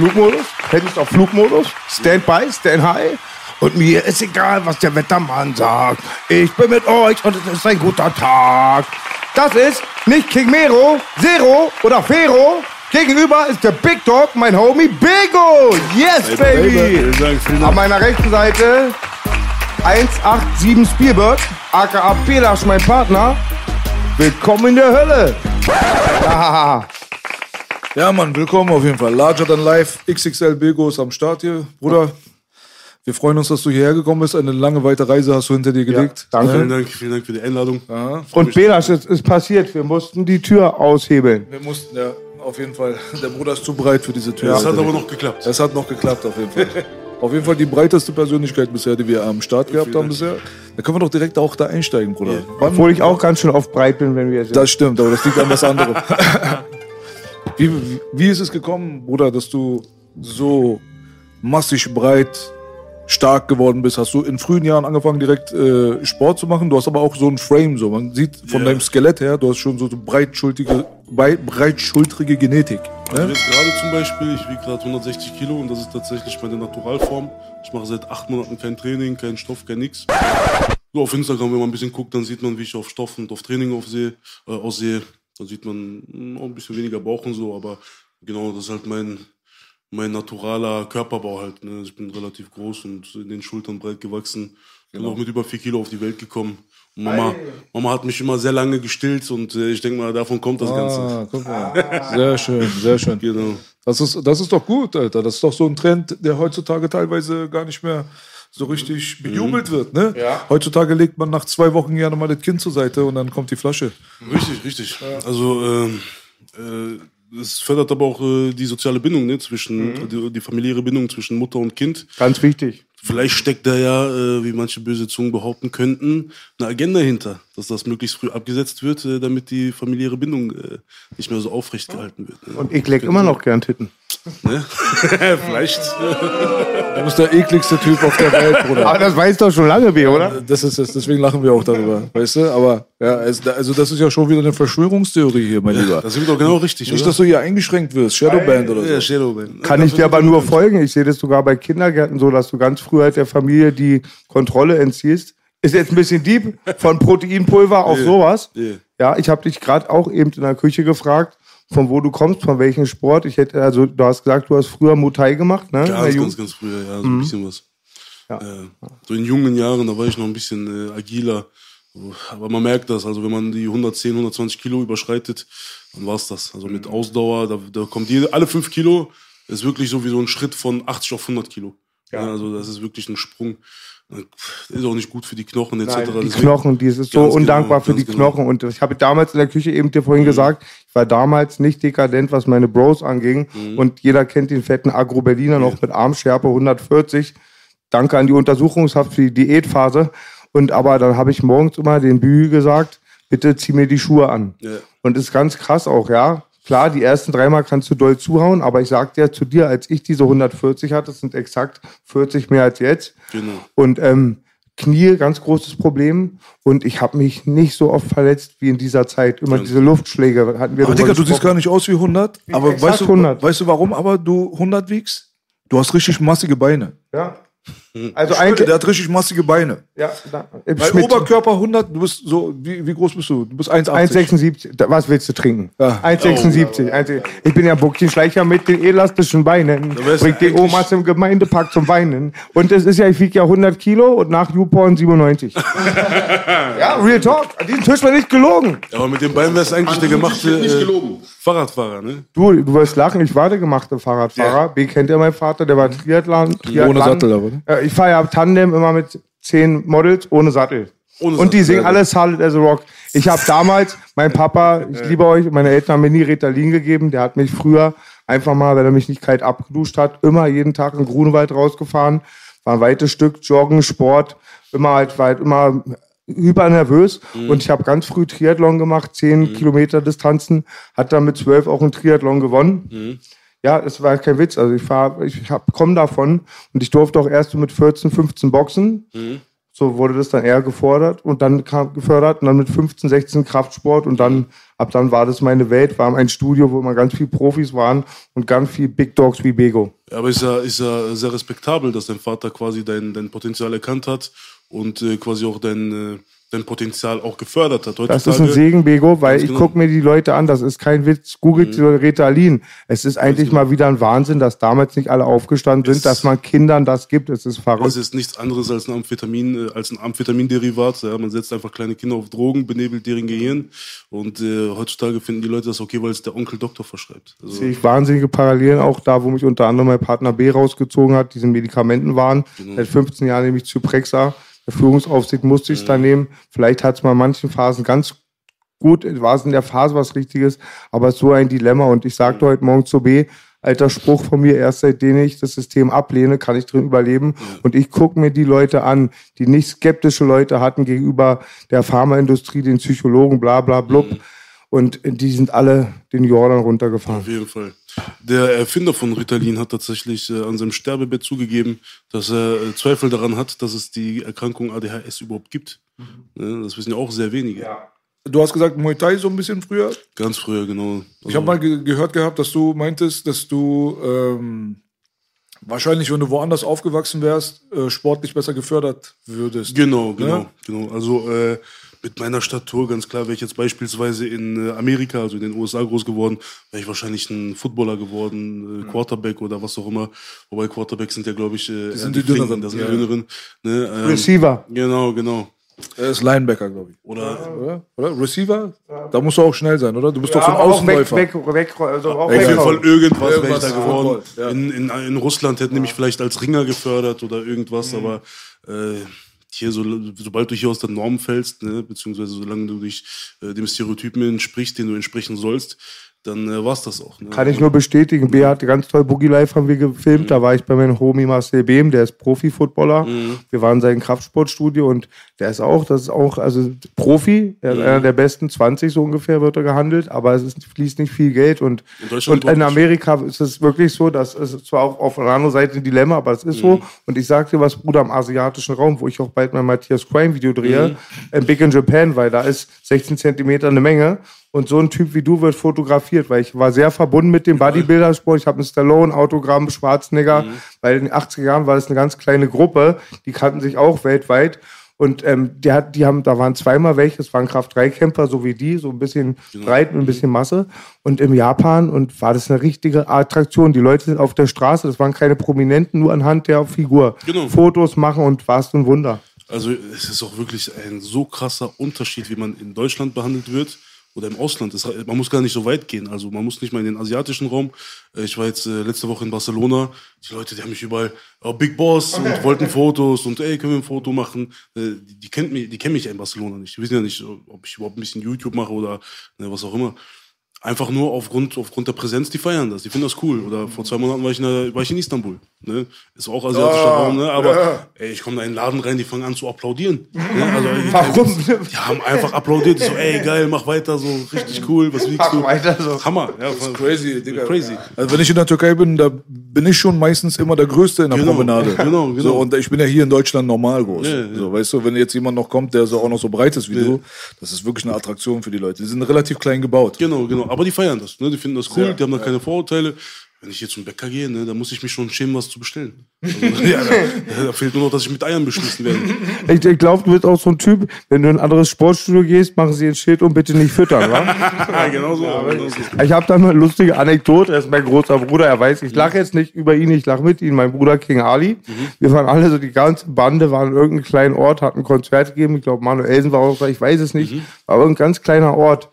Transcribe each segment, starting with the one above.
Flugmodus, Handys auf Flugmodus, Standby, Stand High. Und mir ist egal, was der Wettermann sagt. Ich bin mit euch und es ist ein guter Tag. Das ist nicht King Mero, Zero oder Fero. Gegenüber ist der Big Dog, mein Homie Bigo. Yes, baby. An meiner rechten Seite 187 Spielberg, aka Pelasch, mein Partner. Willkommen in der Hölle. Ja, Mann, willkommen auf jeden Fall. Larger than life, XXL Bilgo ist am Start hier. Bruder, wir freuen uns, dass du hierher gekommen bist. Eine lange weite Reise hast du hinter dir gelegt. danke. Vielen Dank, vielen Dank für die Einladung. Ja, Und Belasch, es ist passiert. Wir mussten die Tür aushebeln. wir mussten, ja, auf jeden Fall. Der Bruder ist zu breit für diese Tür. Das hat aber noch geklappt. Es hat noch geklappt, auf jeden Fall. auf jeden Fall die breiteste Persönlichkeit bisher, die wir am Start gehabt haben Dank. bisher. Da können wir doch direkt auch da einsteigen, Bruder. Wann- Obwohl ich auch ganz schön oft breit bin, wenn wir sind. Das stimmt, aber das liegt an was anderem. wie, wie, ist es gekommen, Bruder, dass du so massig breit stark geworden bist? Hast du in frühen Jahren angefangen, direkt äh, Sport zu machen? Du hast aber auch so ein Frame, so man sieht von Ja. deinem Skelett her, du hast schon so, so breitschultrige, brei- breitschultrige Genetik. Also Ne? jetzt gerade zum Beispiel, ich wiege gerade 160 Kilo und das ist tatsächlich meine Naturalform. Ich mache seit acht Monaten kein Training, kein Stoff, kein nix. So auf Instagram, wenn man ein bisschen guckt, dann sieht man, wie ich auf Stoff und auf Training aufsehe, äh, aussehe. Da sieht man auch ein bisschen weniger Bauch und so, aber genau, das ist halt mein, mein naturaler Körperbau halt. Ne? Ich bin relativ groß und in den Schultern breit gewachsen. Bin auch mit über vier Kilo auf die Welt gekommen. Mama, Mama hat mich immer sehr lange gestillt und äh, ich denke mal, davon kommt das Ganze. Ah, guck mal. Sehr schön, sehr schön. Genau. Das ist, das ist doch gut, Alter. Das ist doch so ein Trend, der heutzutage teilweise gar nicht mehr so richtig bejubelt wird. Ne? Ja. Heutzutage legt man nach zwei Wochen gerne mal das Kind zur Seite und dann kommt die Flasche. Richtig, richtig. Also ähm, äh, es fördert aber auch äh, die soziale Bindung ne, zwischen die, die familiäre Bindung zwischen Mutter und Kind. Ganz wichtig. Vielleicht steckt da ja, äh, wie manche böse Zungen behaupten könnten, eine Agenda hinter, dass das möglichst früh abgesetzt wird, äh, damit die familiäre Bindung äh, nicht mehr so aufrecht gehalten wird. Ne? Und ich leck immer noch gern Titten. Ne? Vielleicht. Du bist der ekligste Typ auf der Welt, Bruder. Aber das weiß doch schon lange weh, oder? Das ist es, deswegen lachen wir auch darüber, weißt du? Aber ja, also das ist ja schon wieder eine Verschwörungstheorie hier, mein Lieber. Das ist doch genau richtig, Nicht, oder? dass du hier eingeschränkt wirst, Shadowband oder so. ja, Shadowman. Kann ich dir aber nur folgen. Ich sehe das sogar bei Kindergärten so, dass du ganz früh halt der Familie die Kontrolle entziehst. Ist jetzt ein bisschen deep, von Proteinpulver auf sowas. Ja, ich habe dich gerade auch eben in der Küche gefragt, von wo du kommst, von welchem Sport. Ich hätte, also du hast gesagt, du hast früher Muay gemacht, ne? der Ganz, ganz, ganz früher, ja, so ein bisschen was. Äh, so in jungen Jahren, da war ich noch ein bisschen äh, agiler. Aber man merkt das, also wenn man die 110, 120 Kilo überschreitet, dann war's das. Also mit Ausdauer, da, da kommt jede, alle fünf Kilo, ist wirklich so wie so ein Schritt von 80 auf 100 Kilo. Ja. also das ist wirklich ein Sprung. Ist auch nicht gut für die Knochen etc. Nein, die Deswegen- Knochen, die ist so Ganz undankbar genau, für die genau. Knochen. Und ich habe damals in der Küche eben dir vorhin gesagt, ich war damals nicht dekadent, was meine Bros anging. Mhm. Und jeder kennt den fetten Agro-Berliner noch mit Armschärpe 140. Danke an die Untersuchungshaft für die Diätphase. Und aber dann habe ich morgens immer den Bühü gesagt, bitte zieh mir die Schuhe an. Ja. Und ist ganz krass auch, ja. Klar, die ersten dreimal kannst du doll zuhauen, aber ich sagte ja zu dir, als ich diese 140 hatte, das sind exakt 40 mehr als jetzt. Genau. Und ähm, Knie, ganz großes Problem. Und ich habe mich nicht so oft verletzt wie in dieser Zeit. Immer diese Luftschläge hatten wir Aber Digga, du siehst gar nicht aus wie 100. Aber exakt weißt du, 100. weißt du warum aber du 100 wiegst? Du hast richtig massige Beine. Ja. Also Schwöre, eigentlich. der hat richtig massige Beine. Ja, da, Schmidt. Oberkörper 100, du bist so, wie, wie groß bist du? Du bist 1,80. 1,76. Da- Was willst du trinken? Ja. 1,76. 1,76. Ich bin ja Buckchenschleicher mit den elastischen Beinen. Bringt die Omas im Gemeindepark zum Weinen. Und es ist ja, ich wiege ja 100 Kilo und nach YouPorn 97. ja, Real Talk. Diesen Tisch war nicht gelogen. Ja, aber mit dem Bein wärst du eigentlich der gemachte äh. Fahrradfahrer, ne? Du, du wirst lachen, ich war der gemachte Fahrradfahrer. B kennt ja mein Vater, der war Triathlon. Triathlon. Ohne Sattel aber, ne? Ich fahre ja Tandem immer mit zehn Models ohne Sattel. Ohne und die singen alle Solid as a Rock. Ich habe damals, mein Papa, ich liebe euch, meine Eltern haben mir nie Ritalin gegeben. Der hat mich früher einfach mal, wenn er mich nicht kalt abgeduscht hat, immer jeden Tag in Grunewald rausgefahren. War ein weites Stück, Joggen, Sport, immer halt, war halt immer hyper nervös und ich habe ganz früh Triathlon gemacht, 10 Kilometer Distanzen, hat dann mit 12 auch einen Triathlon gewonnen. Ja, es war kein Witz. Also ich fahr, ich hab, komm davon und ich durfte auch erst mit 14, 15 boxen. So wurde das dann eher gefordert und dann kam gefördert und dann mit 15, 16 Kraftsport und dann ab dann war das meine Welt, war ein Studio, wo immer ganz viele Profis waren und ganz viel Big Dogs wie Bego. Ja, aber ist ja, ist ja sehr respektabel, dass dein Vater quasi dein, dein Potenzial erkannt hat und äh, quasi auch dein, äh, dein Potenzial auch gefördert hat. Das ist ein Segen, Bego, weil ich genau. guck mir die Leute an, das ist kein Witz. Googelt mhm. Ritalin. Es ist eigentlich mal wieder ein Wahnsinn, dass damals nicht alle aufgestanden sind, dass man Kindern das gibt. Es ist verrückt. Es ist nichts anderes als ein Amphetamin, äh, als ein Amphetaminderivat. Ja, man setzt einfach kleine Kinder auf Drogen, benebelt deren Gehirn. Und äh, heutzutage finden die Leute das okay, weil es der Onkel Doktor verschreibt. Also, sehe ich wahnsinnige Parallelen auch da, wo mich unter anderem mein Partner B rausgezogen hat, diese Medikamenten waren. Seit 15 Jahren nehme ich Zyprexa. Der Führungsaufsicht musste ich es dann nehmen. Vielleicht hat es mal in manchen Phasen ganz gut, war es in der Phase was Richtiges, aber es ist so ein Dilemma. Und ich sagte heute Morgen zu B, alter Spruch von mir, erst seitdem ich das System ablehne, kann ich drin überleben. Und ich gucke mir die Leute an, die nicht skeptische Leute hatten gegenüber der Pharmaindustrie, den Psychologen, bla bla blub. Und die sind alle den Jordan runtergefahren. Auf jeden Fall. Der Erfinder von Ritalin hat tatsächlich äh, an seinem Sterbebett zugegeben, dass er äh, Zweifel daran hat, dass es die Erkrankung ADHS überhaupt gibt. Ne, das wissen ja auch sehr wenige. Du hast gesagt Muay Thai so ein bisschen früher. Ganz früher, genau. Ich habe mal ge gehört gehabt, dass du meintest, dass du ähm, wahrscheinlich, wenn du woanders aufgewachsen wärst, äh, sportlich besser gefördert würdest. Genau, genau, Ne? genau. Also äh, mit meiner Statur, ganz klar, wäre ich jetzt beispielsweise in äh, Amerika, also in den USA groß geworden, wäre ich wahrscheinlich ein Footballer geworden, äh, Quarterback oder was auch immer. Wobei Quarterbacks sind ja, glaube ich, äh, sind eher die dünneren, Das sind ja. die dünneren. Ne, ähm, Receiver. Genau, genau. Er ist Linebacker, glaube ich. Oder Oder? oder? Receiver? Da musst du auch schnell sein, oder? Du bist doch so ein auch weg, Außenläufer. weg, weg, also auch auf jeden weg. Fall irgendwas wäre ich Irgendwas, da geworden. Ja. in, in, in Russland hätten die mich vielleicht als Ringer gefördert oder irgendwas, Mhm. aber äh, hier, so, sobald du hier aus der Norm fällst, ne, beziehungsweise solange du dich äh, dem Stereotypen entsprichst, den du entsprechen sollst, dann äh, war's das auch. Ne? Kann ich nur bestätigen. B hat ganz toll Boogie Live haben wir gefilmt. Da war ich bei meinem Homie Marcel Behm, der ist Profi-Footballer. Wir waren in seinem Kraftsportstudio und der ist auch, das ist auch, also Profi. Er ist einer der besten 20 so ungefähr wird er gehandelt, aber es ist, fließt nicht viel Geld und, In und in. Amerika ist es wirklich so, dass es zwar auch auf einer anderen Seite ein Dilemma, aber es ist so. Und ich sag dir was, Bruder, im asiatischen Raum, wo ich auch bald mein Matthias Crime Video drehe, in Big in Japan, weil da ist 16 Zentimeter eine Menge. Und so ein Typ wie du wird fotografiert, weil ich war sehr verbunden mit dem Bodybuilder-Sport. Ich habe einen Stallone-Autogramm, Schwarzenegger, weil in den 80er Jahren war das eine ganz kleine Gruppe, die kannten sich auch weltweit. Und ähm, die, hat, die haben, da waren zweimal welche, es waren Kraft-3-Kämpfer, so wie die, so ein bisschen breit mit ein bisschen Masse. Und im Japan und war das eine richtige Attraktion. Die Leute sind auf der Straße, das waren keine Prominenten, nur anhand der Figur. Genau. Fotos machen und war es ein Wunder. Also es ist auch wirklich ein so krasser Unterschied, wie man in Deutschland behandelt wird oder im Ausland. Es, man muss gar nicht so weit gehen. Also man muss nicht mal in den asiatischen Raum. Äh, Ich war jetzt äh, letzte Woche in Barcelona. Die Leute, die haben mich überall, oh, Big Boss und wollten Fotos und ey, können wir ein Foto machen? Äh, Die, die, kennt mich, die kennen mich ja in Barcelona nicht. Die wissen ja nicht, ob ich überhaupt ein bisschen YouTube mache oder ne, was auch immer. Einfach nur aufgrund, aufgrund der Präsenz, die feiern das, die finden das cool. Oder vor zwei Monaten war ich in, der, war ich in Istanbul. Ne? Ist auch asiatischer Ah, Raum, ne? aber ja. ey, ich komme da in den Laden rein, die fangen an zu applaudieren. Ne? Also, Warum? Die haben einfach applaudiert. Ich so, ey, geil, mach weiter, so richtig cool. Was wiegst du? Mach weiter so. Hammer. Ja, Crazy, Digga. Crazy. Also wenn ich in der Türkei bin, da bin ich schon meistens immer der Größte in der Genau, Promenade. genau, genau. So, und ich bin ja hier in Deutschland normal groß. Ja, ja. So, weißt du, wenn jetzt jemand noch kommt, der so auch noch so breit ist wie Ja. du, das ist wirklich eine Attraktion für die Leute. Die sind relativ klein gebaut. Genau, genau. Aber die feiern das. Ne? Die finden das cool, Ja, die haben da keine Vorurteile. wenn ich hier zum Bäcker gehe, ne, da muss ich mich schon schämen, was zu bestellen. Also, ja, da, da fehlt nur noch, dass ich mit Eiern beschmissen werde. Ich, ich glaube, du bist auch so ein Typ, wenn du in ein anderes Sportstudio gehst, machen sie ein Schild und bitte nicht füttern, wa? Ja, genau so. genau so. Ich habe da eine lustige Anekdote. Er ist mein großer Bruder. Er weiß, ich lache jetzt nicht über ihn, ich lache mit ihm. Mein Bruder King Ali. Wir waren alle so, die ganze Bande waren in irgendeinem kleinen Ort, hatten ein Konzert gegeben. Ich glaube, Manuelsen war auch da, ich weiß es nicht. War aber ein ganz kleiner Ort.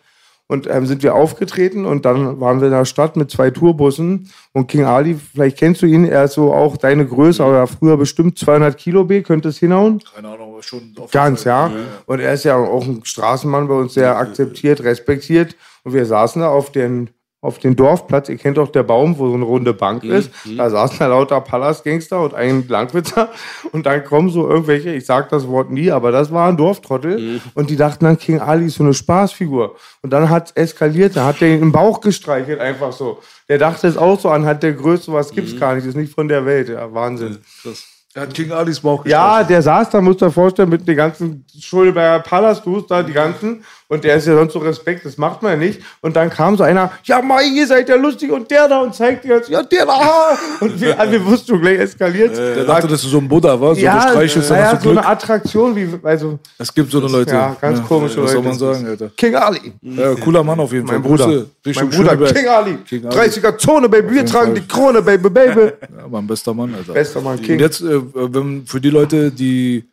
Und ähm, sind wir aufgetreten und dann waren wir in der Stadt mit zwei Tourbussen. Und King Ali, vielleicht kennst du ihn, er ist so auch deine Größe, aber er früher bestimmt 200 Kilo B, könnte es hinhauen? Keine Ahnung, aber schon auf Ganz, Fall. ja. Und er ist ja auch ein Straßenmann bei uns sehr akzeptiert, respektiert. Und wir saßen da auf den, auf den Dorfplatz. Ihr kennt doch der Baum, wo so eine runde Bank ist. Da saßen da lauter Palastgangster und ein Landwitzer. Und dann kommen so irgendwelche, ich sag das Wort nie, aber das waren Dorftrottel. Und die dachten dann, King Ali ist so eine Spaßfigur. Und dann hat es eskaliert. Da hat der ihn im Bauch gestreichelt, einfach so. Der dachte es auch so anhand der Größe, was gibt's gar nicht. Das ist nicht von der Welt. Ja, Wahnsinn. Krass. Er hat King Alis Bauch Ja, der saß da, musst du dir vorstellen, mit den ganzen Schulberger Palastus da, die ganzen. Und der ist ja sonst so Respekt, das macht man ja nicht. Und dann kam so einer, ja, Mai, ihr seid ja lustig. Und der da und zeigt dir jetzt, ja, der da. Und wir, also wir wussten schon gleich eskaliert. Der dachte, dass du so ein Buddha warst, so ja, streichelst, dann naja, so Glück. eine Attraktion, wie, also, Es gibt so eine Leute. ja, ganz komische Was soll Leute. man sagen, Alter? King Ali. Ja, cooler Mann auf jeden Fall. Mein Bruder. Grüße Mein Bruder. King Ali. King Ali. 30er Zone, Baby. Wir tragen die Krone, Baby, Baby. Ja, mein bester Mann, Alter. Bester Mann, Und King. jetzt, äh, wenn, für die Leute, die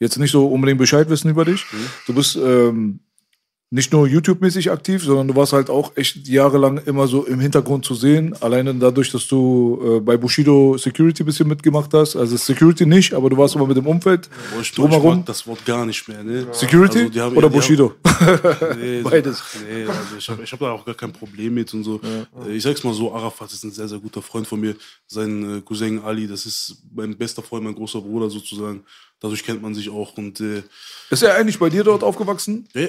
jetzt nicht so unbedingt Bescheid wissen über dich, Mhm. du bist ähm, nicht nur YouTube-mäßig aktiv, sondern du warst halt auch echt jahrelang immer so im Hintergrund zu sehen. Alleine dadurch, dass du äh, bei Bushido Security ein bisschen mitgemacht hast. Also Security nicht, aber du warst immer mit dem Umfeld Boah, ich, ich drumherum. mag das Wort gar nicht mehr. Ne? Security Also, haben- oder die haben- Bushido? Nee, Beides. Nee, also ich habe ich hab da auch gar kein Problem mit und so. Äh, Ich sag's mal so, Arafat ist ein sehr, sehr guter Freund von mir. Sein äh, Cousin Ali, das ist mein bester Freund, mein großer Bruder sozusagen. Dadurch kennt man sich auch. Und äh, Ist er eigentlich bei dir dort aufgewachsen? ja,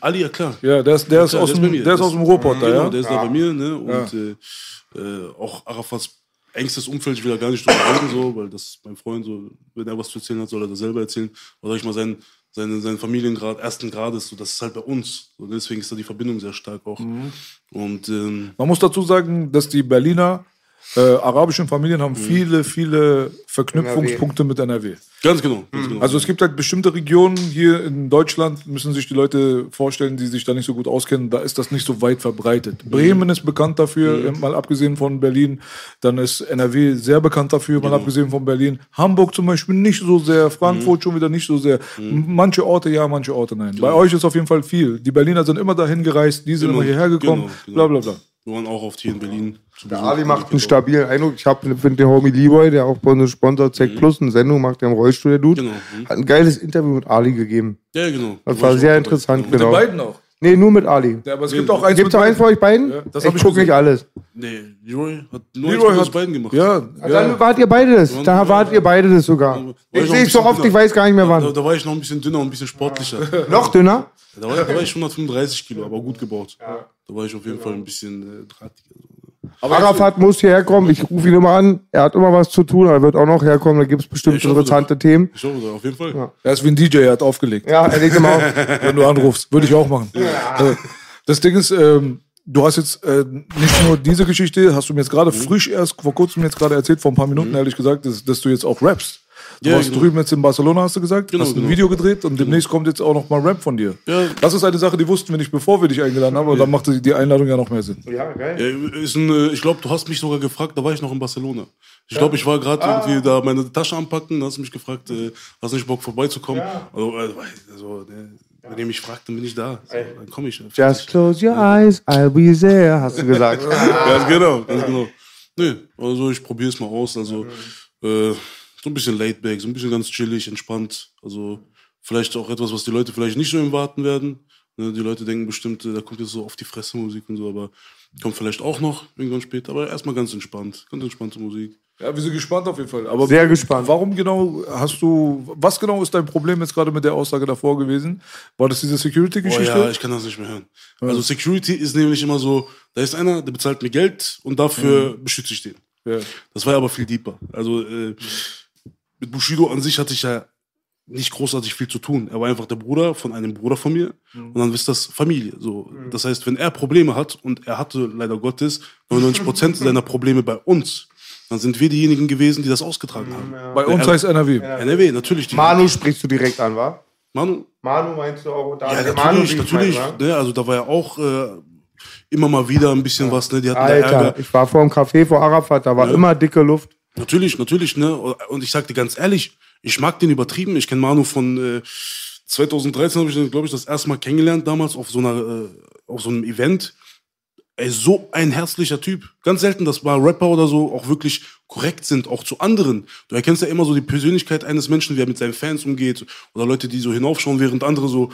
Ali, ja klar. Ja, der ist, der ist, Klar, aus, der ist dem, mir. der ist Das- aus dem Ruhrpott da, Genau, ja? der ist da bei mir, ne? Und äh, äh, auch Arafats engstes Umfeld, ich will da gar nicht drüber reden, so, weil das ist mein Freund, so, wenn er was zu erzählen hat, soll er das selber erzählen. Oder sag ich mal, sein, sein, sein Familiengrad ersten Grades, so, das ist halt bei uns. So, deswegen ist da die Verbindung sehr stark auch. Mhm. Und ähm, Man muss dazu sagen, dass die Berliner äh, arabischen Familien Mhm. haben viele, viele Verknüpfungspunkte mit NRW. ganz genau. Ganz genau. Also es gibt halt bestimmte Regionen hier in Deutschland, müssen sich die Leute vorstellen, die sich da nicht so gut auskennen, da ist das nicht so weit verbreitet. Mhm. Bremen ist bekannt dafür, mal abgesehen von Berlin. Dann ist NRW sehr bekannt dafür, Genau. mal abgesehen von Berlin. Hamburg zum Beispiel nicht so sehr, Mhm. Frankfurt schon wieder nicht so sehr. Manche Orte ja, manche Orte nein. Bei euch ist auf jeden Fall viel. Die Berliner sind immer dahin gereist, die sind Genau, immer hierher gekommen, genau, genau. bla bla bla. Wir waren auch oft hier in Berlin. zu Der. Ali macht einen stabilen Eindruck. Ich habe finde den Homie Leroy, der auch bei uns sponsert, Zack Plus, eine Sendung macht, der im Rollstuhl, der Dude. Genau. Mhm. Hat ein geiles Interview mit Ali gegeben. Ja, genau. Das Da war sehr interessant, Mit den genau. beiden auch. Nee, nur mit Ali. Ja, aber es gibt auch eins Gibt's mit eins für euch beiden? Ja, das ich hab ich guck gesehen. nicht alles. Nee, Leroy hat nur Leroy eins mit hat uns beiden gemacht. Ja, Also ja. Dann wart ihr beide das. Da Ja. wart ihr beide das sogar. Ich Ich noch sehe es so bisschen oft, ich dünner. weiß gar nicht mehr Da, wann. da war ich noch ein bisschen dünner und ein bisschen sportlicher. Noch dünner? Da war, da war ich 135 Kilo, aber gut gebaut. Da war ich auf jeden Fall ein bisschen äh, drahtiger. Arafat muss hierher kommen. Ich rufe ihn immer an. Er hat immer was zu tun, er wird auch noch herkommen. Da gibt es bestimmt hoffe, interessante Themen. Ich hoffe, auf jeden Fall. Er ist wie ein DJ, er hat aufgelegt. Ja, er legt immer auf. Wenn du anrufst, würde ich auch machen. Also, das Ding ist, ähm, du hast jetzt äh, nicht nur diese Geschichte, hast du mir jetzt gerade Mhm. frisch erst vor kurzem jetzt gerade erzählt, vor ein paar Minuten ehrlich gesagt, dass, dass du jetzt auch rappst. Du Ja, warst genau. drüben jetzt in Barcelona, hast du gesagt, Genau, hast ein genau. Video gedreht und demnächst kommt jetzt auch noch mal Rap von dir. Ja. Das ist eine Sache, die wussten wir nicht, bevor wir dich eingeladen haben, aber dann machte die Einladung ja noch mehr Sinn. Ja, geil. Ja, ist ein, äh, ich glaube, du hast mich sogar gefragt, da war ich noch in Barcelona. Ich glaube, ich war gerade Ah. irgendwie da meine Tasche anpacken, da hast du mich gefragt, äh, hast du nicht Bock vorbeizukommen? Also, äh, also ne, wenn ihr mich fragt, dann bin ich da. So, dann komme ich. Just close your eyes, I'll be there, hast du gesagt. Ganz genau, ganz genau. Nee, also ich probiere es mal aus. Also äh, so ein bisschen laid back, so ein bisschen ganz chillig, entspannt. Also vielleicht auch etwas, was die Leute vielleicht nicht so erwarten werden. Ne, die Leute denken bestimmt, äh, da kommt jetzt so auf die Fresse Musik und so, aber kommt vielleicht auch noch irgendwann später. Aber erstmal ganz entspannt, ganz entspannte Musik. Ja, wir sind gespannt auf jeden Fall. Aber Sehr gespannt. Warum genau hast du, was genau ist dein Problem jetzt gerade mit der Aussage davor gewesen? War das diese Oh Security-Geschichte? ja, ich kann das nicht mehr hören. Also Security ist nämlich immer so, da ist einer, der bezahlt mir Geld und dafür beschütze ich den. ja. Das war ja aber viel deeper. Also äh, mit Bushido an sich hatte ich ja nicht großartig viel zu tun. Er war einfach der Bruder von einem Bruder von mir Mhm. und dann ist das Familie. So, das heißt, wenn er Probleme hat und er hatte leider Gottes 99 Prozent seiner Probleme bei uns, dann sind wir diejenigen gewesen, die das ausgetragen haben. Bei uns heißt NRW. NRW natürlich. Die, Manu sprichst du direkt an, wa? Manu, Manu meinst du auch? Da ja, der natürlich, natürlich. meine, wa? Ne, also da war ja auch äh, immer mal wieder ein bisschen was. Ne, die hatten da Ärger. Alter, ich war vor dem Café vor Arafat, da war immer dicke Luft. Natürlich, natürlich, ne? Und ich sag dir ganz ehrlich, ich mag den übertrieben. Ich kenne Manu von äh, 2013 habe ich den, glaube ich, das erste Mal kennengelernt damals auf so einer äh, auf so einem Event. Ey, so ein herzlicher Typ. Ganz selten, dass mal Rapper oder so auch wirklich korrekt sind, auch zu anderen. Du erkennst ja immer so die Persönlichkeit eines Menschen, wie er mit seinen Fans umgeht. Oder Leute, die so hinaufschauen, während andere so,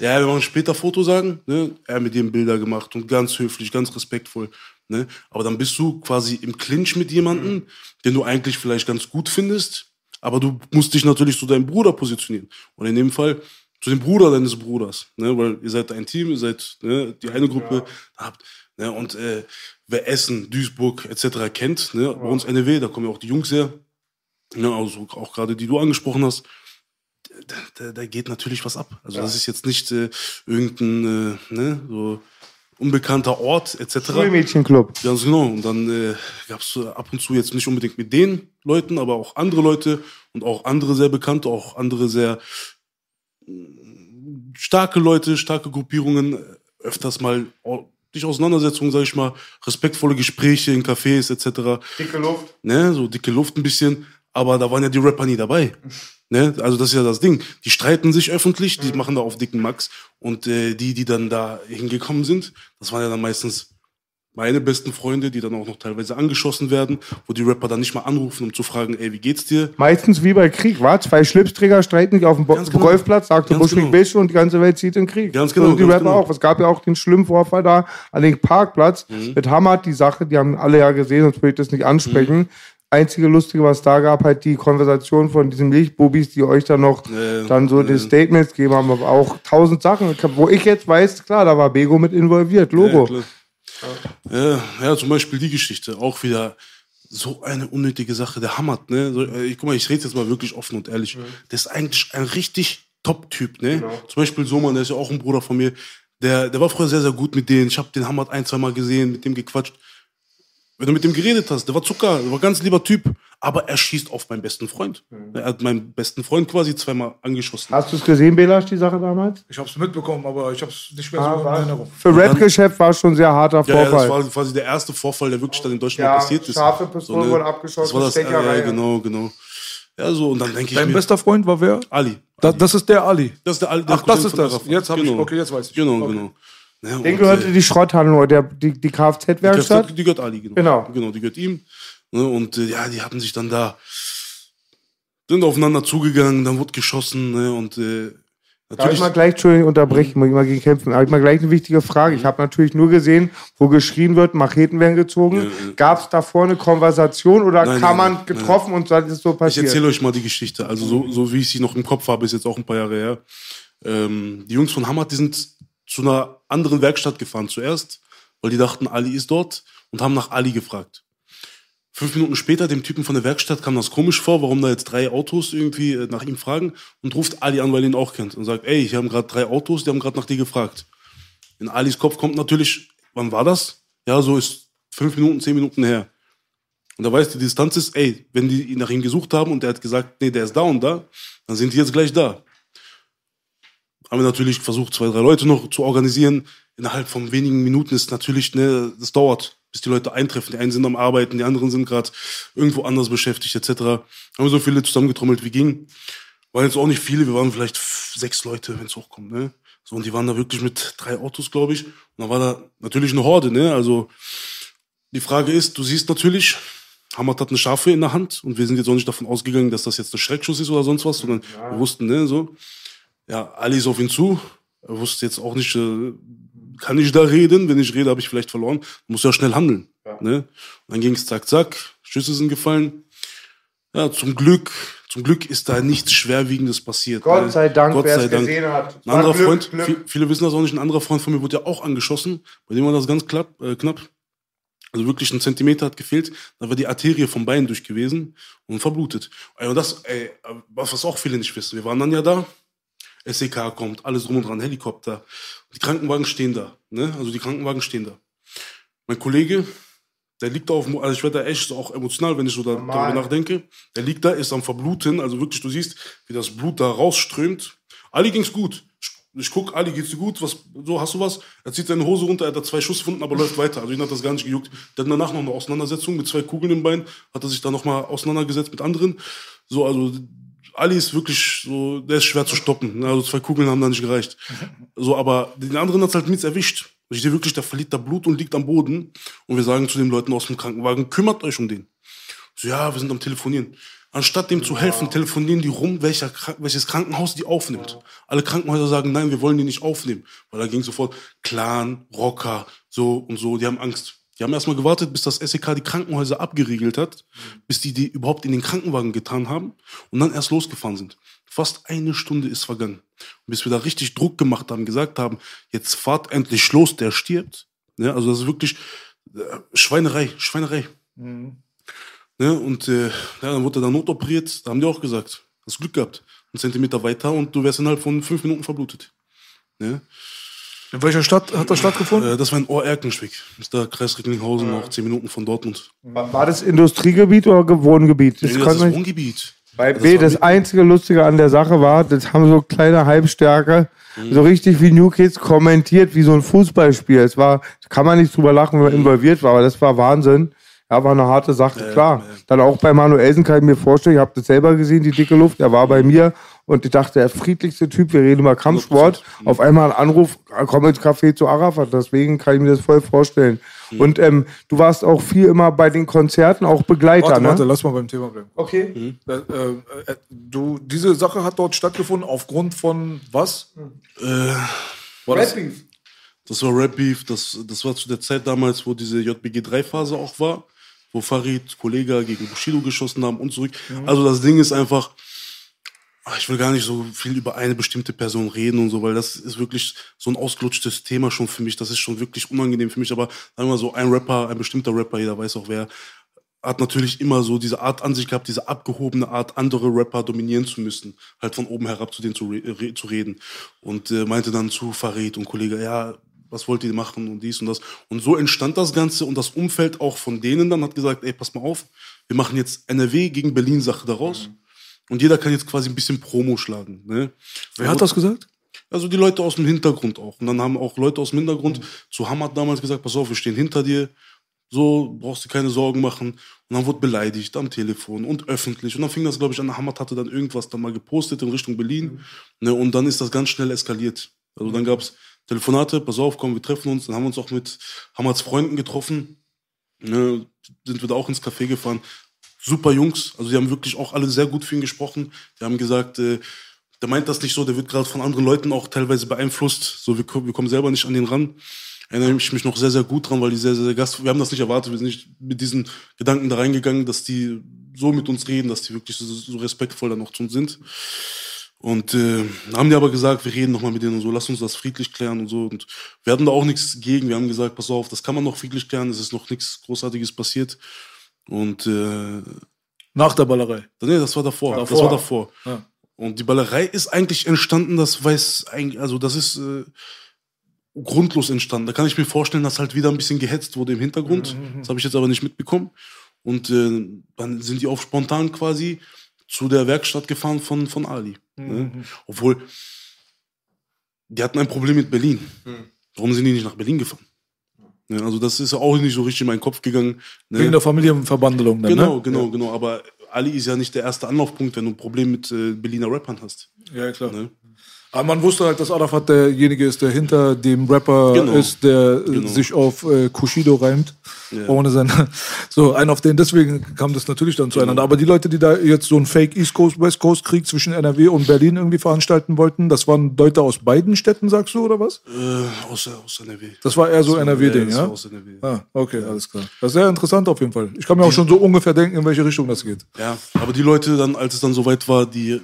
ja, wir machen später Foto sagen. Ne? Er hat mit dem Bilder gemacht und ganz höflich, ganz respektvoll. Ne? Aber dann bist du quasi im Clinch mit jemandem, den du eigentlich vielleicht ganz gut findest, aber du musst dich natürlich zu deinem Bruder positionieren. Und in dem Fall zu dem Bruder deines Bruders, ne? weil ihr seid ein Team, ihr seid ne? die eine Gruppe, habt, ne? und äh, wer Essen, Duisburg etc. kennt, ne? bei uns NRW, da kommen ja auch die Jungs her, ne? also auch gerade die du angesprochen hast, da, da, da geht natürlich was ab. Also das ist jetzt nicht äh, irgendein äh, ne? so unbekannter Ort etc. Schulmädchenclub. Ganz genau. Und dann äh, gab es ab und zu jetzt nicht unbedingt mit den Leuten, aber auch andere Leute und auch andere sehr bekannte, auch andere sehr mm, starke Leute, starke Gruppierungen, äh, öfters mal dich Auseinandersetzungen, sag ich mal, respektvolle Gespräche in Cafés etc. Dicke Luft. Ne, so dicke Luft ein bisschen, aber da waren ja die Rapper nie dabei. Ne? Also das ist ja das Ding. Die streiten sich öffentlich, die machen da auf dicken Max. Und äh, die, die dann da hingekommen sind, das waren ja dann meistens meine besten Freunde, die dann auch noch teilweise angeschossen werden, wo die Rapper dann nicht mal anrufen, um zu fragen, ey, wie geht's dir? Meistens wie bei Krieg, war Zwei Schlipsträger streiten sich auf dem genau. Golfplatz, sagte Buschwig genau. Bisch und die ganze Welt zieht in den Krieg. Ganz genau, So, die Rapper genau. auch. Es gab ja auch den schlimmen Vorfall da an dem Parkplatz Mhm. mit Hamad, die Sache, die haben alle ja gesehen, sonst würde ich das nicht ansprechen. Mhm. Einzige Lustige, was da gab, halt die Konversation von diesen Milchbubis, die euch dann noch Äh, dann so die Statements gegeben haben, aber auch tausend Sachen, wo ich jetzt weiß, klar, da war Bego mit involviert, Logo. Ja. Ja, ja, zum Beispiel die Geschichte. Auch wieder so eine unnötige Sache. Der Hamad, ne? So, äh, ich, guck mal, ich rede jetzt mal wirklich offen und ehrlich. Der ist eigentlich ein richtig Top-Typ, ne? Zum Beispiel Soman, der ist ja auch ein Bruder von mir. Der, der war früher sehr, sehr gut mit denen. Ich habe den Hamad ein, zwei Mal gesehen, mit dem gequatscht. Wenn du mit dem geredet hast, der war Zucker, der war ein ganz lieber Typ. Aber er schießt auf meinen besten Freund. Er hat meinen besten Freund quasi zweimal angeschossen. Hast du es gesehen, Belasch, die Sache damals? Ich hab's mitbekommen, aber ich hab's nicht mehr Ah, so in Erinnerung. Für Rap-Geschäft war es schon ein sehr harter Ja, ja, Vorfall. das war quasi der erste Vorfall, der wirklich dann in Deutschland Ja, passiert ist. scharfe Pistolen wurden abgeschossen, Das war das, Stecherei. ja, genau, genau. Ja, so, und dann denke ich Dein mir, bester Freund war wer? Ali. Da, das ist der Ali. Das ist der, Al- der Ach, das Cousin ist von das. Jetzt hab ich- genau. okay, jetzt weiß ich. Genau, Okay. genau. Ja, Den gehörte äh, die Schrotthandlung der, die, die Kfz-Werkstatt. Die, die gehört Ali, genau. Genau. Genau, die gehört ihm. Ne, und äh, ja, die haben sich dann da, sind aufeinander zugegangen, dann wurde geschossen. Ne, und äh, Darf ich natürlich, mal gleich, Entschuldigung, unterbrechen, muss ich mal gegen kämpfen. Habe ich mal gleich eine wichtige Frage. Ich habe natürlich nur gesehen, wo geschrien wird, Macheten werden gezogen. Gab es davor eine Konversation oder Nein, kam nein, man getroffen und dann ist es so ich passiert? erzähle euch mal die Geschichte. Also so, so wie ich sie noch im Kopf habe, ist jetzt auch ein paar Jahre her. Ähm, die Jungs von Hamad, die sind zu einer anderen Werkstatt gefahren zuerst, weil die dachten, Ali ist dort und haben nach Ali gefragt. Fünf Minuten später, dem Typen von der Werkstatt kam das komisch vor, warum da jetzt drei Autos irgendwie äh, nach ihm fragen und ruft Ali an, weil er ihn auch kennt und sagt, ey, hier haben gerade drei Autos, die haben gerade nach dir gefragt. In Alis Kopf kommt natürlich, wann war das? Ja, so ist fünf Minuten, zehn Minuten her. Und da weiß die Distanz ist, ey, wenn die nach ihm gesucht haben und er hat gesagt, nee, der ist da und da, dann sind die jetzt gleich da. Haben wir natürlich versucht, zwei, drei Leute noch zu organisieren. Innerhalb von wenigen Minuten ist natürlich, ne, das dauert, bis die Leute eintreffen. Die einen sind am Arbeiten, die anderen sind gerade irgendwo anders beschäftigt, etc. Haben wir so viele zusammengetrommelt, wie ging. Waren jetzt auch nicht viele, wir waren vielleicht sechs Leute, wenn es hochkommt, ne? So, und die waren da wirklich mit drei Autos, glaube ich. Und dann war da natürlich eine Horde, ne? Also, die Frage ist, du siehst natürlich, Hamad hat eine Schafe in der Hand und wir sind jetzt auch nicht davon ausgegangen, dass das jetzt ein Schreckschuss ist oder sonst was, sondern wir wussten, ne, so. Ja, Ali ist auf ihn zu. Er wusste jetzt auch nicht, äh, kann ich da reden? Wenn ich rede, habe ich vielleicht verloren. Muss ja schnell handeln. Ne? Und dann ging es zack, zack. Schüsse sind gefallen. Ja, zum Glück, zum Glück ist da nichts Schwerwiegendes passiert. Gott sei Dank, Gott wer sei es Dank. gesehen hat. Ein anderer Glück, Freund, Glück. viel- viele wissen das auch nicht, ein anderer Freund von mir wurde ja auch angeschossen. Bei dem war das ganz knapp. Äh, knapp. Also wirklich ein Zentimeter hat gefehlt, da war die Arterie vom Bein durch gewesen und verblutet. Und das, ey, was auch viele nicht wissen, wir waren dann ja da, SEK kommt, alles drum und dran, Helikopter. Die Krankenwagen stehen da, ne? Also die Krankenwagen stehen da. Mein Kollege, der liegt da auf, dem- also ich werde da echt auch emotional, wenn ich so da, darüber nachdenke. Der liegt da, ist am Verbluten, also wirklich, du siehst, wie das Blut da rausströmt. Ali ging's gut. Ich, ich guck, Ali geht's dir gut? Was, so, hast du was? Er zieht seine Hose runter, er hat da zwei Schusswunden, aber läuft weiter. Also ihn hat das gar nicht gejuckt. Hat danach noch eine Auseinandersetzung mit zwei Kugeln im Bein, hat er sich da nochmal auseinandergesetzt mit anderen. So, also Ali ist wirklich so, der ist schwer zu stoppen. ne? Also zwei Kugeln haben da nicht gereicht. So, aber den anderen hat's halt nichts erwischt. Ich sehe wirklich, der verliert da Blut und liegt am Boden. Und wir sagen zu den Leuten aus dem Krankenwagen, kümmert euch um den. So, ja, wir sind am Telefonieren. Anstatt dem zu helfen, telefonieren die rum, welcher, welches Krankenhaus die aufnimmt. Alle Krankenhäuser sagen, nein, wir wollen die nicht aufnehmen. Weil da ging sofort Clan, Rocker, so und so, die haben Angst. Die haben erstmal gewartet, bis das SEK die Krankenhäuser abgeriegelt hat, bis die die überhaupt in den Krankenwagen getan haben und dann erst losgefahren sind. Fast eine Stunde ist vergangen. Und bis wir da richtig Druck gemacht haben, gesagt haben, jetzt fahrt endlich los, der stirbt. Ja, also das ist wirklich äh, Schweinerei, Schweinerei. Ne? Und äh, ja, dann wurde er dann notoperiert. Da haben die auch gesagt, hast Glück gehabt. Ein Zentimeter weiter und du wärst innerhalb von fünf Minuten verblutet. Ne? In welcher Stadt hat das stattgefunden? Äh, das war in Ohr-Erkenschwick. Das ist der Kreis Recklinghausen, auch zehn Minuten von Dortmund. War war das Industriegebiet oder Wohngebiet? Das Nee, das ist Wohngebiet. Bei Das B, das mit- einzige Lustige an der Sache war, das haben so kleine Halbstärke, Mhm. so richtig wie New Kids kommentiert, wie so ein Fußballspiel. Es war, kann man nicht drüber lachen, wenn man involviert war, aber das war Wahnsinn. Ja, war eine harte Sache, klar. Dann auch bei Manuelsen kann ich mir vorstellen, ich habe das selber gesehen, die dicke Luft, er war bei mir und ich dachte, der friedlichste Typ, wir reden über Kampfsport. Auf einmal ein Anruf, komm ins Café zu Arafat, deswegen kann ich mir das voll vorstellen. Und ähm, du warst auch viel immer bei den Konzerten, auch Begleiter, Warte, ne? warte, lass mal beim Thema bleiben. Okay. Äh, äh, äh, du, diese Sache hat dort stattgefunden aufgrund von was? Äh, War das, Das war Rap Beef, das, das war zu der Zeit damals, wo diese JBG-3-Phase auch war, wo Farid, Kollega gegen Bushido geschossen haben und zurück. Also das Ding ist einfach, ach, ich will gar nicht so viel über eine bestimmte Person reden und so, weil das ist wirklich so ein ausgelutschtes Thema schon für mich. Das ist schon wirklich unangenehm für mich. Aber sagen wir mal so, ein Rapper, ein bestimmter Rapper, jeder weiß auch wer, hat natürlich immer so diese Art an sich gehabt, diese abgehobene Art, andere Rapper dominieren zu müssen, halt von oben herab zu denen zu, re zu reden. Und äh, meinte dann zu Farid und Kollege, ja, was wollt ihr machen und dies und das. Und so entstand das Ganze und das Umfeld auch von denen dann hat gesagt, ey, pass mal auf, wir machen jetzt NRW gegen Berlin Sache daraus. Und jeder kann jetzt quasi ein bisschen Promo schlagen. Ne? wer hat das gesagt? Also die Leute aus dem Hintergrund auch. Und dann haben auch Leute aus dem Hintergrund zu Hamad damals gesagt, pass auf, wir stehen hinter dir. So brauchst du keine Sorgen machen. Und dann wurde beleidigt am Telefon und öffentlich. Und dann fing das, glaube ich, an. Hamad hatte dann irgendwas dann mal gepostet in Richtung Berlin. Ne, und dann ist das ganz schnell eskaliert. Also dann gab's Telefonate, pass auf, komm, wir treffen uns. Dann haben wir uns auch mit Hamads Freunden getroffen. Ne, sind wir da auch ins Café gefahren. Super Jungs, also die haben wirklich auch alle sehr gut für ihn gesprochen. Die haben gesagt, äh, der meint das nicht so, der wird gerade von anderen Leuten auch teilweise beeinflusst. So, wir, wir kommen selber nicht an den ran. Erinnere ich mich noch sehr, sehr gut dran, weil die sehr, sehr Gast, wir haben das nicht erwartet, wir sind nicht mit diesen Gedanken da reingegangen, dass die so mit uns reden, dass die wirklich so, so respektvoll dann auch zu uns sind. Und äh, haben die aber gesagt, wir reden nochmal mit denen und so, lass uns das friedlich klären und so. Und wir hatten da auch nichts gegen. Wir haben gesagt, pass auf, das kann man noch friedlich klären, es ist noch nichts Großartiges passiert. Und äh, Nach der Ballerei. nee, das war davor. Das Davor. war davor. Ja. Und die Ballerei ist eigentlich entstanden, das weiß eigentlich, also das ist äh, grundlos entstanden. Da kann ich mir vorstellen, dass halt wieder ein bisschen gehetzt wurde im Hintergrund. Das habe ich jetzt aber nicht mitbekommen. Und äh, dann sind die auch spontan quasi zu der Werkstatt gefahren von, von Ali. Ne? Obwohl, die hatten ein Problem mit Berlin. Warum sind die nicht nach Berlin gefahren? Ne? Also das ist ja auch nicht so richtig in meinen Kopf gegangen. Ne? Wegen der Familienverbandelung dann, Genau, ne? genau, genau. Aber Ali ist ja nicht der erste Anlaufpunkt, wenn du ein Problem mit äh, Berliner Rappern hast. Ja, klar. Ne? Aber man wusste halt, dass Arafat derjenige ist, der hinter dem Rapper Genau. ist, der äh, Genau. sich auf äh, Kushido reimt. Ja. Ohne seine. So, ein auf den, deswegen kam das natürlich dann zueinander. Aber die Leute, die da jetzt so einen Fake East Coast, West Coast Krieg zwischen NRW und Berlin irgendwie veranstalten wollten, das waren Leute aus beiden Städten, sagst du, oder was? Äh, aus, aus NRW. Das war eher so NRW-Ding, ja? Aus NRW. Ah, okay, alles klar. Das ist sehr interessant auf jeden Fall. Ich kann mir auch schon so ungefähr denken, in welche Richtung das geht. Ja, aber die Leute dann, als es dann soweit war, die,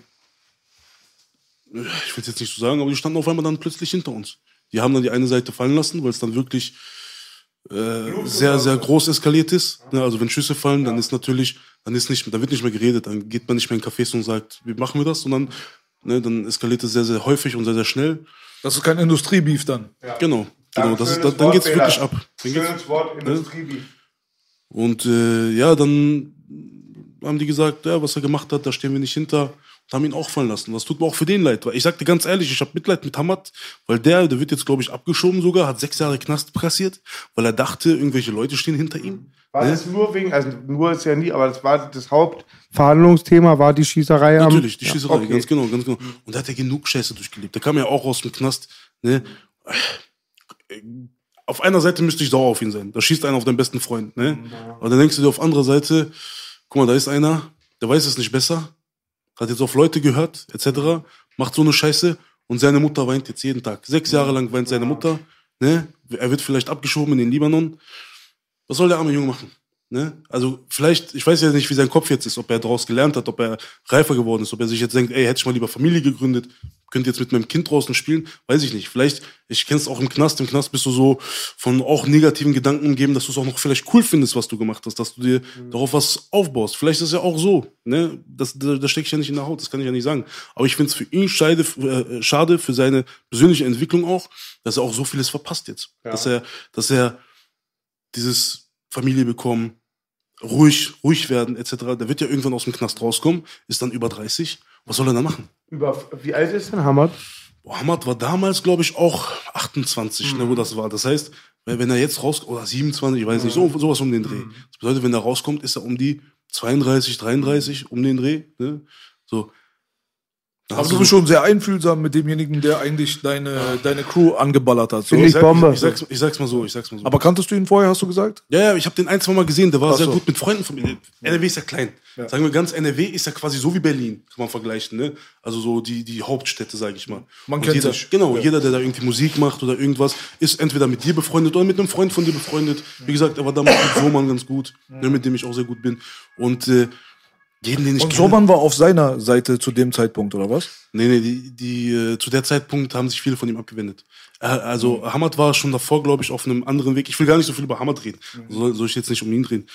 ich will es jetzt nicht so sagen, aber die standen auf einmal dann plötzlich hinter uns. Die haben dann die eine Seite fallen lassen, weil es dann wirklich äh, sehr, sehr groß eskaliert ist. Ne? Also wenn Schüsse fallen, dann ist natürlich, dann ist nicht, dann wird nicht mehr geredet, dann geht man nicht mehr in Cafés und sagt, wie machen wir das, sondern ne, dann eskaliert es sehr, sehr häufig und sehr, sehr schnell. Das ist kein Industriebeef dann. Genau. Genau, das ist, dann, dann geht's wirklich ab. Dann geht's, Schönes Wort, Industriebeef. Und äh, ja, dann haben die gesagt, ja, was er gemacht hat, da stehen wir nicht hinter. Haben ihn auch fallen lassen. Das tut mir auch für den leid. Weil ich sagte ganz ehrlich, ich habe Mitleid mit Hamad, weil der, der wird jetzt, glaube ich, abgeschoben sogar, hat sechs Jahre Knast passiert, weil er dachte, irgendwelche Leute stehen hinter ihm. War Ne? das nur wegen, also nur ist ja nie, aber das war das Hauptverhandlungsthema, war die Schießerei am- Natürlich, die Schießerei, Ja, okay. ganz genau, ganz genau. Und da hat er genug Scheiße durchgelebt. Der kam ja auch aus dem Knast. Ne? Auf einer Seite müsste ich sauer auf ihn sein. Da schießt einer auf deinen besten Freund. Ne? Aber dann denkst du dir auf anderer Seite, guck mal, da ist einer, der weiß es nicht besser, hat jetzt auf Leute gehört, etc., macht so eine Scheiße und seine Mutter weint jetzt jeden Tag. Sechs Jahre lang weint seine Mutter. Ne? Er wird vielleicht abgeschoben in den Libanon. Was soll der arme Junge machen? Ne? Also vielleicht, ich weiß ja nicht, wie sein Kopf jetzt ist, ob er daraus gelernt hat, ob er reifer geworden ist, ob er sich jetzt denkt, ey, hätte ich mal lieber Familie gegründet, könnte jetzt mit meinem Kind draußen spielen, weiß ich nicht. Vielleicht, ich kenn's auch im Knast, im Knast bist du so von auch negativen Gedanken umgeben, dass du es auch noch vielleicht cool findest, was du gemacht hast, dass du dir darauf was aufbaust. Vielleicht ist es ja auch so, ne? Das, da, da stecke ich ja nicht in der Haut, das kann ich ja nicht sagen. Aber ich finde es für ihn scheide, äh, schade, für seine persönliche Entwicklung auch, dass er auch so vieles verpasst jetzt. Dass er, dass er dieses Familie bekommen, ruhig, ruhig werden, etc. Der wird ja irgendwann aus dem Knast rauskommen, ist dann über 30. Was soll er da machen? Über, wie alt ist denn Hamad? Hamad war damals, glaube ich, auch 28, ne, wo das war. Das heißt, wenn wenn er jetzt rauskommt, oder 27, ich weiß nicht, so, sowas um den Dreh. Das bedeutet, wenn er rauskommt, ist er um die 32, 33, um den Dreh. Ne? So. Aber hast du bist schon sehr einfühlsam mit demjenigen, der eigentlich deine, deine Crew angeballert hat. So. Finde ich sag- Bombe. Ich, sag's, ich sag's mal so, ich sag's mal so. Aber kanntest du ihn vorher, hast du gesagt? Ja, ja, ich habe den ein, zwei Mal gesehen, der war Ach sehr so. gut mit Freunden von mir. NRW ist ja klein. Sagen wir ganz, NRW ist ja quasi so wie Berlin, kann man vergleichen, ne? Also so die, die Hauptstädte, sage ich mal. Man Und kennt jeder, sich. Genau, jeder, der da irgendwie Musik macht oder irgendwas, ist entweder mit dir befreundet oder mit einem Freund von dir befreundet. Wie gesagt, er war damals mit Soman ganz gut, ne, mit dem ich auch sehr gut bin. Und äh, jeden, den ich Und kenne- Soman war auf seiner Seite zu dem Zeitpunkt, oder was? Nee, nee, die, die äh, zu der Zeitpunkt haben sich viele von ihm abgewendet. Äh, also Hamad war schon davor, glaube ich, auf einem anderen Weg. Ich will gar nicht so viel über Hamad reden. Soll, soll ich jetzt nicht um ihn reden?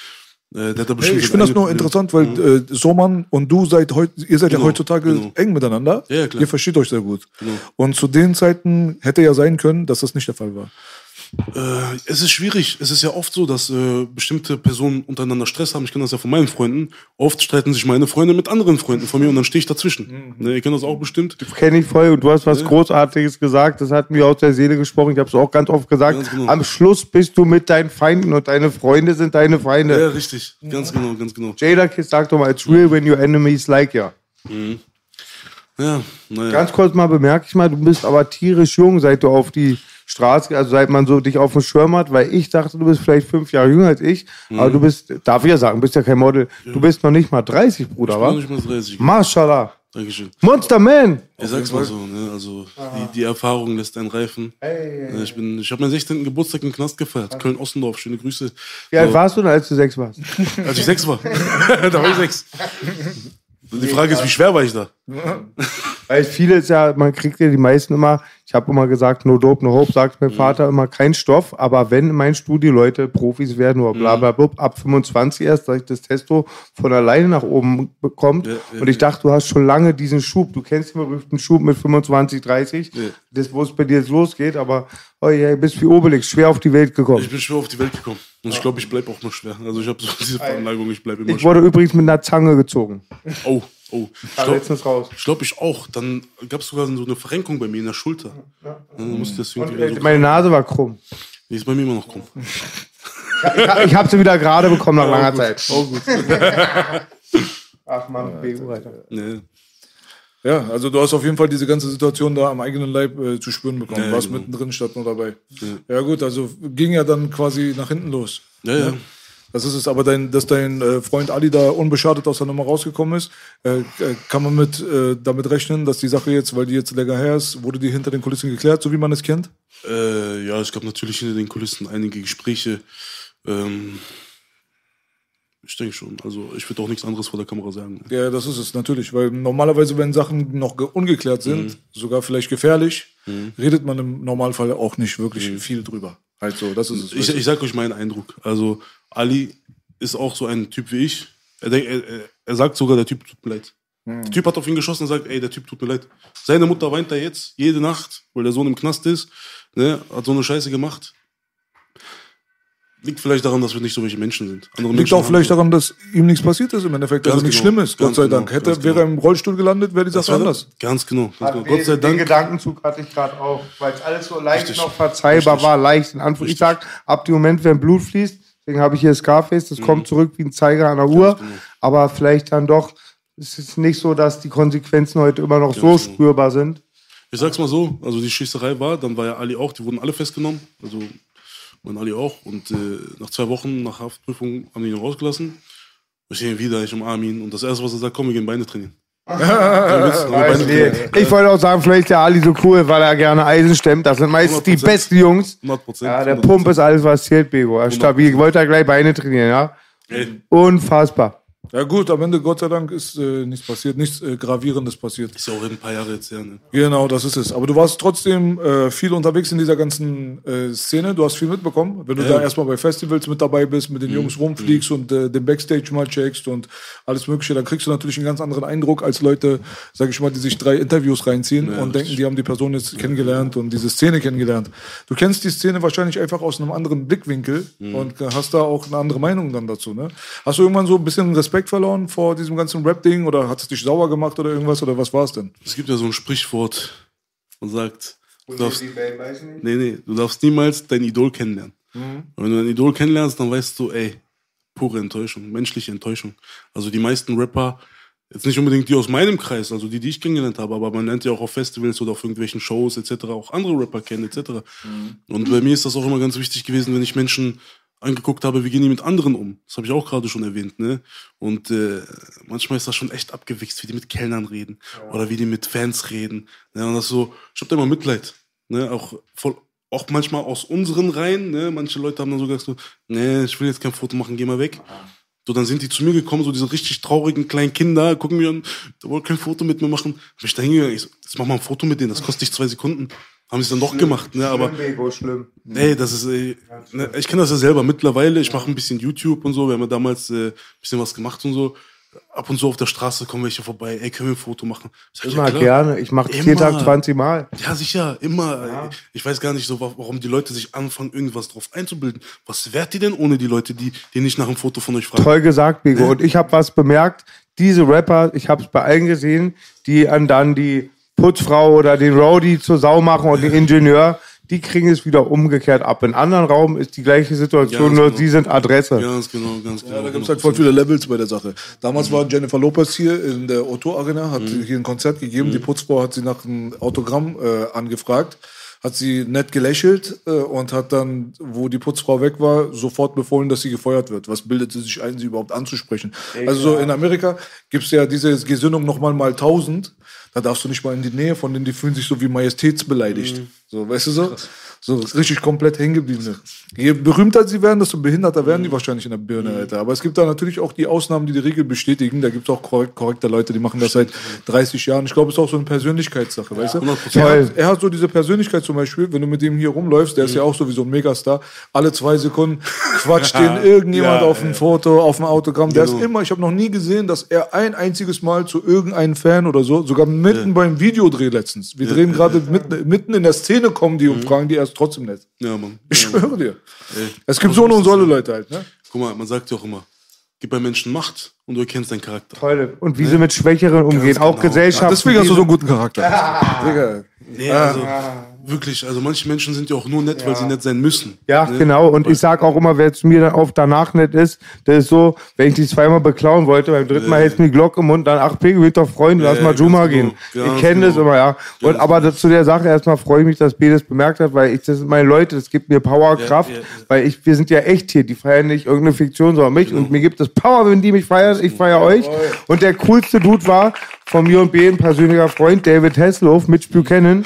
Äh, der hat da Hey, bestimmt ich seine finde das nur Probleme. interessant, weil äh, Soman und du seid heut, ihr seid ja Genau, heutzutage genau. eng miteinander. Ja, ja, klar. Ihr versteht euch sehr gut. Genau. Und zu den Zeiten hätte ja sein können, dass das nicht der Fall war. Äh, es ist schwierig. Es ist ja oft so, dass äh, bestimmte Personen untereinander Stress haben. Ich kenne das ja von meinen Freunden. Oft streiten sich meine Freunde mit anderen Freunden von mir und dann stehe ich dazwischen. Ne, ihr kennt das auch bestimmt. Kenne ich voll und du hast was Großartiges gesagt, das hat mir aus der Seele gesprochen, ich habe es auch ganz oft gesagt. Ganz genau. Am Schluss bist du mit deinen Feinden und deine Freunde sind deine Feinde. Ja, richtig. Ganz genau, ganz genau. Jada Kiss sagt doch mal, it's real when your enemies like ya. Ja, naja. Ganz kurz mal bemerke ich mal, du bist aber tierisch jung, seit du auf die Straße, also seit man so dich auf dem Schirm hat, weil ich dachte, du bist vielleicht fünf Jahre jünger als ich, aber Mhm. du bist, darf ich ja sagen, bist ja kein Model, du bist noch nicht mal 30, Bruder, Ich bin wa? nicht mal 30. Mashallah. Dankeschön. Monster Man! Ich sag's mal so, ne? Also die, die Erfahrung lässt einen reifen. Ne, Ich, bin- ich habe meinen 16. Geburtstag im Knast gefeiert. Köln-Ossendorf, schöne Grüße. Wie alt warst du denn, als du sechs warst? Als ich sechs war. da war ich sechs. Die Frage ist, wie schwer war ich da? Weil viele ist ja, man kriegt ja die meisten immer, ich habe immer gesagt, no dope, no hope, sagt Mhm. mein Vater immer, kein Stoff, aber wenn in meinem Studio Leute Profis werden oder Mhm. bla bla bla, ab 25 erst, dass ich das Testo von alleine nach oben bekommt. Ja, ja, und ich dachte, du hast schon lange diesen Schub, du kennst den berühmten Schub mit 25, 30, Ja. das, wo es bei dir jetzt losgeht, aber oh ja, bist wie Obelix, schwer auf die Welt gekommen. Ich bin schwer auf die Welt gekommen. Und ich glaube, ich bleibe auch noch schwer. Also ich habe so diese Veranlagung, ich bleibe immer Ich schwer. wurde übrigens mit einer Zange gezogen. Oh, oh. Ich Aber glaube letztens raus. ich, glaub, ich auch. Dann gab es sogar so eine Verrenkung bei mir in der Schulter. Ja, dann musste das Und, irgendwie äh, wieder so meine Nase war krumm. Die ist bei mir immer noch krumm. Ich, ich habe sie wieder gerade bekommen nach langer Zeit. Oh gut. Ach man, Bewegung weiter. Nee. Ja, also du hast auf jeden Fall diese ganze Situation da am eigenen Leib äh, zu spüren bekommen. Ja, Warst genau. mittendrin statt nur dabei. Ja. gut, also ging ja dann quasi nach hinten los. Ja, ja. Das ist es, aber dein, dass dein äh, Freund Ali da unbeschadet aus der Nummer rausgekommen ist, äh, äh, kann man mit, äh, damit rechnen, dass die Sache jetzt, weil die jetzt länger her ist, wurde die hinter den Kulissen geklärt, so wie man es kennt? Ja, es gab natürlich hinter den Kulissen einige Gespräche. Ähm, ich denke schon. Also ich würde auch nichts anderes vor der Kamera sagen. Ja, das ist es natürlich, weil normalerweise, wenn Sachen noch ge- ungeklärt sind, sogar vielleicht gefährlich, redet man im Normalfall auch nicht wirklich viel drüber. Halt so, das ist es. Ich, ich sag euch meinen Eindruck. Also, Ali ist auch so ein Typ wie ich. Er, denk- er, er- sagt sogar, der Typ tut mir leid. Hm. Der Typ hat auf ihn geschossen und sagt, ey, der Typ tut mir leid. Seine Mutter weint da jetzt jede Nacht, weil der Sohn im Knast ist. Ne, hat so eine Scheiße gemacht. Liegt vielleicht daran, dass wir nicht so welche Menschen sind. Andere Liegt Menschen auch vielleicht daran, dass ihm nichts passiert ist im Endeffekt, Ganz also nichts genau, Schlimmes, Gott sei genau, Dank. Hätte, ganz wäre genau. er im Rollstuhl gelandet, wäre die Das Sache anders. Ganz genau. Ganz genau. Den- Gott sei Den Dank. Gedankenzug hatte ich gerade auch, weil es alles so leicht Richtig. noch verzeihbar Richtig. war, leicht in Anführungszeichen. Ich sag, ab dem Moment, wenn Blut fließt, deswegen habe ich hier Scarface, das kommt zurück wie ein Zeiger an der Uhr, aber vielleicht dann doch, es ist nicht so, dass die Konsequenzen heute immer noch so Ganz genau. spürbar sind. Ich sag's mal so, also die Schießerei war, dann war ja Ali auch, die wurden alle festgenommen, also mein Ali auch. Und äh, nach zwei Wochen, nach Haftprüfung, haben die ihn rausgelassen. Ich sehe ihn wieder, ich umarme ihn. Und das erste, was er sagt, komm, wir gehen Beine trainieren. Ich wollte auch sagen, vielleicht ist der Ali so cool, weil er gerne Eisen stemmt. Das sind meistens die 100%. besten Jungs. 100 Prozent. Ja, der Pump ist alles, was zählt, Bego. Er ist stabil. Ich wollte ja gleich Beine trainieren, ja. Unfassbar. Ja gut, am Ende, Gott sei Dank, ist äh, nichts passiert, nichts äh, Gravierendes passiert. ist ja auch ein paar Jahre jetzt her, ne? Genau, das ist es. Aber du warst trotzdem äh, viel unterwegs in dieser ganzen äh, Szene. Du hast viel mitbekommen. Wenn du Ja. da erstmal bei Festivals mit dabei bist, mit den Jungs rumfliegst und äh, den Backstage mal checkst und alles Mögliche, dann kriegst du natürlich einen ganz anderen Eindruck als Leute, sag ich mal, die sich drei Interviews reinziehen Ja, und denken, die haben die Person jetzt kennengelernt und diese Szene kennengelernt. Du kennst die Szene wahrscheinlich einfach aus einem anderen Blickwinkel und hast da auch eine andere Meinung dann dazu. Ne? Hast du irgendwann so ein bisschen Respekt verloren vor diesem ganzen Rap-Ding oder hat es dich sauer gemacht oder irgendwas oder was war es denn? Es gibt ja so ein Sprichwort, man sagt, du darfst, nee, nee, du darfst niemals dein Idol kennenlernen. Und wenn du dein Idol kennenlernst, dann weißt du, ey, pure Enttäuschung, menschliche Enttäuschung. Also die meisten Rapper, jetzt nicht unbedingt die aus meinem Kreis, also die, die ich kennengelernt habe, aber man lernt ja auch auf Festivals oder auf irgendwelchen Shows etc. auch andere Rapper kennen etc. Und bei mir ist das auch immer ganz wichtig gewesen, wenn ich Menschen angeguckt habe, wie gehen die mit anderen um. Das habe ich auch gerade schon erwähnt, ne? Und äh, manchmal ist das schon echt abgewichst, wie die mit Kellnern reden oder wie die mit Fans reden. Ne? Und das so, ich habe da immer Mitleid, ne? Auch voll, auch manchmal aus unseren Reihen, ne? Manche Leute haben dann so gesagt so, nee, ich will jetzt kein Foto machen, geh mal weg. So, dann sind die zu mir gekommen, so diese richtig traurigen kleinen Kinder, gucken mir an, der wollte kein Foto mit mir machen. Hab ich da hingegangen, ich so, jetzt mach mal ein Foto mit denen, das kostet dich zwei Sekunden. Haben sie dann doch gemacht, ne? Aber Bego, schlimm. Nee, das ist, äh, ne, ich kenne das ja selber mittlerweile. Ich mache ein bisschen YouTube und so. Wir haben ja damals äh, ein bisschen was gemacht und so. Ab und zu auf der Straße kommen welche vorbei. Ey, können wir ein Foto machen? Immer klar. gerne. Ich mache jeden. Tag 20 Mal. Ja, sicher, immer. Ich weiß gar nicht so, wa- warum die Leute sich anfangen, irgendwas drauf einzubilden. Was wärt ihr denn ohne die Leute, die, die nicht nach einem Foto von euch fragen? Toll gesagt, Bego. Und ich habe was bemerkt. Diese Rapper, ich habe es bei allen gesehen, die an dann die Putzfrau oder den Rowdy zur Sau machen und den Ingenieur, die kriegen es wieder umgekehrt ab. In anderen Raum ist die gleiche Situation, Ganz nur genau. sie sind Adresse. Ganz genau, ganz genau. Ja, da gibt es halt voll viele Levels bei der Sache. Damals war Jennifer Lopez hier in der Otto Arena, hat hier ein Konzert gegeben. Die Putzfrau hat sie nach einem Autogramm äh, angefragt, hat sie nett gelächelt äh, und hat dann, wo die Putzfrau weg war, sofort befohlen, dass sie gefeuert wird. Was bildete sich ein, sie überhaupt anzusprechen? Also so in Amerika gibt es ja diese Gesinnung nochmal mal tausend. Da darfst du nicht mal in die Nähe von denen, die fühlen sich so wie majestätsbeleidigt. So, weißt du so? So richtig komplett hängen geblieben. Je berühmter sie werden, desto behinderter werden die wahrscheinlich in der Birne, Alter. Aber es gibt da natürlich auch die Ausnahmen, die die Regel bestätigen. Da gibt es auch korrekt, korrekte Leute, die machen das seit 30 Jahren. Ich glaube, es ist auch so eine Persönlichkeitssache, weißt du? 100%. Er hat, er hat so diese Persönlichkeit zum Beispiel, wenn du mit dem hier rumläufst, der ist ja auch sowieso ein Megastar. Alle zwei Sekunden quatscht den irgendjemand Ja, auf ein Foto, auf ein Autogramm. Der ist Genau. immer, ich habe noch nie gesehen, dass er ein einziges Mal zu irgendeinem Fan oder so, sogar mitten beim Videodreh letztens. Wir drehen gerade mitten, mitten in der Szene kommen die und fragen die erst trotzdem nett. Ja, Mann. Ich schwöre dir. Ey. Es gibt so und so eine Leute halt, ne? Guck mal, man sagt ja auch immer, gib bei Menschen Macht und du erkennst deinen Charakter. Toll. Und wie sie mit Schwächeren umgehen. Auch genau. Gesellschaft. Deswegen hast du so einen guten Charakter. Digga. Nee, also wirklich, also manche Menschen sind ja auch nur nett, weil sie nett sein müssen. Ja, Ne? genau. Und ich sag auch immer, wer zu mir dann auf danach nett ist, das ist so, wenn ich die zweimal beklauen wollte, beim dritten Mal hältst du mir die Glocke im Mund, dann, ach, Pegel, wird doch Freunde, lass Ja, mal Juma genau. gehen. Ganz ich kenne das genau. immer, ja. Und aber das, zu der Sache erstmal freue ich mich, dass B das bemerkt hat, weil ich, das sind meine Leute, das gibt mir Power, Kraft, ja, ja. weil ich, wir sind ja echt hier, die feiern nicht irgendeine Fiktion, sondern mich Genau. und mir gibt es Power, wenn die mich feiern, ich feiere euch. Und der coolste Dude war, von mir und B ein persönlicher Freund, David Hasselhoff, Mitch Buchanan.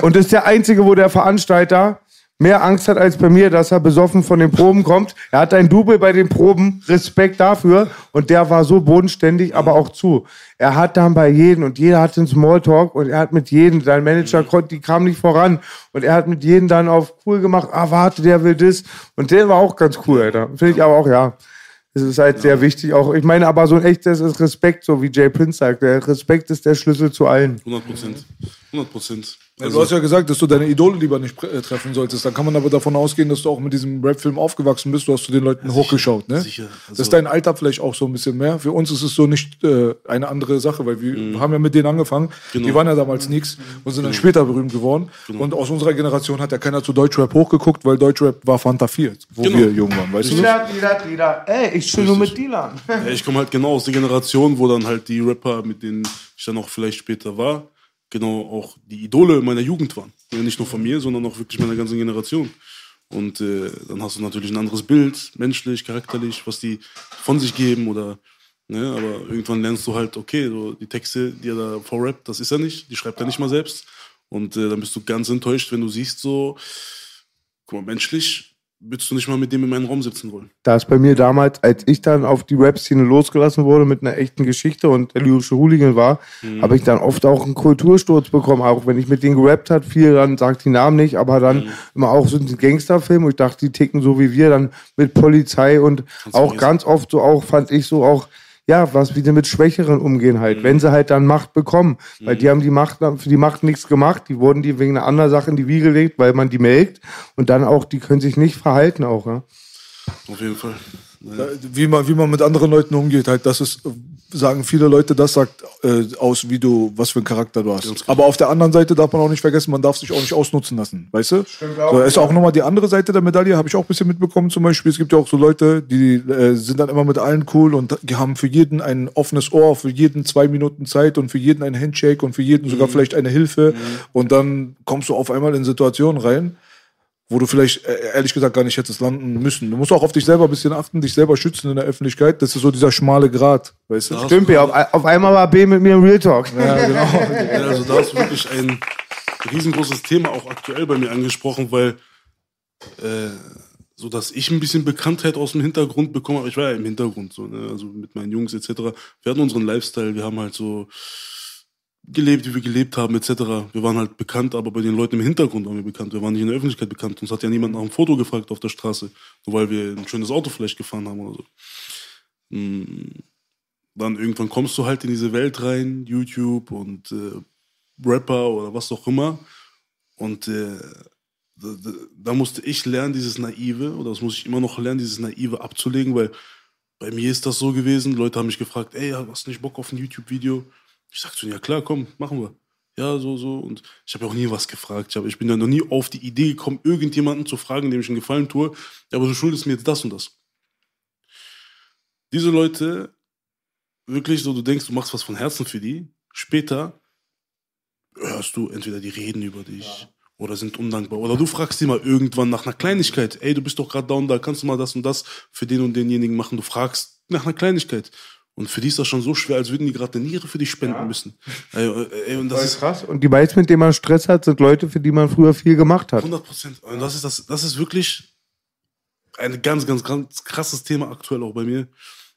Und das ist der einzige, wo der Veranstalter mehr Angst hat als bei mir, dass er besoffen von den Proben kommt. Er hat ein Double bei den Proben, Respekt dafür. Und der war so bodenständig, aber auch zu. Er hat dann bei jedem und jeder hat einen Smalltalk und er hat mit jedem, sein Manager die kam nicht voran. Und er hat mit jedem dann auf cool gemacht, ah, warte, der will das. Und der war auch ganz cool, Alter. Finde ich aber auch, ja. Es ist halt sehr wichtig auch. Ich meine, aber so ein echtes ist Respekt, so wie Jay Prince sagt. Der Respekt ist der Schlüssel zu allen. 100 Prozent. 100 Prozent. Ja, du hast ja gesagt, dass du deine Idole lieber nicht äh, treffen solltest. Dann kann man aber davon ausgehen, dass du auch mit diesem Rap-Film aufgewachsen bist. Du hast zu den Leuten hochgeschaut, ne? sicher. das Also- ist dein Alter vielleicht auch so ein bisschen mehr. Für uns ist es so nicht äh, eine andere Sache, weil wir haben ja mit denen angefangen. Mhm. Genau. Die waren ja damals nichts und sind dann später berühmt geworden. Und aus unserer Generation hat ja keiner zu Deutschrap hochgeguckt, weil Deutschrap war Fanta 4, wo Genau. wir jung waren, weißt du? Dila, Dila, Dila. Ey, ich chill nur mit Dealern. Ja, ich komme halt genau aus der Generation, wo dann halt die Rapper, mit denen ich dann auch vielleicht später war, genau auch die Idole meiner Jugend waren. Ja, nicht nur von mir, sondern auch wirklich meiner ganzen Generation. Und äh, dann hast du natürlich ein anderes Bild, menschlich, charakterlich, was die von sich geben oder ne, aber irgendwann lernst du halt, okay, so die Texte, die er da vorrappt, das ist er nicht, die schreibt er nicht mal selbst. Und äh, dann bist du ganz enttäuscht, wenn du siehst, so, guck mal, menschlich würdest du nicht mal mit dem in meinem Raum sitzen wollen. Da ist bei mir damals, als ich dann auf die Rap-Szene losgelassen wurde mit einer echten Geschichte und der lyrische Hooligan war, habe ich dann oft auch einen Kultursturz bekommen. Auch wenn ich mit denen gerappt hat, viel dann sagt die Namen nicht, aber dann immer auch so ein Gangsterfilm. Und ich dachte, die ticken so wie wir, dann mit Polizei und auch vergessen. ganz oft so auch, fand ich so auch, ja, was wie sie mit Schwächeren umgehen halt, wenn sie halt dann Macht bekommen. Weil die haben die Macht, für die Macht nichts gemacht, die wurden die wegen einer anderen Sache in die Wiege gelegt, weil man die melkt und dann auch, die können sich nicht verhalten auch, ja. Auf jeden Fall. Wie man, wie man mit anderen Leuten umgeht, halt, das ist, sagen viele Leute, das sagt äh, aus, wie du, was für einen Charakter du hast. Aber auf der anderen Seite darf man auch nicht vergessen, man darf sich auch nicht ausnutzen lassen, weißt du? auch, so, ist auch nochmal die andere Seite der Medaille, habe ich auch ein bisschen mitbekommen zum Beispiel. Es gibt ja auch so Leute, die äh, sind dann immer mit allen cool und die haben für jeden ein offenes Ohr, für jeden zwei Minuten Zeit und für jeden ein Handshake und für jeden sogar vielleicht eine Hilfe. Und dann kommst du auf einmal in Situationen rein, wo du vielleicht äh, ehrlich gesagt gar nicht hättest landen müssen. Du musst auch auf dich selber ein bisschen achten, dich selber schützen in der Öffentlichkeit. Das ist so dieser schmale Grat, weißt du? Stimmt, ja. Auf, auf einmal war B mit mir im Real Talk. Ja, genau. Ja, also da ist wirklich ein riesengroßes Thema auch aktuell bei mir angesprochen, weil äh, so dass ich ein bisschen Bekanntheit aus dem Hintergrund bekomme, aber ich war ja im Hintergrund so, ne? also mit meinen Jungs etc. Wir hatten unseren Lifestyle, wir haben halt so gelebt, wie wir gelebt haben etc. Wir waren halt bekannt, aber bei den Leuten im Hintergrund waren wir bekannt. Wir waren nicht in der Öffentlichkeit bekannt. Uns hat ja niemand nach einem Foto gefragt auf der Straße, nur weil wir ein schönes Auto vielleicht gefahren haben oder so. Mm, Dann irgendwann kommst du halt in diese Welt rein, YouTube und äh, Rapper oder was auch immer. Und äh, da, da, da musste ich lernen, dieses Naive, oder das muss ich immer noch lernen, dieses Naive abzulegen, weil bei mir ist das so gewesen. Leute haben mich gefragt, ey, hast du nicht Bock auf ein YouTube-Video? Ich sag zu ihnen, ja klar, komm, machen wir. Ja, so, so. Und ich habe auch nie was gefragt. Ich, hab, ich bin ja noch nie auf die Idee gekommen, irgendjemanden zu fragen, dem ich einen Gefallen tue. Ja, aber du schuldest mir jetzt das und das. Diese Leute, wirklich so, du denkst, du machst was von Herzen für die. Später hörst du entweder die reden über dich oder sind undankbar. Oder du fragst die mal irgendwann nach einer Kleinigkeit. Ey, du bist doch gerade da und da, kannst du mal das und das für den und denjenigen machen? Du fragst nach einer Kleinigkeit. Und für die ist das schon so schwer, als würden die gerade eine Niere für dich spenden müssen. Ey, ey, und das Das ist ist krass. Und die meisten, mit denen man Stress hat, sind Leute, für die man früher viel gemacht hat. 100 Prozent. Und das ist, das, das ist wirklich ein ganz, ganz, ganz krasses Thema aktuell auch bei mir.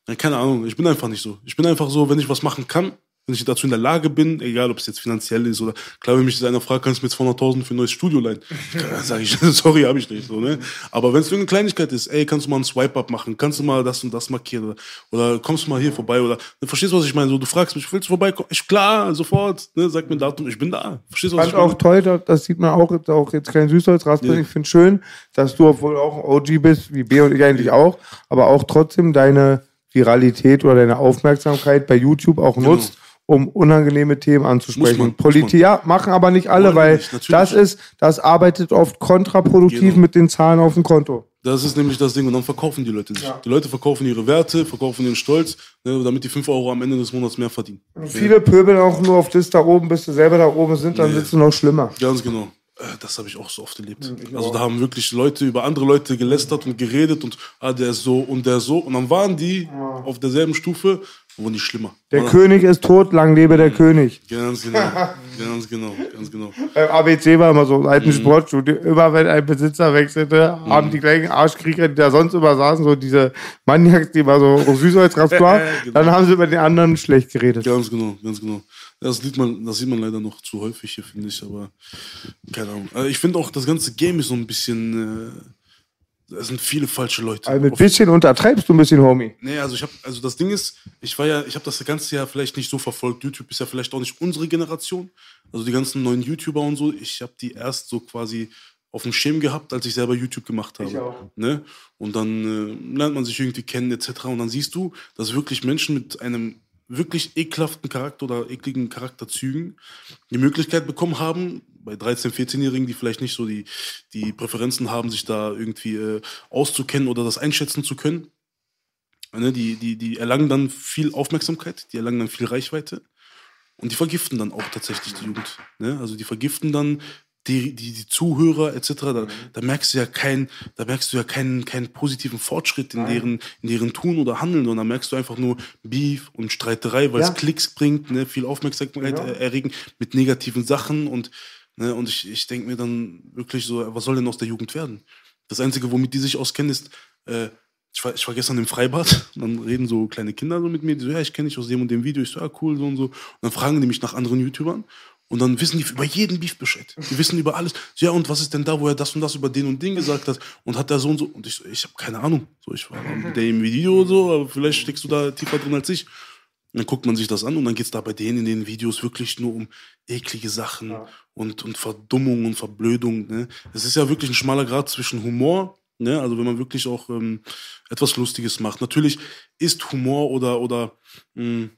Ja, keine Ahnung, ich bin einfach nicht so. Ich bin einfach so, wenn ich was machen kann, wenn ich dazu in der Lage bin, egal ob es jetzt finanziell ist oder klar, wenn mich jetzt einer fragt, kannst du mir jetzt 200.000 für ein neues Studio leihen? Dann sage ich, sorry, habe ich nicht. So, ne? Aber wenn es irgendeine Kleinigkeit ist, ey, kannst du mal einen Swipe-Up machen, kannst du mal das und das markieren oder, oder kommst du mal hier vorbei oder dann verstehst du, was ich meine? So, du fragst mich, willst du vorbeikommen? Ich, klar, sofort, ne? sag mir ein Datum, ich bin da. Verstehst du, was ich meine? auch toll, da- das sieht man auch, auch jetzt kein Süßholzraspel. Ja. Ich finde schön, dass du, obwohl auch ein OG bist, wie B und ich eigentlich auch, aber auch trotzdem deine Viralität oder deine Aufmerksamkeit bei YouTube auch nutzt, um unangenehme Themen anzusprechen. Man, Politik, ja, machen aber nicht alle, Wollen weil nicht, das ist, das arbeitet oft kontraproduktiv Genau. mit den Zahlen auf dem Konto. Das ist nämlich das Ding. Und dann verkaufen die Leute sich. Die Leute verkaufen ihre Werte, verkaufen ihren Stolz, ne, damit die 5 Euro am Ende des Monats mehr verdienen. Und viele pöbeln auch nur auf das da oben, bis sie selber da oben sind, dann Nee. sitzt du noch schlimmer. Ganz genau. Äh, Das habe ich auch so oft erlebt. Also da haben wirklich Leute über andere Leute gelästert und geredet und ah, der ist so und der ist so. Und dann waren die auf derselben Stufe, wurden die schlimmer. Der Oder? König ist tot, lang lebe der König. Ganz genau, ganz genau, ganz genau. Beim ABC war immer so im alten Mhm. Sportstudio. Immer wenn ein Besitzer wechselte, haben die gleichen Arschkrieger, die da sonst immer saßen, so diese Maniacs, die immer so süß als Rastor, Genau. dann haben sie über den anderen schlecht geredet. Ganz genau, ganz genau. Das sieht man, das sieht man leider noch zu häufig hier, finde ich, aber keine Ahnung. Also ich finde auch, das ganze Game ist so ein bisschen, äh, da sind viele falsche Leute. Also mit bisschen untertreibst du ein bisschen, Homie. Nee, also ich habe, also das Ding ist, ich war ja, ich habe das ganze Jahr vielleicht nicht so verfolgt. YouTube ist ja vielleicht auch nicht unsere Generation. Also die ganzen neuen YouTuber und so. Ich habe die erst so quasi auf dem Schirm gehabt, als ich selber YouTube gemacht habe. Ich auch. Ne? Und dann äh, lernt man sich irgendwie kennen etc. Und dann siehst du, dass wirklich Menschen mit einem wirklich ekelhaften Charakter oder ekligen Charakterzügen die Möglichkeit bekommen haben, bei 13-, 14-Jährigen, die vielleicht nicht so die, die Präferenzen haben, sich da irgendwie äh, auszukennen oder das einschätzen zu können. Ne, die, die, die erlangen dann viel Aufmerksamkeit, die erlangen dann viel Reichweite und die vergiften dann auch tatsächlich die Jugend. Ne? Also die vergiften dann die, die, die Zuhörer etc. Da, da merkst du ja kein, da merkst du ja keinen, keinen positiven Fortschritt in deren, in deren Tun oder Handeln, sondern da merkst du einfach nur Beef und Streiterei, weil Ja. es Klicks bringt, ne? viel Aufmerksamkeit Ja. äh, erregen mit negativen Sachen und Ne, und ich, ich denke mir dann wirklich so, was soll denn aus der Jugend werden? Das Einzige, womit die sich auskennen, ist, äh, ich, war, ich war gestern im Freibad, dann reden so kleine Kinder so mit mir, die so, ja, ich kenne dich aus dem und dem Video, ich so, ja, cool, so und so. Und dann fragen die mich nach anderen YouTubern und dann wissen die über jeden Beef Bescheid. Die wissen über alles. So, ja, und was ist denn da, wo er das und das über den und den gesagt hat und hat er so und so. Und ich so, ich habe keine Ahnung. So, ich war mit dem Video und so, aber vielleicht steckst du da tiefer drin als ich. Und dann guckt man sich das an und dann geht's da bei denen in den Videos wirklich nur um eklige Sachen und, und Verdummung und Verblödung. Ne? Es ist ja wirklich ein schmaler Grad zwischen Humor, ne? also wenn man wirklich auch ähm, etwas Lustiges macht. Natürlich ist Humor oder, oder mh,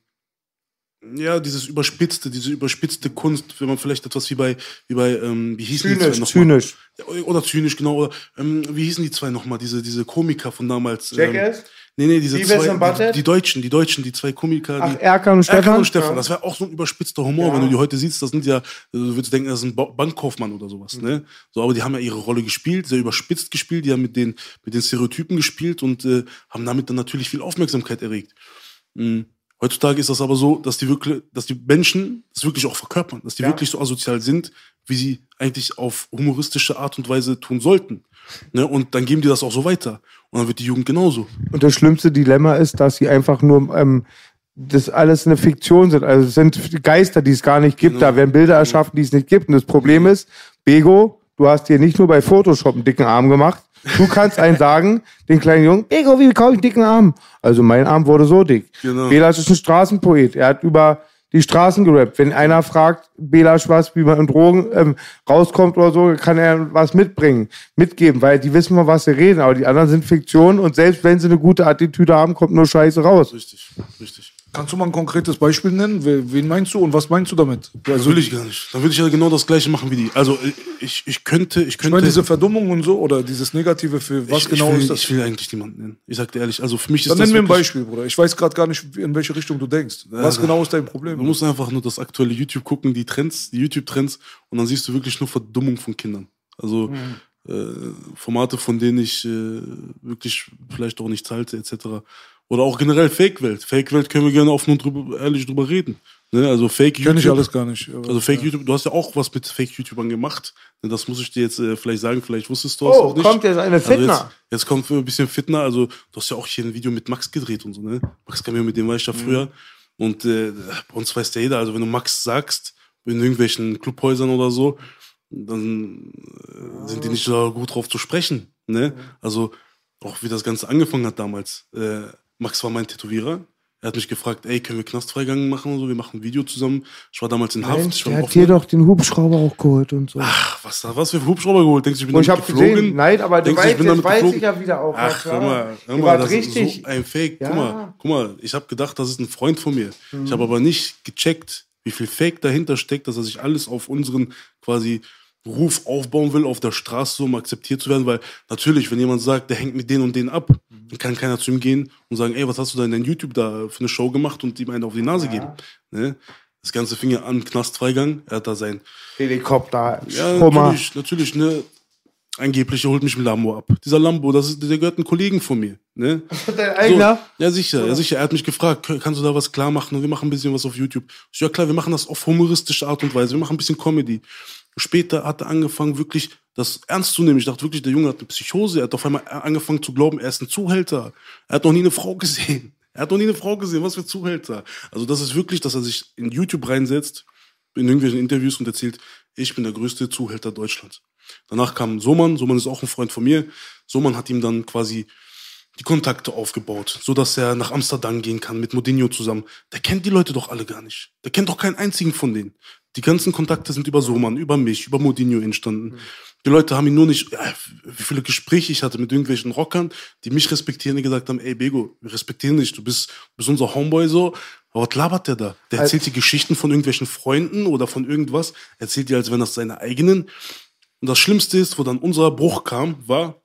ja, dieses überspitzte, diese überspitzte Kunst, wenn man vielleicht etwas wie bei, wie bei, ähm, wie hießen die zwei Zynisch, nochmal? zynisch. Ja, Oder zynisch, genau. Oder, ähm, wie hießen die zwei nochmal, diese, diese Komiker von damals? Ähm, Jackass? Nee, nee, diese zwei, die, die Deutschen, die Deutschen, die zwei Komiker. Ach, Erkan und Stefan? Erkan und Stefan, das wäre auch so ein überspitzter Humor, Ja. wenn du die heute siehst, das sind ja, du würdest denken, das ist ein Ba- Bankkaufmann oder sowas, Mhm. ne? So, aber die haben ja ihre Rolle gespielt, sehr überspitzt gespielt, die haben mit den, mit den Stereotypen gespielt und äh, haben damit dann natürlich viel Aufmerksamkeit erregt. Mhm. Heutzutage ist das aber so, dass die wirklich, dass die Menschen das wirklich auch verkörpern, dass die Ja. wirklich so asozial sind, wie sie eigentlich auf humoristische Art und Weise tun sollten. Ne? Und dann geben die das auch so weiter. Und dann wird die Jugend genauso. Und das schlimmste Dilemma ist, dass sie einfach nur ähm, das alles eine Fiktion sind. Also es sind Geister, die es gar nicht gibt. Genau. Da werden Bilder erschaffen, die es nicht gibt. Und das Problem ist, Bego, du hast dir nicht nur bei Photoshop einen dicken Arm gemacht. Du kannst einen sagen, den kleinen Jungen, Bego, wie bekomme ich einen dicken Arm? Also mein Arm wurde so dick. Genau. Belasch ist ein Straßenpoet. Er hat über die Straßen gerappt. Wenn einer fragt, Belasch was, wie man in Drogen ähm, rauskommt oder so, kann er was mitbringen, mitgeben, weil die wissen mal, was sie reden. Aber die anderen sind Fiktionen und selbst wenn sie eine gute Attitüde haben, kommt nur Scheiße raus. Richtig, richtig. Kannst du mal ein konkretes Beispiel nennen? We- Wen meinst du und was meinst du damit? Das will ich gar nicht. Dann würde ich ja genau das gleiche machen wie die. Also ich, ich könnte, ich Ich könnte. meine, diese Verdummung und so oder dieses Negative für was ich, genau ich will, ist das? Ich will eigentlich niemanden nennen. Ich sag dir ehrlich, also für mich ist Dann das nenn mir ein Beispiel, Bruder. Ich weiß gerade gar nicht, in welche Richtung du denkst. Was Ja. genau ist dein Du Problem? musst einfach nur das aktuelle YouTube gucken, die Trends, die YouTube-Trends, und dann siehst du wirklich nur Verdummung von Kindern. Also Mhm. äh, Formate, von denen ich äh, wirklich vielleicht auch nichts halte, etc. Oder auch generell Fake-Welt. Fake-Welt können wir gerne offen und drüber, ehrlich drüber reden. Ne? Also Fake Kenn ich YouTube. alles gar nicht. aber- Also Fake YouTube, du hast ja auch was mit Fake YouTubern gemacht. Ne, Das muss ich dir jetzt äh, vielleicht sagen, vielleicht wusstest du es Oh, auch nicht. kommt jetzt eine Also Fitner. jetzt, jetzt kommt ein bisschen Fitner. Also du hast ja auch hier ein Video mit Max gedreht und so, ne? Max Cameo, mit dem war ich ja früher. Und äh, bei uns weiß ja jeder, also wenn du Max sagst, in irgendwelchen Clubhäusern oder so, dann äh, sind die nicht so gut drauf zu sprechen. Ne? Also auch wie das Ganze angefangen hat damals. Äh, Max war mein Tätowierer. Er hat mich gefragt, ey, können wir Knastfreigang machen und so? Wir machen ein Video zusammen. Ich war damals in Haft. Mensch, ich im hat dir doch den Hubschrauber auch geholt und so. Ach, was, da- was für Hubschrauber geholt? Denkst du, ich bin und ich damit geflogen? gesehen, nein, aber du Denkst weißt, ich bin damit weiß geflogen? ich ja wieder auch. Ach, hör mal, hör mal, das richtig. ist so ein Fake. Ja. Guck mal, guck mal, ich habe gedacht, das ist ein Freund von mir. Mhm. Ich habe aber nicht gecheckt, wie viel Fake dahinter steckt, dass er sich alles auf unseren quasi Ruf aufbauen will, auf der Straße, um akzeptiert zu werden, weil natürlich, wenn jemand sagt, der hängt mit denen und denen ab, Mhm. dann kann keiner zu ihm gehen und sagen, ey, was hast du da in deinem YouTube da für eine Show gemacht und ihm einen auf die Nase geben. Ne? Das Ganze fing ja an, Knastfreigang, er hat da sein Helikopter, ja, Hummer. natürlich, natürlich, ne. Angeblich, er holt mich mit Lambo ab. Dieser Lambo, das ist, der gehört einem Kollegen von mir. Ne? Dein eigener? So, ja, sicher, ja, sicher. Er hat mich gefragt, kannst du da was klar machen? Und wir machen ein bisschen was auf YouTube. So, ja klar, wir machen das auf humoristische Art und Weise. Wir machen ein bisschen Comedy. Später hat er angefangen, wirklich das ernst zu nehmen. Ich dachte wirklich, der Junge hat eine Psychose. Er hat auf einmal angefangen zu glauben, er ist ein Zuhälter. Er hat noch nie eine Frau gesehen. Er hat noch nie eine Frau gesehen. Was für Zuhälter. Also das ist wirklich, dass er sich in YouTube reinsetzt, in irgendwelchen Interviews und erzählt, ich bin der größte Zuhälter Deutschlands. Danach kam Soman, Soman ist auch ein Freund von mir. Soman hat ihm dann quasi die Kontakte aufgebaut, so dass er nach Amsterdam gehen kann mit Modinho zusammen. Der kennt die Leute doch alle gar nicht. Der kennt doch keinen einzigen von denen. Die ganzen Kontakte sind über Soman, über mich, über Modinho entstanden. Die Leute haben ihn nur nicht, ja, wie viele Gespräche ich hatte mit irgendwelchen Rockern, die mich respektieren, die gesagt haben, ey Bego, wir respektieren dich, du bist, du bist unser Homeboy so. Aber was labert der da? Der erzählt die Geschichten von irgendwelchen Freunden oder von irgendwas, erzählt die, als wenn das seine eigenen. Und das Schlimmste ist, wo dann unser Bruch kam, war,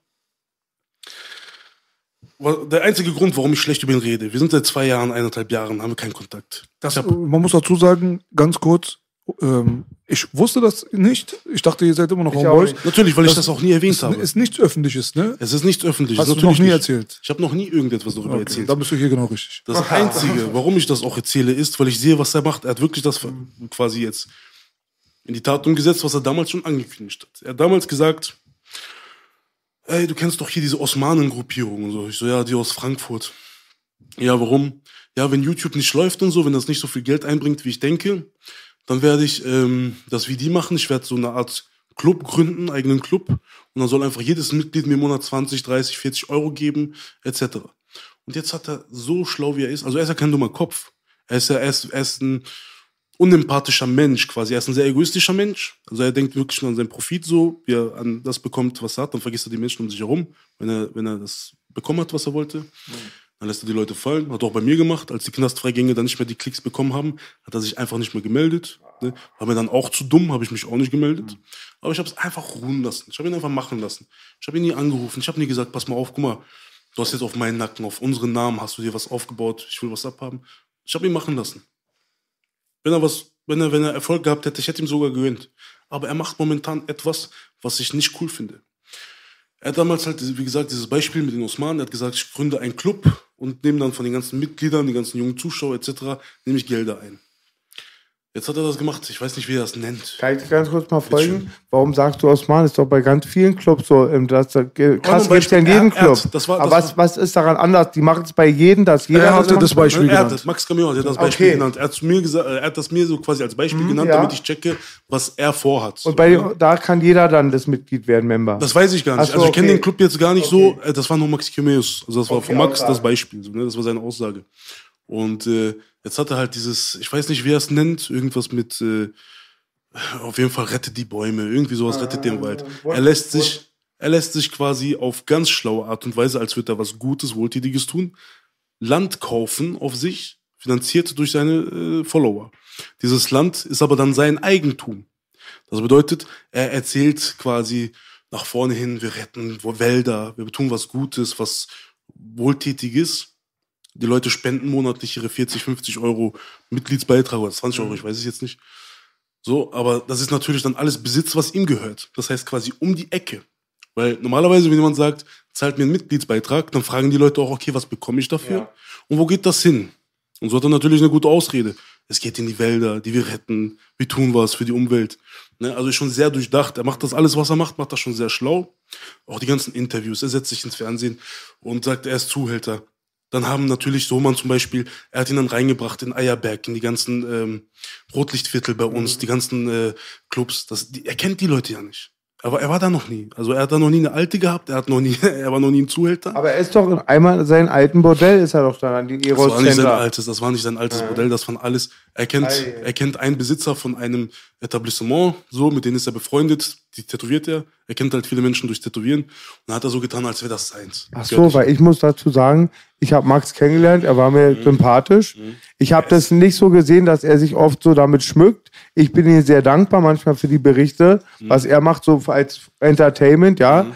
der einzige Grund, warum ich schlecht über ihn rede. Wir sind seit zwei Jahren, eineinhalb Jahren, haben wir keinen Kontakt. Das, man muss dazu sagen, ganz kurz, ähm, ich wusste das nicht. Ich dachte, ihr seid immer noch Ich auch nicht. Natürlich, weil ich Das das auch nie erwähnt Ist, habe. ist nichts Öffentliches, ne? es ist nichts öffentliches. Hast du noch nie nicht. erzählt? Ich habe noch nie irgendetwas darüber Okay, erzählt. dann bist du hier genau richtig. Das Einzige, warum ich das auch erzähle, ist, weil ich sehe, was er macht. Er hat wirklich das quasi jetzt in die Tat umgesetzt, was er damals schon angekündigt hat. Er hat damals gesagt, ey, du kennst doch hier diese Osmanen-Gruppierung und so. Ich so, ja, die aus Frankfurt. Ja, warum? Ja, wenn YouTube nicht läuft und so, wenn das nicht so viel Geld einbringt, wie ich denke, dann werde ich ähm, das wie die machen. Ich werde so eine Art Club gründen, eigenen Club. Und dann soll einfach jedes Mitglied mir im Monat 20, 30, 40 Euro geben, etc. Und jetzt hat er so schlau, wie er ist, also er ist ja kein dummer Kopf. Er ist ja er er ist ein unempathischer Mensch quasi. Er ist ein sehr egoistischer Mensch. Also er denkt wirklich nur an seinen Profit so, wie er an das bekommt, was er hat. Dann vergisst er die Menschen um sich herum, wenn er, wenn er das bekommen hat, was er wollte. Dann lässt er die Leute fallen. Hat er auch bei mir gemacht. Als die Knastfreigänge dann nicht mehr die Klicks bekommen haben, hat er sich einfach nicht mehr gemeldet. Ne? War mir dann auch zu dumm, habe ich mich auch nicht gemeldet. Aber ich habe es einfach ruhen lassen. Ich habe ihn einfach machen lassen. Ich habe ihn nie angerufen. Ich habe nie gesagt, pass mal auf, guck mal, du hast jetzt auf meinen Nacken, auf unseren Namen hast du dir was aufgebaut. Ich will was abhaben. Ich habe ihn machen lassen. Wenn er was, wenn er, wenn er Erfolg gehabt hätte, ich hätte ihm sogar gegönnt. Aber er macht momentan etwas, was ich nicht cool finde. Er hat damals halt, wie gesagt, dieses Beispiel mit den Osmanen, er hat gesagt, ich gründe einen Club und nehme dann von den ganzen Mitgliedern, die ganzen jungen Zuschauer etc., nehme ich Gelder ein. Jetzt hat er das gemacht, ich weiß nicht, wie er das nennt. Kann ich ganz kurz mal folgen? Warum sagst du Osman? Ist doch bei ganz vielen Clubs so. ähm, Das, das, krass gibt's ja in jedem hat- Club. das war- Aber das was, was ist daran anders? Die machen es bei jedem, dass jeder Er hatte macht? das Beispiel er hat genannt. das, Max Camillo hat das Beispiel Okay. genannt. Er hat, zu mir gesagt, er hat das mir so quasi als Beispiel genannt, ja. damit ich checke, was er vorhat. Und bei, da kann jeder dann das Mitglied werden, Member. Das weiß ich gar nicht. So, also ich kenne okay. den Club jetzt gar nicht so. Äh, Das war nur Max Kimeus. Also das war Okay, von Max das Beispiel. Ne? Das war seine Aussage. Und äh, jetzt hat er halt dieses, ich weiß nicht, wie er es nennt, irgendwas mit, äh, auf jeden Fall rettet die Bäume, irgendwie sowas rettet den Wald. Er lässt sich, er lässt sich quasi auf ganz schlaue Art und Weise, als würde er was Gutes, Wohltätiges tun, Land kaufen auf sich, finanziert durch seine äh, Follower. Dieses Land ist aber dann sein Eigentum. Das bedeutet, er erzählt quasi nach vorne hin, wir retten Wälder, wir tun was Gutes, was Wohltätiges. Die Leute spenden monatlich ihre 40, 50 Euro Mitgliedsbeitrag oder 20 Euro, ich weiß es jetzt nicht. So, aber das ist natürlich dann alles Besitz, was ihm gehört. Das heißt quasi um die Ecke. Weil normalerweise, wenn jemand sagt, zahlt mir einen Mitgliedsbeitrag, dann fragen die Leute auch, okay, was bekomme ich dafür? Und wo geht das hin? Und so hat er natürlich eine gute Ausrede. Es geht in die Wälder, die wir retten, wir tun was für die Umwelt. Ne? Also ist schon sehr durchdacht. Er macht das alles, was er macht, macht das schon sehr schlau. Auch die ganzen Interviews. Er setzt sich ins Fernsehen und sagt, er ist Zuhälter. Dann haben natürlich Sohmann zum Beispiel, er hat ihn dann reingebracht in Eierberg, in die ganzen ähm, Rotlichtviertel bei uns, die ganzen äh, Clubs. Das, die, er kennt die Leute ja nicht. Aber er war da noch nie. Also er hat da noch nie eine alte gehabt, er hat noch nie, er war noch nie ein Zuhälter. Aber er ist doch in einmal sein alten Bordell ist er doch daran, die Das Eros war nicht sein altes, das war nicht sein altes Modell, das waren alles. Er kennt, Ei. er kennt einen Besitzer von einem Etablissement, so, mit denen ist er befreundet, die tätowiert er. Er kennt halt viele Menschen durchs Tätowieren. Und hat er so getan, als wäre das seins. Ach so, weil ich muss dazu sagen, ich habe Max kennengelernt, er war mir Mhm. sympathisch. Ich habe das nicht so gesehen, dass er sich oft so damit schmückt. Ich bin ihm sehr dankbar manchmal für die Berichte, Mhm. was er macht, so als Entertainment, ja.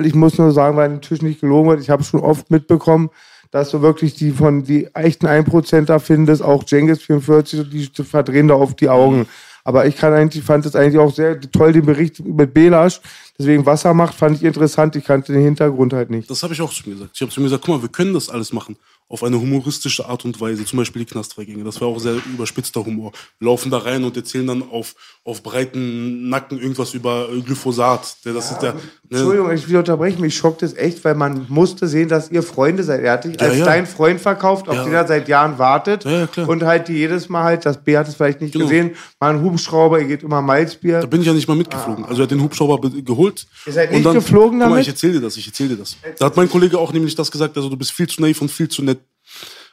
Ich muss nur sagen, weil natürlich nicht gelogen wird, ich habe schon oft mitbekommen, dass du wirklich die von die echten 1%er findest, auch Jengis 44, die verdrehen da oft die Augen. Aber ich kann eigentlich, fand es eigentlich auch sehr toll, den Bericht mit Belasch. Deswegen Wassermacht fand ich interessant. Ich kannte den Hintergrund halt nicht. Das habe ich auch zu mir gesagt. Ich habe zu mir gesagt, guck mal, wir können das alles machen. Auf eine humoristische Art und Weise. Zum Beispiel die Knastfreigänge. Das war auch sehr überspitzter Humor. Wir laufen da rein und erzählen dann auf, auf breiten Nacken irgendwas über Glyphosat. Der, das ist der, ne? Entschuldigung, ich will unterbrechen. Mich schockt es echt, weil man musste sehen, dass ihr Freunde seid. Er hat dich Ja, als ja. dein Freund verkauft, auf Ja. den er seit Jahren wartet. Ja, ja, klar. Und halt die jedes Mal halt, das B hat es vielleicht nicht Genau. gesehen, mal ein Hubschrauber, ihr geht immer Malzbier. Da bin ich ja nicht mal mitgeflogen. Also er hat den Hubschrauber be- geholt. Ihr seid nicht dann, geflogen Guck mal, damit? ich erzähle dir das, ich erzähle dir das. Da hat mein Kollege auch nämlich das gesagt, also du bist viel zu naiv und viel zu nett.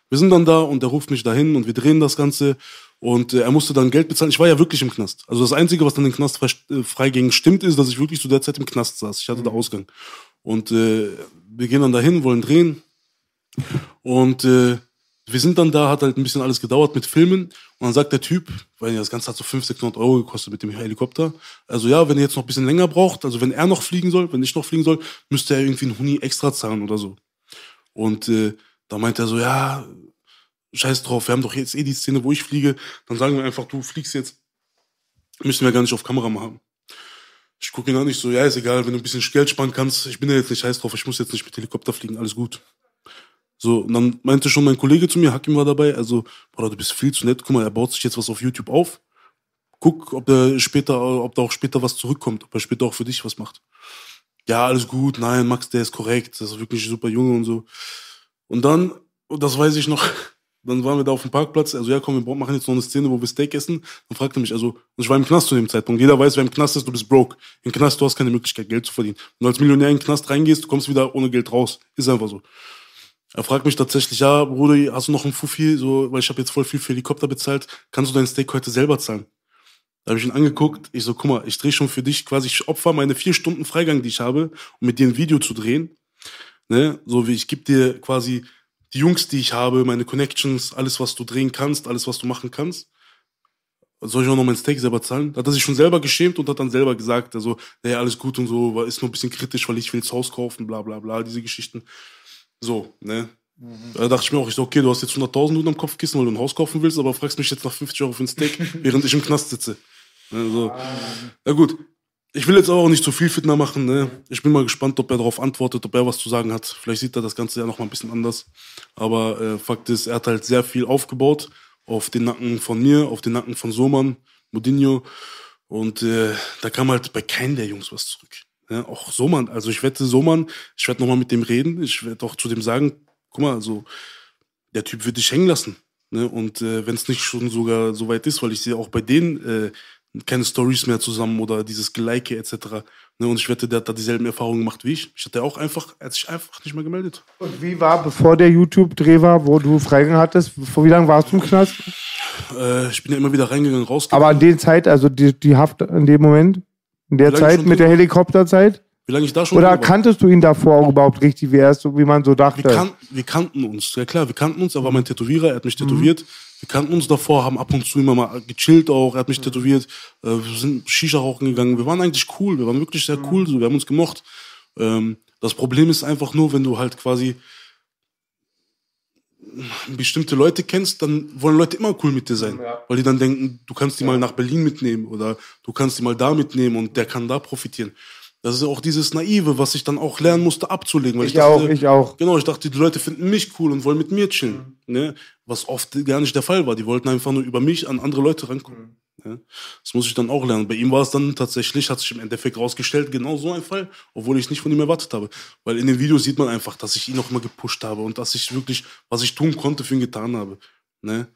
Wir sind dann da und er ruft mich dahin und wir drehen das Ganze und äh, er musste dann Geld bezahlen. Ich war ja wirklich im Knast. Also das Einzige, was dann den Knast äh, freiging, stimmt, ist, dass ich wirklich zu der Zeit im Knast saß. Ich hatte da Ausgang. Und äh, wir gehen dann dahin, wollen drehen und äh, wir sind dann da, hat halt ein bisschen alles gedauert mit Filmen. Und dann sagt der Typ, weil das Ganze hat so 500, 600 Euro gekostet mit dem Helikopter. Also ja, wenn er jetzt noch ein bisschen länger braucht, also wenn er noch fliegen soll, wenn ich noch fliegen soll, müsste er irgendwie einen Huni extra zahlen oder so. Und äh, da meint er so, ja, scheiß drauf, wir haben doch jetzt eh die Szene, wo ich fliege. Dann sagen wir einfach, du fliegst jetzt. Müssen wir gar nicht auf Kamera machen. Ich gucke ihn an, ich so, ja, ist egal, wenn du ein bisschen Geld sparen kannst. Ich bin ja jetzt nicht heiß drauf, ich muss jetzt nicht mit Helikopter fliegen, alles gut. So, und dann meinte schon mein Kollege zu mir, Hakim war dabei, also, Bruder, du bist viel zu nett, guck mal, er baut sich jetzt was auf YouTube auf. Guck, ob der später, ob da auch später was zurückkommt, ob er später auch für dich was macht. Ja, alles gut, nein, Max, der ist korrekt, das ist wirklich ein super Junge und so. Und dann, das weiß ich noch, dann waren wir da auf dem Parkplatz, also ja, komm, wir machen jetzt noch eine Szene, wo wir Steak essen. Dann fragte er mich, also, und ich war im Knast zu dem Zeitpunkt. Jeder weiß, wer im Knast ist, du bist broke. Im Knast, du hast keine Möglichkeit, Geld zu verdienen. Wenn du als Millionär in den Knast reingehst, du kommst wieder ohne Geld raus. Ist einfach so. Er fragt mich tatsächlich, ja, Bruder, hast du noch einen Fuffi, so, weil ich habe jetzt voll viel für Helikopter bezahlt, kannst du dein Steak heute selber zahlen? Da habe ich ihn angeguckt, ich so, guck mal, ich drehe schon für dich quasi, ich opfer meine vier Stunden Freigang, die ich habe, um mit dir ein Video zu drehen. Ne? So wie ich gebe dir quasi die Jungs, die ich habe, meine Connections, alles, was du drehen kannst, alles, was du machen kannst. Soll ich auch noch mein Steak selber zahlen? Da hat er sich schon selber geschämt und hat dann selber gesagt, also, naja, alles gut und so, ist nur ein bisschen kritisch, weil ich will das Haus kaufen, bla bla bla, diese Geschichten. So, ne? Da dachte ich mir auch, ich so, okay, du hast jetzt 100.000 Euro am Kopfkissen, weil du ein Haus kaufen willst, aber fragst mich jetzt nach 50 Euro für ein Steak, während ich im Knast sitze. Also, na gut. Ich will jetzt auch nicht zu viel Fitner machen. Ne? Ich bin mal gespannt, ob er darauf antwortet, ob er was zu sagen hat. Vielleicht sieht er das Ganze ja noch mal ein bisschen anders. Aber äh, Fakt ist, er hat halt sehr viel aufgebaut auf den Nacken von mir, auf den Nacken von Soman, Modinho. Und äh, da kam halt bei keinem der Jungs was zurück. Ja, auch Soman, also ich wette, Soman, ich werde noch mal mit dem reden. Ich werde auch zu dem sagen, guck mal, also der Typ wird dich hängen lassen. Ne? Und äh, wenn es nicht schon sogar so weit ist, weil ich sehe auch bei denen äh, keine Stories mehr zusammen oder dieses Gelike etc. Ne? Und ich wette, der hat da dieselben Erfahrungen gemacht wie ich. Ich hatte auch einfach, er hat sich einfach nicht mehr gemeldet. Und wie war, bevor der YouTube-Dreh war, wo du Freigang hattest, vor wie lange warst du im Knast? Äh, ich bin ja immer wieder reingegangen, rausgegangen. Aber an der Zeit, also die, die Haft in dem Moment, in der Zeit mit der Helikopterzeit? wie lange ich da schon Oder kanntest du ihn davor überhaupt richtig, wie er ist, so wie man so dachte? wir, kan wir kannten uns, ja klar, wir kannten uns, er war mein Tätowierer, er hat mich tätowiert. Wir kannten uns davor, haben ab und zu immer mal gechillt auch, er hat mich tätowiert, äh, wir sind Shisha rauchen gegangen, wir waren eigentlich cool, wir waren wirklich sehr cool, so, wir haben uns gemocht. Ähm, das Problem ist einfach nur, wenn du halt quasi bestimmte Leute kennst, dann wollen Leute immer cool mit dir sein. Weil die dann denken, du kannst die mal nach Berlin mitnehmen oder du kannst die mal da mitnehmen und der kann da profitieren. Das ist auch dieses Naive, was ich dann auch lernen musste abzulegen. Weil Ich auch, ich auch. Genau, ich dachte, die Leute finden mich cool und wollen mit mir chillen. Ne? Was oft gar nicht der Fall war. Die wollten einfach nur über mich an andere Leute rankommen. Ne? Das muss ich dann auch lernen. Bei ihm war es dann tatsächlich, hat sich im Endeffekt rausgestellt, genau so ein Fall, obwohl ich nicht von ihm erwartet habe. Weil in den Videos sieht man einfach, dass ich ihn noch immer gepusht habe und dass ich wirklich, was ich tun konnte, für ihn getan habe. Ne?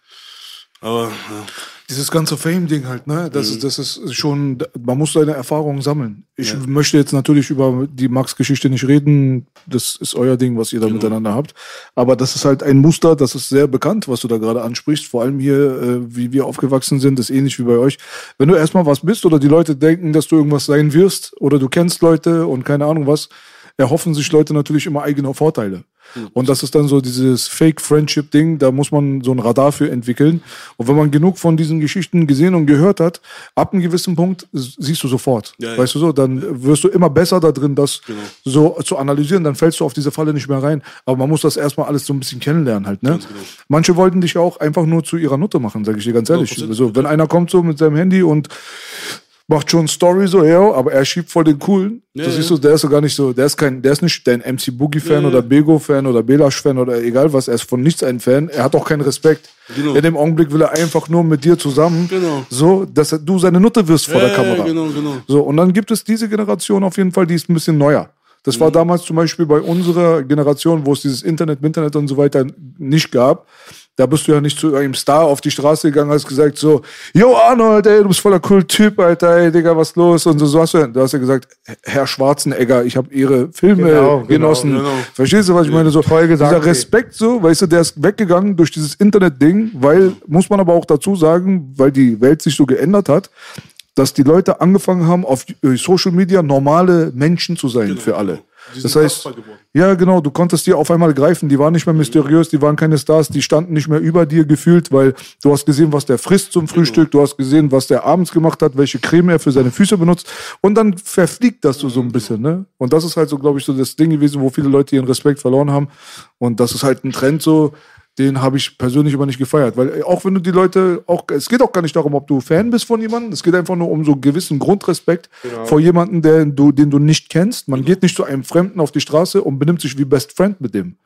Aber ja. Dieses ganze Fame-Ding halt, ne? Das, Mhm. ist, das ist schon, man muss seine Erfahrungen sammeln. Ich möchte jetzt natürlich über die Max-Geschichte nicht reden. Das ist euer Ding, was ihr da Genau. miteinander habt. Aber das ist halt ein Muster, das ist sehr bekannt, was du da gerade ansprichst. Vor allem hier, äh, wie wir aufgewachsen sind, ist ähnlich wie bei euch. Wenn du erstmal was bist oder die Leute denken, dass du irgendwas sein wirst oder du kennst Leute und keine Ahnung was, erhoffen sich Leute natürlich immer eigene Vorteile. Und das ist dann so dieses Fake-Friendship-Ding, da muss man so ein Radar für entwickeln. Und wenn man genug von diesen Geschichten gesehen und gehört hat, ab einem gewissen Punkt siehst du sofort. Ja, ja. weißt du so, dann wirst du immer besser da drin, das Genau. so zu analysieren, dann fällst du auf diese Falle nicht mehr rein. Aber man muss das erstmal alles so ein bisschen kennenlernen halt, ne? Genau. Manche wollten dich ja auch einfach nur zu ihrer Nutte machen, sage ich dir ganz ehrlich. 100%. Also, wenn einer kommt so mit seinem Handy und macht schon Story so, ja, aber er schiebt voll den coolen. Ja, siehst ja. so, der ist so gar nicht so, der ist kein, der ist nicht dein MC Boogie Fan Ja, oder Bego Fan oder Belash Fan oder egal was, er ist von nichts ein Fan. Er hat auch keinen Respekt. Genau. In dem Augenblick will er einfach nur mit dir zusammen, Genau. so, dass du seine Nutte wirst vor der Kamera. Genau, genau. So, und dann gibt es diese Generation auf jeden Fall, die ist ein bisschen neuer. Das war damals zum Beispiel bei unserer Generation, wo es dieses Internet, Internet und so weiter nicht gab. Da bist du ja nicht zu einem Star auf die Straße gegangen, hast gesagt so, yo Arnold, ey, du bist voller cool Typ, Alter, ey, Digga, was los? Und so, so hast du, du hast ja gesagt, Herr Schwarzenegger, ich habe ihre Filme Genau, genau, genossen. genau. Verstehst du, was ich meine? So, Toll gesagt, dieser. Respekt so, weißt du, der ist weggegangen durch dieses Internet-Ding, weil, muss man aber auch dazu sagen, weil die Welt sich so geändert hat, dass die Leute angefangen haben, auf Social Media normale Menschen zu sein für alle. Genau. Das heißt, ja genau, du konntest die auf einmal greifen, die waren nicht mehr mysteriös, die waren keine Stars, die standen nicht mehr über dir gefühlt, weil du hast gesehen, was der frisst zum Frühstück, du hast gesehen, was der abends gemacht hat, welche Creme er für seine Füße benutzt. Und dann verfliegt das so, so ein bisschen, ne? Und das ist halt so, glaube ich, so das Ding gewesen, wo viele Leute ihren Respekt verloren haben. Und das ist halt ein Trend so, den habe ich persönlich aber nicht gefeiert, weil äh, auch wenn du die Leute auch, es geht auch gar nicht darum, ob du Fan bist von jemandem, es geht einfach nur um so einen gewissen Grundrespekt vor jemandem, der du, den du nicht kennst. Man geht nicht zu einem Fremden auf die Straße und benimmt sich wie Best Friend mit dem,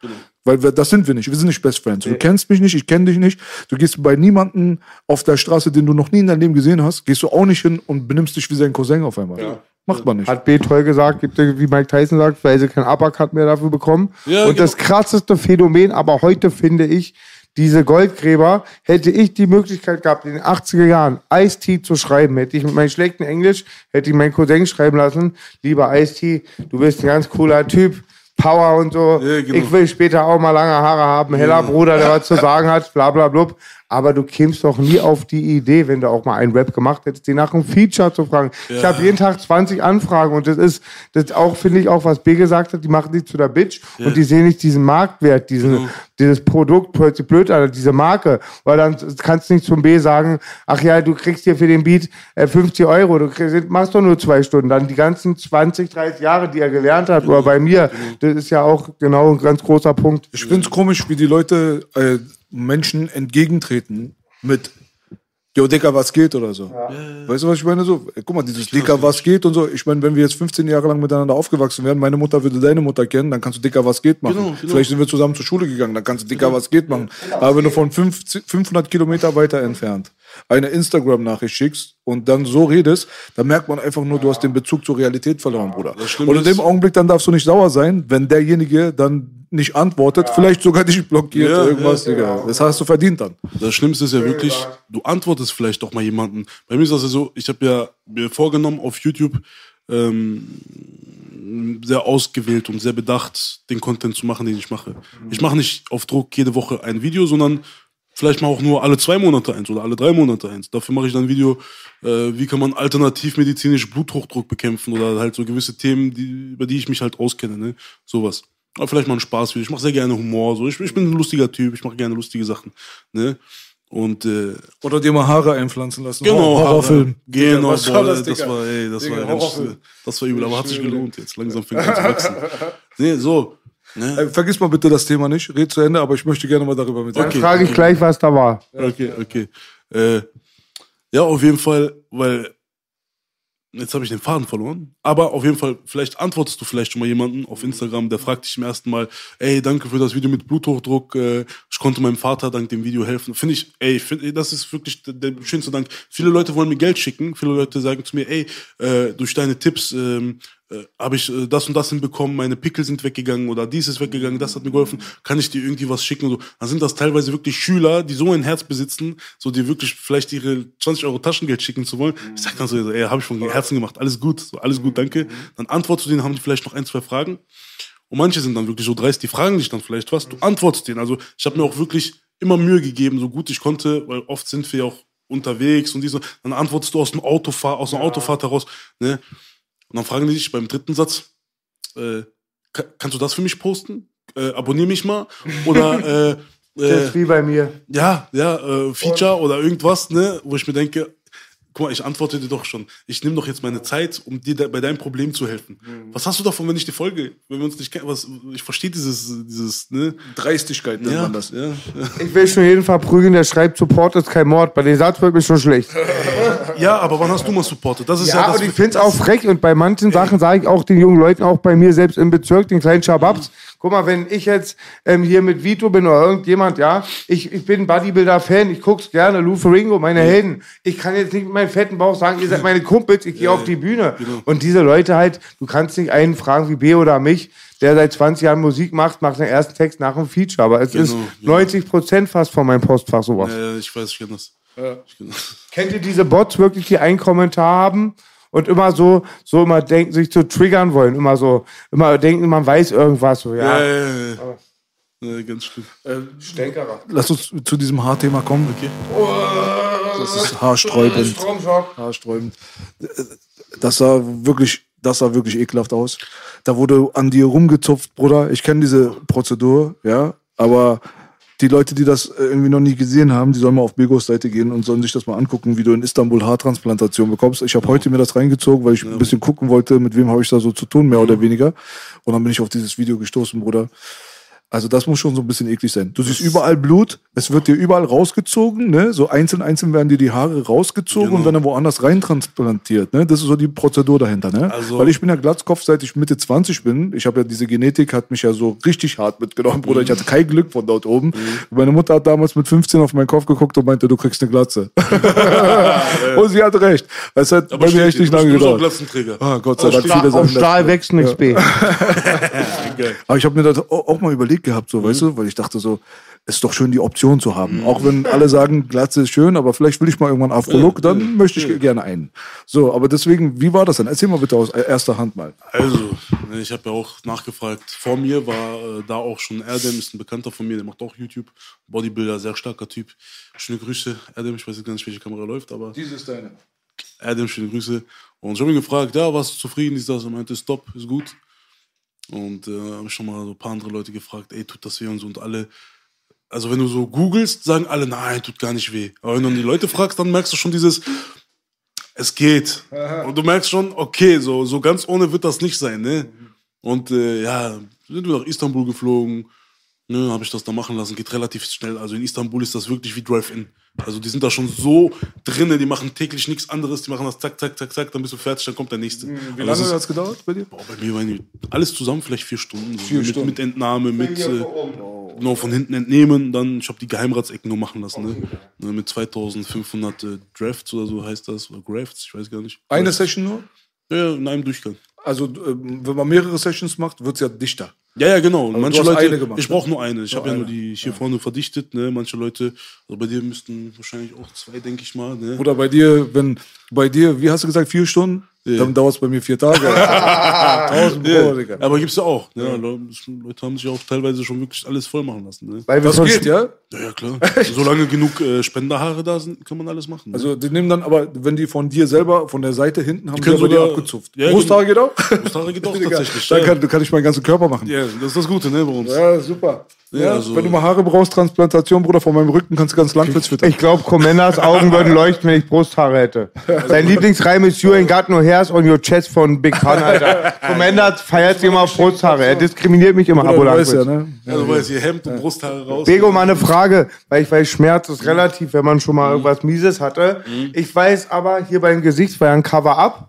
weil wir, das sind wir nicht. Wir sind nicht Best Friends. Du kennst mich nicht, ich kenne dich nicht. Du gehst bei niemandem auf der Straße, den du noch nie in deinem Leben gesehen hast, gehst du auch nicht hin und benimmst dich wie sein Cousin auf einmal. Macht man nicht. Hat B toll gesagt, gibt ja, wie Mike Tyson sagt, weil sie keinen Uppercut mehr dafür bekommen. Ja, und das genau. krasseste Phänomen, aber heute finde ich, diese Goldgräber, hätte ich die Möglichkeit gehabt, in den 80er Jahren Ice-T zu schreiben, hätte ich mit meinem schlechten Englisch, hätte ich meinen Cousin schreiben lassen, lieber Ice-T, du bist ein ganz cooler Typ, Power und so. Ja, genau. Ich will später auch mal lange Haare haben, heller Bruder, der was zu sagen hat, bla bla blub. Aber du kämst doch nie auf die Idee, wenn du auch mal einen Rap gemacht hättest, die nach einem Feature zu fragen. Ich habe jeden Tag 20 Anfragen und das ist, das auch, finde ich, auch, was B gesagt hat, die machen die zu der Bitch und die sehen nicht diesen Marktwert, diesen, Genau. dieses Produkt, hört sich blöd an, diese Marke. Weil dann kannst du nicht zum B sagen, ach ja, du kriegst hier für den Beat äh, 50 Euro, du kriegst, machst doch nur zwei Stunden. Dann die ganzen 20, 30 Jahre, die er gelernt hat, oder bei mir, das ist ja auch genau ein ganz großer Punkt. Ich find's komisch, wie die Leute äh, Menschen entgegentreten mit Jo, Dicker, was geht oder so. Weißt du, was ich meine? So, ey, guck mal, dieses Dicker, was geht und so. Ich meine, wenn wir jetzt 15 Jahre lang miteinander aufgewachsen wären, meine Mutter würde deine Mutter kennen, dann kannst du Dicker, was geht machen. Genau, genau. Vielleicht sind wir zusammen zur Schule gegangen, dann kannst du Dicker, was geht machen. Aber wenn du von 50, 500 Kilometer weiter entfernt eine Instagram-Nachricht schickst und dann so redest, dann merkt man einfach nur, du hast den Bezug zur Realität verloren, Bruder. Und in dem Augenblick, dann darfst du nicht sauer sein, wenn derjenige dann nicht antwortet, vielleicht sogar dich blockiert, Ja, irgendwas, ja, Digga. Das hast du verdient dann. Das Schlimmste ist ja wirklich, du antwortest vielleicht doch mal jemanden. Bei mir ist das ja so, ich habe ja mir vorgenommen, auf YouTube ähm, sehr ausgewählt und sehr bedacht den Content zu machen, den ich mache. Ich mache nicht auf Druck jede Woche ein Video, sondern vielleicht mal auch nur alle zwei Monate eins oder alle drei Monate eins. Dafür mache ich dann ein Video, äh, wie kann man alternativmedizinisch Bluthochdruck bekämpfen oder halt so gewisse Themen, die, über die ich mich halt auskenne, ne? Sowas. Aber vielleicht mal ein Spaßvideo. Ich mache sehr gerne Humor. So. Ich, ich bin ein lustiger Typ, ich mache gerne lustige Sachen. Ne? Und äh, Oder dir mal Haare einpflanzen lassen. genau, Horrorfilm. Genau, was boah, das, das, war, ey, das Digga, war ganz, das war übel, aber hat sich gelohnt jetzt. Langsam fängt an zu wachsen. Nee, so. Ne? Ey, vergiss mal bitte das Thema nicht. Red zu Ende, aber ich möchte gerne mal darüber mit dir. Dann frage ich gleich, was da war. Okay, okay. Äh, ja, auf jeden Fall, weil jetzt habe ich den Faden verloren. Aber auf jeden Fall, vielleicht antwortest du vielleicht schon mal jemanden auf Instagram, der fragt dich im ersten Mal, ey, danke für das Video mit Bluthochdruck. Äh, ich konnte meinem Vater dank dem Video helfen. Finde ich, ey, find, das ist wirklich der, der schönste Dank. Viele Leute wollen mir Geld schicken. Viele Leute sagen zu mir, ey, äh, durch deine Tipps ähm, äh, habe ich äh, das und das hinbekommen, meine Pickel sind weggegangen oder dies ist weggegangen, das hat mir geholfen, kann ich dir irgendwie was schicken und so. Dann sind das teilweise wirklich Schüler, die so ein Herz besitzen, so die wirklich vielleicht ihre 20 Euro Taschengeld schicken zu wollen. Ich sag dann so, ey, habe ich von Herzen gemacht, alles gut, so, alles gut, danke. Dann antwortest du denen, haben die vielleicht noch ein, zwei Fragen. Und manche sind dann wirklich so dreist, die fragen dich dann vielleicht was, du antwortest denen. Also ich habe mir auch wirklich immer Mühe gegeben, so gut ich konnte, weil oft sind wir ja auch unterwegs und diese, dann antwortest du aus dem Autofahr, aus der Autofahrt heraus, ne? Und dann fragen die dich beim dritten Satz, äh, ka- kannst du das für mich posten? Äh, abonnier mich mal. Oder, äh, Das äh, ist wie bei mir. ja, ja, äh, Feature oder irgendwas, ne, wo ich mir denke, guck mal, ich antworte dir doch schon. Ich nehme doch jetzt meine Zeit, um dir da, bei deinem Problem zu helfen. Mhm. Was hast du davon, wenn ich dir folge? Wenn wir uns nicht kennen, was, ich verstehe dieses, dieses, ne? Dreistigkeit nennt Ja, man das. ja, Ich will schon jeden verprügeln, der schreibt, Support ist kein Mord. Bei dem Satz wird mir schon schlecht. ja, aber wann hast du mal supportet? Das ist ja, Ja, das. ich finde es auch frech und bei manchen Sachen sage ich auch den jungen Leuten, auch bei mir selbst im Bezirk, den kleinen Schababs, guck mal, wenn ich jetzt ähm, hier mit Vito bin oder irgendjemand, ja, ich, ich bin Bodybuilder-Fan, ich guck's gerne, Lou Ferringo, meine Helden. Ich kann jetzt nicht mit meinem fetten Bauch sagen, ihr seid meine Kumpels, ich gehe auf die Bühne. genau. Und diese Leute halt, du kannst nicht einen fragen wie B oder mich, der seit 20 Jahren Musik macht, macht den ersten Text nach einem Feature. Aber es ist genau. 90 Prozent fast von meinem Postfach sowas. Ja, ich weiß, ich kenne das. Das. Kennt ihr diese Bots wirklich, die einen Kommentar haben und immer so, so immer denken, sich zu triggern wollen, immer so, immer denken, man weiß irgendwas, so, Ja, ja. ja, ja, ja. ja ganz schlimm. Stänkerer. Lass uns zu diesem Haarthema kommen. Okay. Das ist haarsträubend. Haarsträubend. Das sah wirklich, das sah wirklich ekelhaft aus. Da wurde an dir rumgezupft, Bruder. Ich kenne diese Prozedur, ja, aber die Leute, die das äh, irgendwie noch nie gesehen haben, die sollen mal auf Begos Seite gehen und sollen sich das mal angucken, wie du in Istanbul Haartransplantation bekommst. Ich habe heute mir das reingezogen, weil ich ein bisschen gucken wollte, mit wem habe ich da so zu tun, mehr oder weniger. Und dann bin ich auf dieses Video gestoßen, Bruder. Also das muss schon so ein bisschen eklig sein. Du siehst überall Blut, es wird dir überall rausgezogen, ne? So einzeln, einzeln werden dir die Haare rausgezogen Genau. und dann woanders reintransplantiert, ne? Das ist so die Prozedur dahinter, ne? Also- Weil ich bin ja Glatzkopf, seit ich Mitte 20 bin. Ich habe ja diese Genetik, hat mich ja so richtig hart mitgenommen, Bruder. Ich hatte kein Glück von dort oben. Meine Mutter hat damals mit 15 auf meinen Kopf geguckt und meinte, du kriegst eine Glatze. und sie hat recht. Es hat bei mir echt nicht lange gedauert. Ah, Gott sei Dank, Auf. Stahl wächst nichts B. Aber ich habe mir das au- auch mal überlegt gehabt, so, weißt du, weil ich dachte so, es ist doch schön, die Option zu haben. Auch wenn alle sagen, Glatze ist schön, aber vielleicht will ich mal irgendwann Afro-Look, dann möchte ich gerne einen. So, aber deswegen, wie war das denn? Erzähl mal bitte aus erster Hand mal. Also, ich habe ja auch nachgefragt. Vor mir war äh, da auch schon Erdem, ist ein Bekannter von mir, der macht auch YouTube. Bodybuilder, sehr starker Typ. Schöne Grüße, Erdem. Ich weiß jetzt gar nicht, welche Kamera läuft, aber Dies ist deine. Erdem, schöne Grüße. Und ich habe ihn gefragt, ja, warst du zufrieden? Ist das? Er meinte, stopp, ist gut. Und äh, habe ich schon mal so ein paar andere Leute gefragt, ey, tut das weh und so. Und alle, also wenn du so googelst, sagen alle, nein, tut gar nicht weh. Aber wenn du die Leute fragst, dann merkst du schon dieses, es geht. Und du merkst schon, okay, so, so ganz ohne wird das nicht sein, ne? Und äh, ja, sind wir nach Istanbul geflogen, ne, habe ich das da machen lassen, geht relativ schnell. Also in Istanbul ist das wirklich wie Drive-In. Also die sind da schon so drinnen, die machen täglich nichts anderes, die machen das zack, zack, zack, zack, dann bist du fertig, dann kommt der nächste. Wie Also lange das ist- hat es gedauert bei dir? Boah, bei mir waren die alles zusammen vielleicht vier Stunden. So Vier mit, Stunden. mit Entnahme, mit äh, genau von hinten entnehmen. Dann, ich habe die Geheimratsecken nur machen lassen. Ne? Ne, mit 2500 äh, Drafts oder so heißt das. Oder Grafts, ich weiß gar nicht. Eine Session nur? Ja, in einem Durchgang. Also, ähm, wenn man mehrere Sessions macht, wird es ja dichter. Ja, ja, genau. Und manche du hast Leute, eine gemacht, ich ne? brauche nur eine. Ich habe ja eine. nur die hier vorne verdichtet. Ne? Manche Leute, also bei dir müssten wahrscheinlich auch zwei, denke ich mal. Ne? Oder bei dir, wenn, bei dir, wie hast du gesagt, vier Stunden? Ja. Dann dauert es bei mir vier Tage. Tausend Ja, Euro, Digga. aber gibt's ja auch. Ne? Leute, Leute haben sich auch teilweise schon wirklich alles voll machen lassen. Ne? Weil Das geht, ja? Ja, ja, klar. Solange genug äh, Spenderhaare da sind, kann man alles machen. Ne? Also, die nehmen dann aber, wenn die von dir selber, von der Seite hinten, haben die, können aber die sogar- abgezupft. Ja, Brusthaare geht auch? Brusthaare geht auch tatsächlich. Dann ja. kann, kann ich meinen ganzen Körper machen. ja, das ist das Gute, ne, bei uns. Ja, super. Ja, also- wenn du mal Haare brauchst, Transplantation, Bruder, von meinem Rücken, kannst du ganz Landwirts füttern. Ich glaube, Comendas Augen würden leuchten, wenn ich Brusthaare hätte. Sein Lieblingsreim ist You ain't got no hairs on your chest von Big Pun, Alter. Comendas feiert sich immer auf Brusthaare. Er diskriminiert mich immer, Bruder, Abo du weißt ja, ne? Ja, du weißt, hier Hemd und Brusthaare raus. Bego, mal eine Frage, weil ich weiß, Schmerz ist relativ, wenn man schon mal irgendwas Mieses hatte. Ich weiß aber, hier beim Gesicht war ja ein Cover-Up.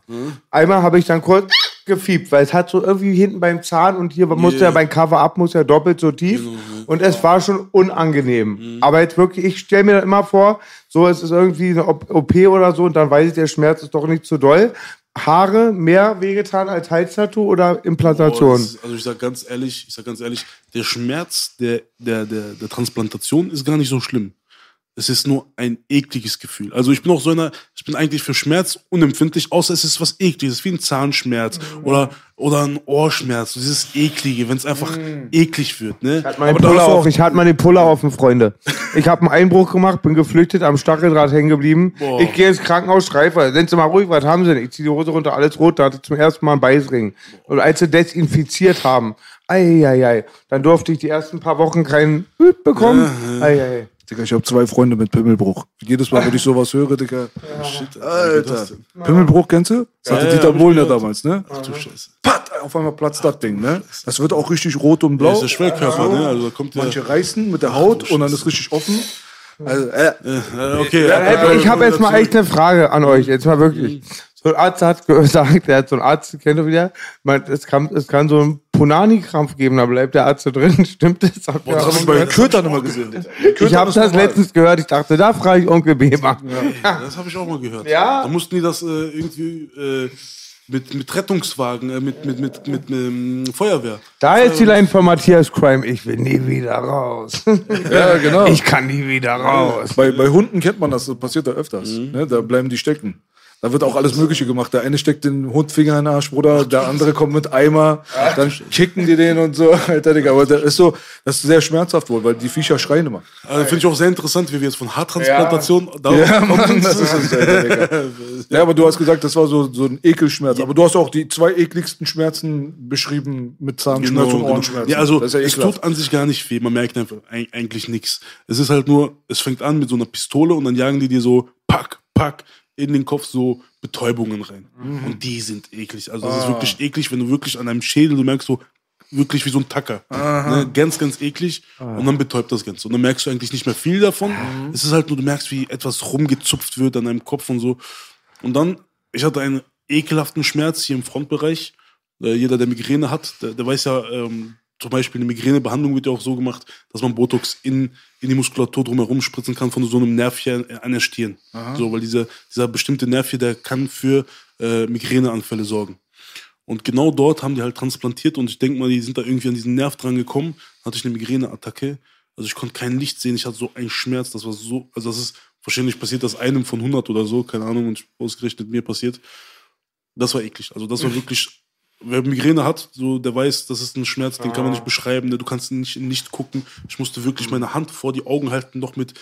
Einmal habe ich dann kurz gefiebt, weil es hat so irgendwie hinten beim Zahn und hier musste ja beim Cover-Up muss ja doppelt so tief. Und es war schon unangenehm. Aber jetzt wirklich, ich stelle mir immer vor, so es ist irgendwie eine Op- oder so und dann weiß ich, der Schmerz ist doch nicht zu doll. Haare mehr wehgetan als Halstattoo oder Implantation? das ist- also ich sag ganz ehrlich, ich sag ganz ehrlich, der Schmerz der, der, der, der Transplantation ist gar nicht so schlimm. Es ist nur ein ekliges Gefühl. Also ich bin auch so einer, ich bin eigentlich für Schmerz unempfindlich, außer es ist was ekliges, wie ein Zahnschmerz oder, oder ein Ohrschmerz, so dieses eklige, wenn es einfach eklig wird, ne? Hat meine Aber da Puller auf, ich hatte meine Puller offen, Freunde. Ich habe einen Einbruch gemacht, bin geflüchtet, am Stacheldraht hängen geblieben. Boah. Ich gehe ins Krankenhaus, streife. Sind Sie mal ruhig, was haben Sie denn? Ich ziehe die Hose runter, alles rot, da hatte ich zum ersten Mal einen Beißring. Und als sie desinfiziert haben, Eieiei. Dann durfte ich die ersten paar Wochen keinen Hüt bekommen. Eieiei. Digga, ich habe zwei Freunde mit Pimmelbruch. Jedes Mal, wenn ich sowas höre, Digga. Shit, Alter. Pimmelbruch kennst du? Das hatte Ja, ja, Dieter Bohlen ja damals, ne? Ach du Scheiße. Pat, auf einmal platzt das Ding, ne? Das wird auch richtig rot und Ja, blau. ist der Schwellkörper, ne? Also da kommt der. Manche reißen mit der Haut und dann ist richtig offen. Also, äh, okay, Äh, ich habe jetzt mal echt eine Frage an euch. Jetzt mal wirklich. So ein Arzt hat gesagt, der hat so einen Arzt, kennt ihr wieder? Meint, es kann, es kann so einen Punani-Krampf geben, da bleibt der Arzt so drin. Stimmt das? Ihr das habe ich mal bei? Kürtern immer gesehen. Ich habe das letztens gehört. Ich dachte, da frage ich Onkel Weber. Das habe ich auch mal gehört. Ja? Da mussten die das äh, irgendwie äh, mit, mit Rettungswagen, äh, mit, mit, mit, mit, ähm, Feuerwehr. Da ist die Line von Matthias Crime. Ich will nie wieder raus. Ja, genau. Ich kann nie wieder raus. Bei, bei Hunden kennt man das, das passiert da öfters. Ne? Da bleiben die stecken. Da wird auch alles Mögliche gemacht. Der eine steckt den Hundfinger in den Arsch, Bruder, der andere kommt mit Eimer, dann kicken die den und so. Alter, Digga. Aber das ist so, das ist sehr schmerzhaft wohl, weil die Viecher schreien immer. Also, Finde ich auch sehr interessant, wie wir jetzt von Haartransplantation darauf Ja, kommen. Mann, das ist es, Alter, Digga. Ja, aber du hast gesagt, das war so, so ein Ekelschmerz. Aber du hast auch die zwei ekligsten Schmerzen beschrieben mit Zahnschmerz und Ohrenschmerzen. Genau, Ja, also ja es tut an sich gar nicht weh. Man merkt einfach eig- eigentlich nichts. Es ist halt nur, es fängt an mit so einer Pistole und dann jagen die dir so pack, pack in den Kopf so Betäubungen rein. Mhm. Und die sind eklig. Also das Ah. ist wirklich eklig, wenn du wirklich an einem Schädel, du merkst so wirklich wie so ein Tacker. Ne? Ganz, ganz eklig. Ah. Und dann betäubt das Ganze. Und dann merkst du eigentlich nicht mehr viel davon. Mhm. Es ist halt nur, du merkst, wie etwas rumgezupft wird an deinem Kopf und so. Und dann, ich hatte einen ekelhaften Schmerz hier im Frontbereich. Äh, jeder, der Migräne hat, der, der weiß ja, ähm, zum Beispiel eine Migränebehandlung wird ja auch so gemacht, dass man Botox in, in die Muskulatur drumherum spritzen kann von so einem Nerv hier an der Stirn. So, weil dieser, dieser bestimmte Nerv hier, der kann für äh, Migräneanfälle sorgen. Und genau dort haben die halt transplantiert und ich denke mal, die sind da irgendwie an diesen Nerv dran gekommen. Dann hatte ich eine Migräneattacke. Also ich konnte kein Licht sehen, ich hatte so einen Schmerz, das war so, also das ist, wahrscheinlich passiert das einem von 100 oder so, keine Ahnung, und ausgerechnet mir passiert. Das war eklig. Also das war wirklich, wer Migräne hat, so, der weiß, das ist ein Schmerz, den kann man nicht beschreiben, ne? du kannst nicht, nicht gucken. Ich musste wirklich meine Hand vor die Augen halten, noch mit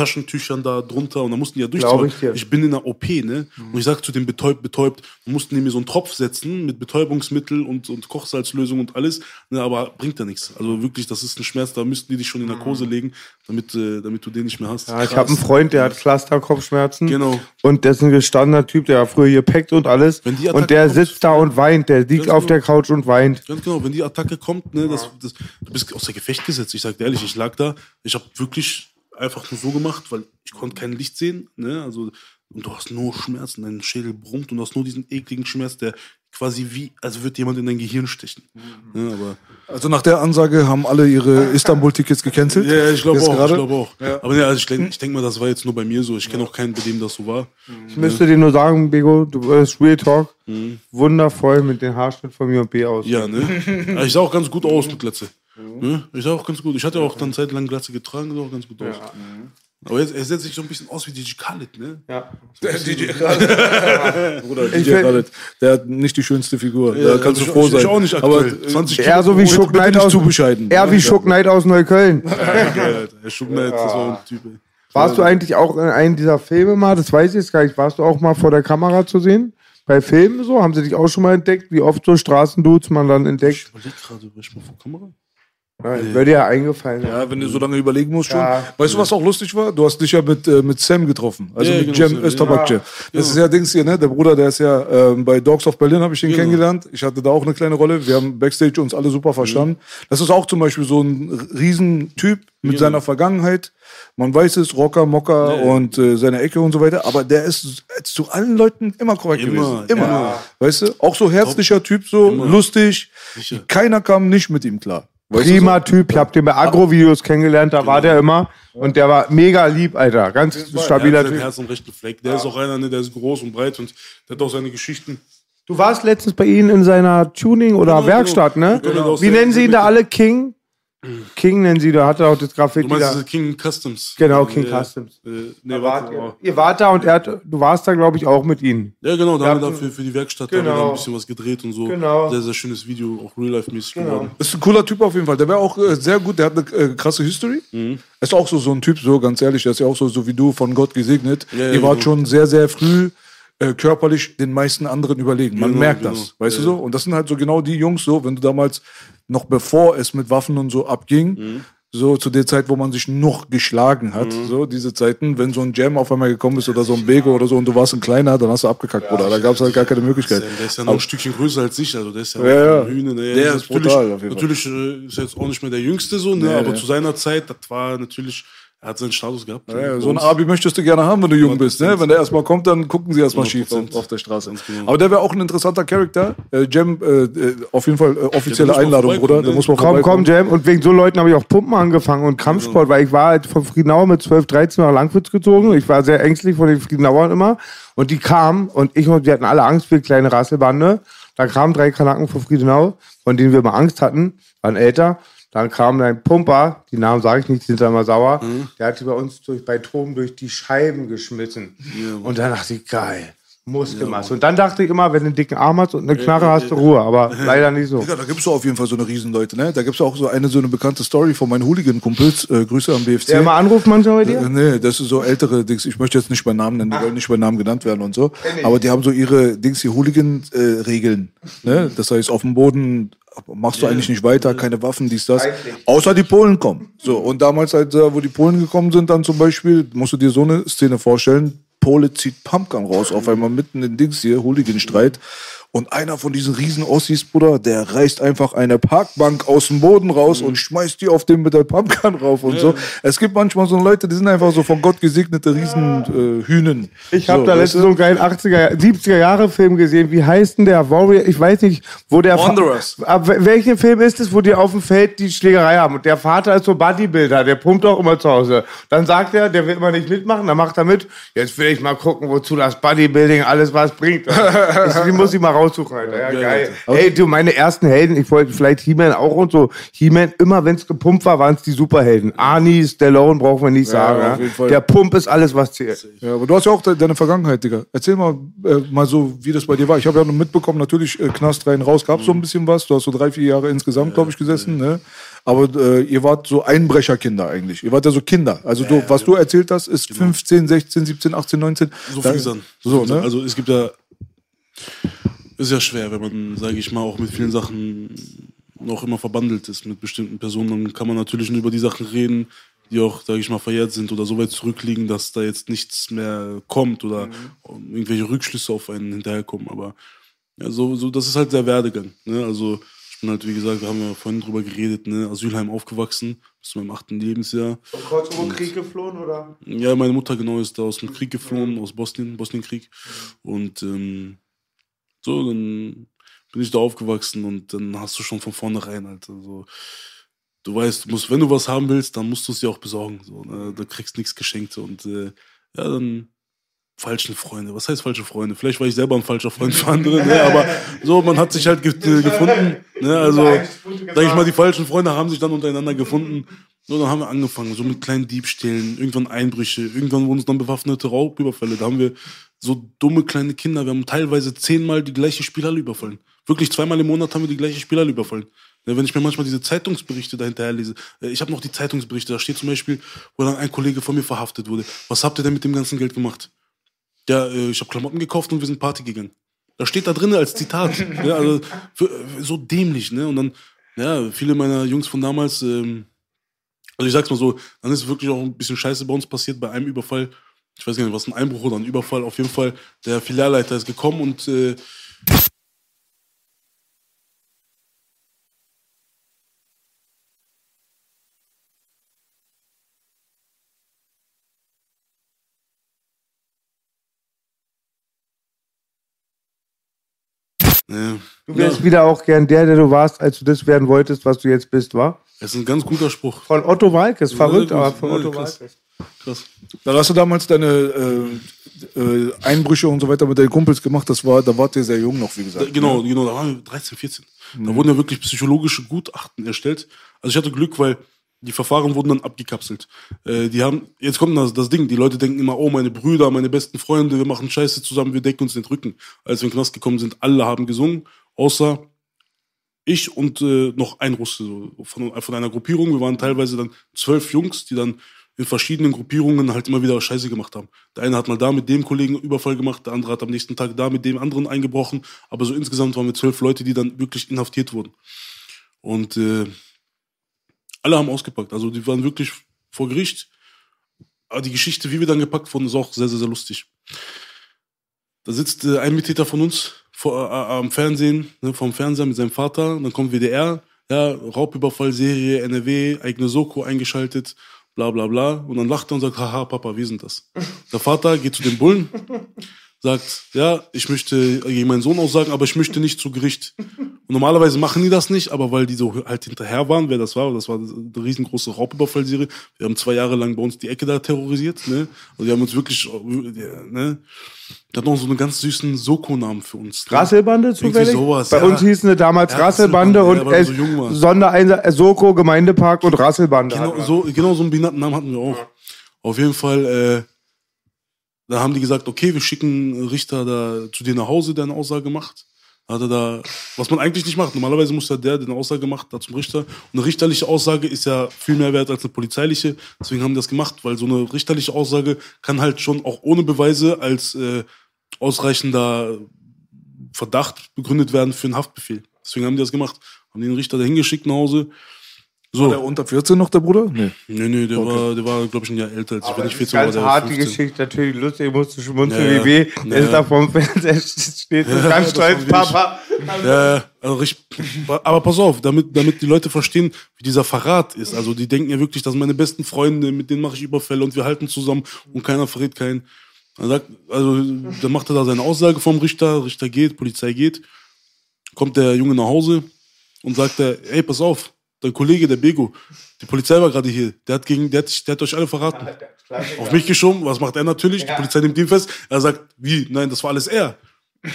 Taschentüchern da drunter und dann mussten die ja durchziehen. ich. Ich bin in der OP, ne? Und ich sag zu dem betäubt, betäubt, mussten die mir so einen Tropf setzen mit Betäubungsmittel und, und Kochsalzlösung und alles, ne? aber bringt ja nichts. Also wirklich, das ist ein Schmerz, da müssten die dich schon in Narkose legen, damit, äh, damit du den nicht mehr hast. Ja, ich habe einen Freund, der hat Clusterkopfschmerzen. Genau. Und das ist ein gestandener Typ, der war früher gepackt und alles. Wenn die Attacke Und der kommt- sitzt da und weint. Der liegt Ganz auf der genau. Couch und weint. Ganz genau, wenn die Attacke kommt, ne, das, das, du bist außer Gefecht gesetzt. Ich sag dir ehrlich, ich lag da, ich habe wirklich einfach nur so gemacht, weil ich konnte kein Licht sehen, ne, also und du hast nur Schmerzen, dein Schädel brummt und du hast nur diesen ekligen Schmerz, der quasi wie, als würde jemand in dein Gehirn stechen. Ne, aber Also nach der Ansage haben alle ihre Istanbul-Tickets gecancelt. ja, ich glaube auch, gerade? ich glaube auch. Aber ja, also ich denke ich denk mal, das war jetzt nur bei mir so. Ich kenne auch keinen, bei dem das so war. Ich müsste dir nur sagen, Bego, du bist Real Talk. Mhm. Wundervoll mit dem Haarschnitt von mir und B aus. Ja, ne? Ich sah auch ganz gut aus mit Glatze. Ne? Ich sah auch ganz gut. Ich hatte auch dann zeitlang Glatze getragen, sah auch ganz gut aus. Aber jetzt, er setzt sich so ein bisschen aus wie DJ Khaled, ne? Ja. Der DJ Khaled. Bruder, Ich DJ Khaled. Der hat nicht die schönste Figur. Ja, da kannst du ich- froh ich- sein. ich auch nicht Aber aktuell. äh, 20 Er so wie Schuck Knight aus, zu bescheiden. er wie Schuck Knight aus Neukölln. Alter. Herr Schuckner, das war ein Typ, ey. Warst du eigentlich auch in einem dieser Filme mal, das weiß ich jetzt gar nicht, warst du auch mal vor der Kamera zu sehen? Bei Filmen so? Haben sie dich auch schon mal entdeckt? Wie oft so Straßendudes man dann Ich entdeckt? überleg gerade, war ich mal vor Kamera? Nein, Würde ja eingefallen. Ja, wenn du so lange überlegen musst schon. Ja. Weißt du, was auch lustig war? Du hast dich ja mit, äh, mit Sam getroffen. Also Ja, mit genau, Jem Sam, Österbak. ja. Jam. Das ist ja Dings hier, ne? Der Bruder, der ist ja ähm, bei Dogs of Berlin, habe ich ihn Genau. kennengelernt. Ich hatte da auch eine kleine Rolle. Wir haben Backstage uns alle super verstanden. Das ist auch zum Beispiel so ein Riesentyp mit Genau. seiner Vergangenheit. Man weiß es, Rocker, Mocker Ja, ja. und äh, seine Ecke und so weiter. Aber der ist zu allen Leuten immer korrekt Immer, gewesen. Immer. ja. Weißt du? Auch so herzlicher Typ, so Immer. lustig. Sicher. Keiner kam nicht mit ihm klar. Prima Typ, ich hab den bei Agro-Videos kennengelernt, da war der immer. Und der war mega lieb, Alter. Ganz Der stabiler hat Typ. Herz am rechten Fleck. Der ist auch einer, ne, der ist groß und breit und der hat auch seine Geschichten. Du warst letztens bei Ihnen in seiner Tuning- oder Genau, Werkstatt, ne? genau. Genau. Wie nennen Sie ihn da alle? King? King nennen Sie, da hat er auch das Graffiti Du meinst da. King Customs? Genau, King Äh, Customs. Äh, nee, wart ihr, ihr wart da und er hat, du warst da, glaube ich, auch mit Ihnen. Ja, genau, da Ja, haben wir dafür für die Werkstatt genau. da ein bisschen was gedreht und so. Genau. Sehr, sehr schönes Video, auch real-life-mäßig geworden. Ist ein cooler Typ auf jeden Fall. Der wäre auch äh, sehr gut. Der hat eine äh, krasse History. Mhm. Ist auch so, so ein Typ, so ganz ehrlich. Der ist ja auch so, so wie du, von Gott gesegnet. Ja, ja, Ihr wart genau. schon sehr, sehr früh äh, körperlich den meisten anderen überlegen. Man Genau, merkt genau. das, weißt Ja, du so? Und das sind halt so genau die Jungs so, wenn du damals noch bevor es mit Waffen und so abging, Mhm. so zu der Zeit, wo man sich noch geschlagen hat, so diese Zeiten, wenn so ein Jam auf einmal gekommen ist oder so ein Bego oder so und du warst ein kleiner, dann hast du abgekackt, Bruder. Da gab es halt gar keine Möglichkeit. Der ist ja noch ein Stückchen größer als ich, also der ist ja, Ja, ja. Hühner. Ne? Der Das ist natürlich, brutal, auf jeden Fall. Natürlich äh, ist er jetzt auch nicht mehr der Jüngste so, ne? Aber zu seiner Zeit, das war natürlich, er hat seinen Status gehabt. Ja, so ein. Abi möchtest du gerne haben, wenn du jung bist. Ne? 100%. Wenn der erstmal kommt, dann gucken sie erstmal schief auf, 100%. auf der Straße. Genau. Aber der wäre auch ein interessanter Charakter. Äh, Jam, äh, äh, auf jeden Fall äh, offizielle Einladung, Bruder. ne? Da muss man Komm, komm. Jam. Und wegen so Leuten habe ich auch Pumpen angefangen und Kampfsport, weil ich war halt von Friedenauer mit 12, 13 nach Langwitz gezogen. Ich war sehr ängstlich vor den Friedenauern immer. Und die kamen und ich und wir hatten alle Angst, wir kleine Rasselbande. Da kamen drei Kanaken von Friedenau, von denen wir mal Angst hatten, waren älter. Dann kam ein Pumper, die Namen sage ich nicht, die sind da immer sauer. Der hat die bei uns durch, bei Toben durch die Scheiben geschmissen. und dann dachte ich, geil, Muskelmasse. und dann dachte ich immer, wenn du einen dicken Arm hast und eine Knarre hast du Ruhe. Aber leider nicht so. Ja, da gibt's doch auf jeden Fall so eine Riesenleute, ne? Da gibt's auch so eine so eine bekannte Story von meinen Hooligan-Kumpels. Äh, Grüße am BFC. Der immer anruft manchmal bei Äh, dir? Nee, das ist so ältere Dings. Ich möchte jetzt nicht bei Namen nennen, die wollen nicht bei Namen genannt werden und so. Aber die haben so ihre Dings, die Hooligan-Regeln. ne? Das heißt, auf dem Boden machst du eigentlich nicht weiter, keine Waffen, dies, das. Außer die Polen kommen. So, und damals halt, wo die Polen gekommen sind, dann zum Beispiel, musst du dir so eine Szene vorstellen, Pole zieht Pumpgun raus, auf einmal mitten in Dings hier, Hooligan-Streit. Und einer von diesen riesen Ossis, Bruder, der reißt einfach eine Parkbank aus dem Boden raus und schmeißt die auf den mit der Pumpgun rauf und so. Es gibt manchmal so Leute, die sind einfach so von Gott gesegnete riesen äh, Hühnen. Ich habe so, da letztens so einen geilen 80er, 70er Jahre Film gesehen. Wie heißt denn der Warrior? Ich weiß nicht, wo der. Wanderers. Ab wel- welchen Film ist es, wo die auf dem Feld die Schlägerei haben? Und der Vater ist so Bodybuilder, der pumpt auch immer zu Hause. Dann sagt er, der will immer nicht mitmachen, dann macht er mit. Jetzt will ich mal gucken, wozu das Bodybuilding alles was bringt. Das, die muss ich mal raussuchen, Alter. Ja, geil. Ey, du, meine ersten Helden, ich wollte vielleicht He-Man auch und so. He-Man, immer wenn es gepumpt war, waren es die Superhelden. Arnie, Stallone, brauchen wir nicht sagen. auf Ja? jeden Fall. Der Pump ist alles, was zählt. Ja, aber du hast ja auch de deine Vergangenheit, Digga. Erzähl mal, äh, mal so, wie das bei dir war. Ich habe ja noch mitbekommen, natürlich äh, Knast rein, raus, gab so ein bisschen was. Du hast so drei, vier Jahre insgesamt, glaube ich, gesessen. Ne? Aber äh, ihr wart so Einbrecherkinder eigentlich. Ihr wart ja so Kinder. Also du, was du erzählt hast, ist 15, 16, 17, 18, 19. So dann. So, ne? Also es gibt ja, ist ja schwer, wenn man, sage ich mal, auch mit vielen Sachen noch immer verbandelt ist mit bestimmten Personen, dann kann man natürlich nur über die Sachen reden, die auch, sage ich mal, verjährt sind oder so weit zurückliegen, dass da jetzt nichts mehr kommt oder irgendwelche Rückschlüsse auf einen hinterherkommen. Aber ja, so, so, das ist halt der Werdegang. Ne? Also ich bin halt, wie gesagt, wir haben ja vorhin drüber geredet, ne? Asylheim aufgewachsen, bis zu meinem achten Lebensjahr. Kurz vor Krieg geflohen, oder? Ja, meine Mutter genau ist da aus dem Krieg geflohen, aus Bosnien, Bosnienkrieg. Und ähm, so, dann bin ich da aufgewachsen und dann hast du schon von vornherein halt, also, du weißt, du musst, wenn du was haben willst, dann musst du es dir auch besorgen. So, ne? Da kriegst nichts geschenkt und äh, ja, dann falschen Freunde. Was heißt falsche Freunde? Vielleicht war ich selber ein falscher Freund für andere, ne? aber so, man hat sich halt ge äh, gefunden. Ne? Also, sag ich mal, die falschen Freunde haben sich dann untereinander gefunden. So, dann haben wir angefangen, so mit kleinen Diebstählen, irgendwann Einbrüche, irgendwann wurden es dann bewaffnete Raubüberfälle. Da haben wir so dumme kleine Kinder, wir haben teilweise zehnmal die gleiche Spielhalle überfallen. Wirklich zweimal im Monat haben wir die gleiche Spielhalle überfallen. Wenn ich mir manchmal diese Zeitungsberichte dahinterher lese, äh, ich habe noch die Zeitungsberichte, da steht zum Beispiel, wo dann ein Kollege von mir verhaftet wurde. Was habt ihr denn mit dem ganzen Geld gemacht? Ja, äh, ich habe Klamotten gekauft und wir sind Party gegangen. Da steht da drin als Zitat. ja, also für, äh, so dämlich, ne? Und dann, ja, viele meiner Jungs von damals, ähm, also ich sag's mal so, dann ist wirklich auch ein bisschen Scheiße bei uns passiert bei einem Überfall. Ich weiß gar nicht, was ein Einbruch oder ein Überfall. Auf jeden Fall, der Filialleiter ist gekommen und äh, äh, Du wärst ja, wieder auch gern der, der du warst, als du das werden wolltest, was du jetzt bist, war? das ist ein ganz guter Spruch. Von Otto Walkes, verrückt, Ja, aber von Ja, Otto krass. Walkes. Krass. Dann hast du damals deine äh, äh, Einbrüche und so weiter mit deinen Kumpels gemacht. Das war, da wart ihr sehr jung noch, wie gesagt. Da, genau, genau, da waren wir 13, 14. Da wurden ja wirklich psychologische Gutachten erstellt. Also ich hatte Glück, weil die Verfahren wurden dann abgekapselt. Äh, die haben, jetzt kommt das, das Ding, die Leute denken immer, oh, meine Brüder, meine besten Freunde, wir machen Scheiße zusammen, wir decken uns den Rücken. Als wir in den Knast gekommen sind, alle haben gesungen, außer ich und äh, noch ein Russe so, von, von einer Gruppierung. Wir waren teilweise dann zwölf Jungs, die dann in verschiedenen Gruppierungen halt immer wieder Scheiße gemacht haben. Der eine hat mal da mit dem Kollegen Überfall gemacht, der andere hat am nächsten Tag da mit dem anderen eingebrochen. Aber so insgesamt waren wir zwölf Leute, die dann wirklich inhaftiert wurden. Und äh, alle haben ausgepackt. Also die waren wirklich vor Gericht. Aber die Geschichte, wie wir dann gepackt wurden, ist auch sehr, sehr, sehr lustig. Da sitzt äh, ein Mittäter von uns vor, äh, am Fernsehen, ne, vom Fernseher mit seinem Vater. Und dann kommt WDR, ja, Raubüberfallserie, NRW, eigene Soko eingeschaltet, bla bla bla. Und dann lacht er und sagt, haha, Papa, wir sind das. Der Vater geht zu den Bullen, sagt, ja, ich möchte gegen meinen Sohn aussagen, aber ich möchte nicht zu Gericht. Und normalerweise machen die das nicht, aber weil die so halt hinterher waren, wer das war, das war eine riesengroße Raubüberfallserie. Wir haben zwei Jahre lang bei uns die Ecke da terrorisiert, ne? Also wir haben uns wirklich, ne? Der hat noch so einen ganz süßen Soko-Namen für uns. Ne? Rasselbande zufällig? sowas, Bei ja. uns hießen sie damals Ja, Rasselbande Rasselbande, und ja, wir so. Sondereinsatz, äh, Soko, Gemeindepark und Rasselbande. Genau so, genau so einen benannten Namen hatten wir auch. Auf jeden Fall, äh, da haben die gesagt, okay, wir schicken Richter da zu dir nach Hause, der eine Aussage macht. Da Hat er da, was man eigentlich nicht macht. Normalerweise muss ja der, der eine Aussage macht, da zum Richter. Und eine richterliche Aussage ist ja viel mehr wert als eine polizeiliche. Deswegen haben die das gemacht, weil so eine richterliche Aussage kann halt schon auch ohne Beweise als äh, ausreichender Verdacht begründet werden für einen Haftbefehl. Deswegen haben die das gemacht. Haben den Richter da hingeschickt nach Hause. So. War der unter 14 noch, der Bruder? Nee. Nee, nee, der Okay. war, der war, glaube ich, ein Jahr älter als ich. Aber ich ist 14 war, ganz der hart, die 15. Geschichte. Natürlich lustig, musst du schmunzeln Ja, ja. wie weh. Ja, Der ist da vorm Fernseher steht so Ja, ganz stolz, war Papa. Ja, also richtig, aber pass auf, damit, damit die Leute verstehen, wie dieser Verrat ist. Also die denken ja wirklich, das sind meine besten Freunde, mit denen mache ich Überfälle und wir halten zusammen und keiner verrät keinen. Dann sagt, also dann macht er da seine Aussage vom Richter, Richter geht, Polizei geht, kommt der Junge nach Hause und sagt er, ey, pass auf, dein Kollege, der Bego, die Polizei war gerade hier, der hat gegen, der hat, der hat euch alle verraten. Auf mich geschoben, was macht er natürlich? Die Polizei nimmt ihn fest. Er sagt, wie? Nein, das war alles er.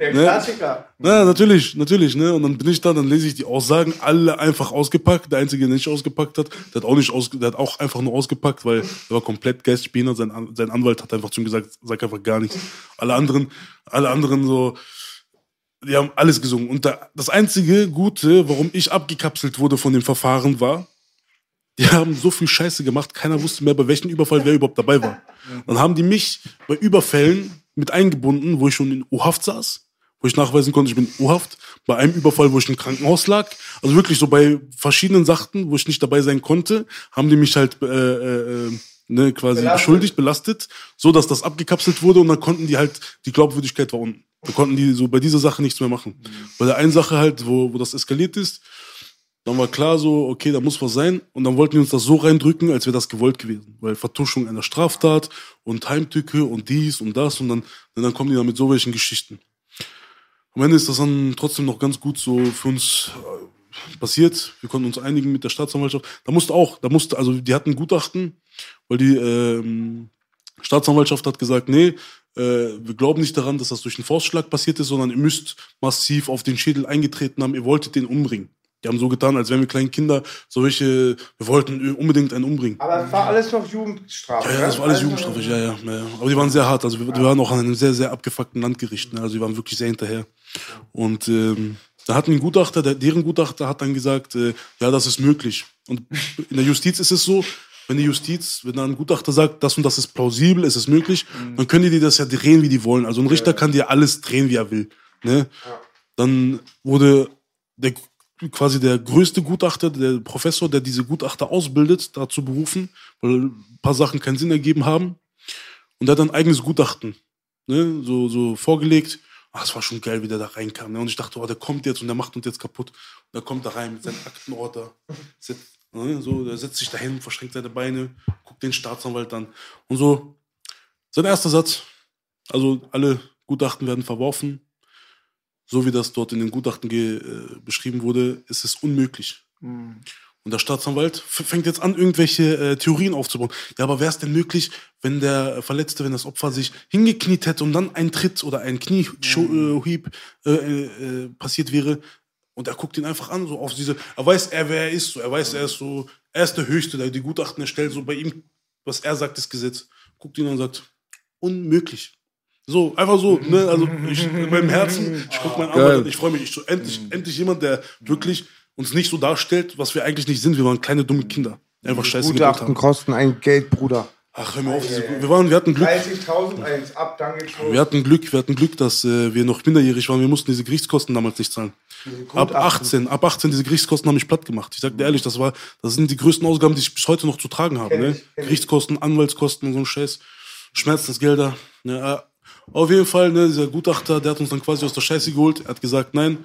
Der Ne? Klassiker. Na, natürlich, natürlich, ne? Und dann bin ich da, dann lese ich die Aussagen, alle einfach ausgepackt. Der Einzige, der nicht ausgepackt hat, der hat auch nicht ausge der hat auch einfach nur ausgepackt, weil er war komplett geistig behindert. Sein, An- sein Anwalt hat einfach zu ihm gesagt, sag einfach gar nichts. Alle anderen, alle anderen so, die haben alles gesungen. Und da, das einzige Gute, warum ich abgekapselt wurde von dem Verfahren war, die haben so viel Scheiße gemacht, keiner wusste mehr, bei welchem Überfall wer überhaupt dabei war. Dann haben die mich bei Überfällen mit eingebunden, wo ich schon in U-Haft saß, wo ich nachweisen konnte, ich bin in U-Haft, bei einem Überfall, wo ich im Krankenhaus lag. Also wirklich so bei verschiedenen Sachen, wo ich nicht dabei sein konnte, haben die mich halt äh, äh, äh, ne, quasi Belastet. beschuldigt, belastet, so dass das abgekapselt wurde und dann konnten die halt, die Glaubwürdigkeit war unten. Da konnten die so bei dieser Sache nichts mehr machen. Bei der einen Sache halt, wo, wo das eskaliert ist, dann war klar so, okay, da muss was sein. Und dann wollten die uns das so reindrücken, als wäre das gewollt gewesen. Weil Vertuschung einer Straftat und Heimtücke und dies und das. Und dann, und dann kommen die da mit so welchen Geschichten. Am Ende ist das dann trotzdem noch ganz gut so für uns äh, passiert. Wir konnten uns einigen mit der Staatsanwaltschaft. Da musste auch, da musste, also die hatten Gutachten, weil die ähm, Staatsanwaltschaft hat gesagt, nee, äh, wir glauben nicht daran, dass das durch einen Faustschlag passiert ist, sondern ihr müsst massiv auf den Schädel eingetreten haben, ihr wolltet den umbringen. Die haben so getan, als wären wir kleine Kinder, solche, wir wollten unbedingt einen umbringen. Aber es war alles noch Jugendstrafe. Ja, ja, ne? das war alles Also- jugendstrafig, ja, ja, ja, ja. Aber die waren sehr hart. Also wir, wir waren auch an einem sehr, sehr abgefuckten Landgericht. Ne? Also die waren wirklich sehr hinterher. Und ähm, da hatten ein Gutachter, der, deren Gutachter hat dann gesagt, äh, ja, das ist möglich. Und in der Justiz ist es so, wenn die Justiz, wenn da ein Gutachter sagt, das und das ist plausibel, es ist möglich, dann können die das ja drehen, wie die wollen. Also ein Richter kann dir alles drehen, wie er will. Ne? Dann wurde der, quasi der größte Gutachter, der Professor, der diese Gutachter ausbildet, dazu berufen, weil ein paar Sachen keinen Sinn ergeben haben. Und der hat dann ein eigenes Gutachten ne, so, so vorgelegt. Ach, es war schon geil, wie der da reinkam. Ne? Und ich dachte, oh, der kommt jetzt und der macht uns jetzt kaputt. Und der kommt da rein mit seinem. Setzt, ne, so, der setzt sich dahin, verschränkt seine Beine, guckt den Staatsanwalt an. Und so, sein erster Satz. Also alle Gutachten werden verworfen. So wie das dort in den Gutachten äh, beschrieben wurde, ist es unmöglich. Und der Staatsanwalt fängt jetzt an, irgendwelche äh, Theorien aufzubauen. Ja, aber wäre es denn möglich, wenn der Verletzte, wenn das Opfer sich hingekniet hätte und dann ein Tritt oder ein Kniehieb äh, äh, passiert wäre und er guckt ihn einfach an, so auf diese, er weiß, er wer er ist, so, er weiß, er ist so, er ist der Höchste, der die Gutachten erstellt, so bei ihm, was er sagt, ist Gesetz. Guckt ihn an und sagt, unmöglich. So, einfach so, ne, also ich, in meinem Herzen, ich guck meinen Anwalt an, ich freue mich, ich so, endlich, endlich jemand, der wirklich uns nicht so darstellt, was wir eigentlich nicht sind. Wir waren kleine dumme Kinder. einfach scheiße gebaut Gutachten kosten ein Geld, Bruder. Ach, hör mir auf. diese- Wir, waren, wir hatten Glück. 30.000 eins, ab, dann geht's los. Wir hatten Glück, wir hatten Glück, dass äh, wir noch minderjährig waren. Wir mussten diese Gerichtskosten damals nicht zahlen. Ab 18, ab 18 diese Gerichtskosten haben mich platt gemacht. Ich sag dir ehrlich, das war, das sind die größten Ausgaben, die ich bis heute noch zu tragen habe. Ne? Gerichtskosten, Anwaltskosten und so ein Scheiß, Schmerzensgelder. Ja, äh, auf jeden Fall, ne, dieser Gutachter, der hat uns dann quasi aus der Scheiße geholt. Er hat gesagt, nein,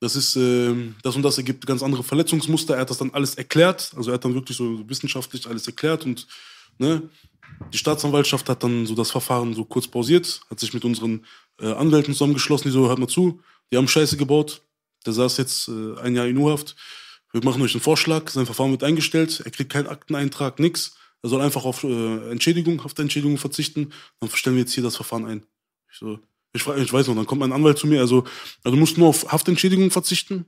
das ist, ähm, das und das ergibt ganz andere Verletzungsmuster. Er hat das dann alles erklärt. Also er hat dann wirklich so wissenschaftlich alles erklärt und ne, die Staatsanwaltschaft hat dann so das Verfahren so kurz pausiert, hat sich mit unseren äh, Anwälten zusammengeschlossen, die so, hört mal zu, die haben Scheiße gebaut. Der saß jetzt äh, ein Jahr in U-Haft. Wir machen euch einen Vorschlag, sein Verfahren wird eingestellt, er kriegt keinen Akteneintrag, nix. Er soll einfach auf äh, Entschädigung, Haftentschädigung verzichten. Dann stellen wir jetzt hier das Verfahren ein. Ich, so, ich, ich weiß noch, dann kommt mein Anwalt zu mir, also, also du musst nur auf Haftentschädigung verzichten.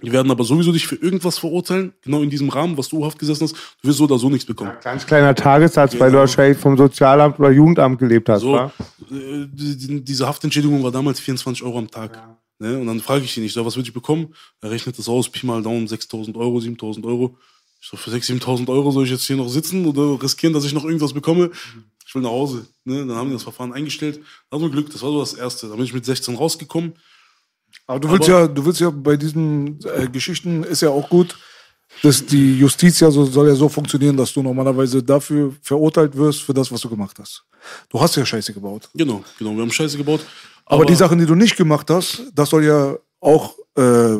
Die werden aber sowieso dich für irgendwas verurteilen, genau in diesem Rahmen, was du U-Haft gesessen hast. Du wirst so oder so nichts bekommen. Ganz kleiner Tagessatz, weil du wahrscheinlich vom Sozialamt oder Jugendamt gelebt hast, So, wa? äh, die, die, diese Haftentschädigung war damals 24 Euro am Tag. Ne? Und dann frage ich ihn, ich so, was würde ich bekommen? Er rechnet das aus, Pi mal Daumen, 6.000 Euro, 7.000 Euro. Ich so, für 6.000, 7.000 Euro soll ich jetzt hier noch sitzen oder riskieren, dass ich noch irgendwas bekomme? Ich will nach Hause. Ne? Dann haben die das Verfahren eingestellt. Da wir Glück, das war so das Erste. Da bin ich mit 16 rausgekommen. Aber du willst Aber- ja, du willst ja bei diesen äh, Geschichten ist ja auch gut, dass die Justiz ja so soll ja so funktionieren, dass du normalerweise dafür verurteilt wirst für das, was du gemacht hast. Du hast ja Scheiße gebaut. Genau, genau, wir haben Scheiße gebaut. Aber, die Sachen, die du nicht gemacht hast, das soll ja auch, äh,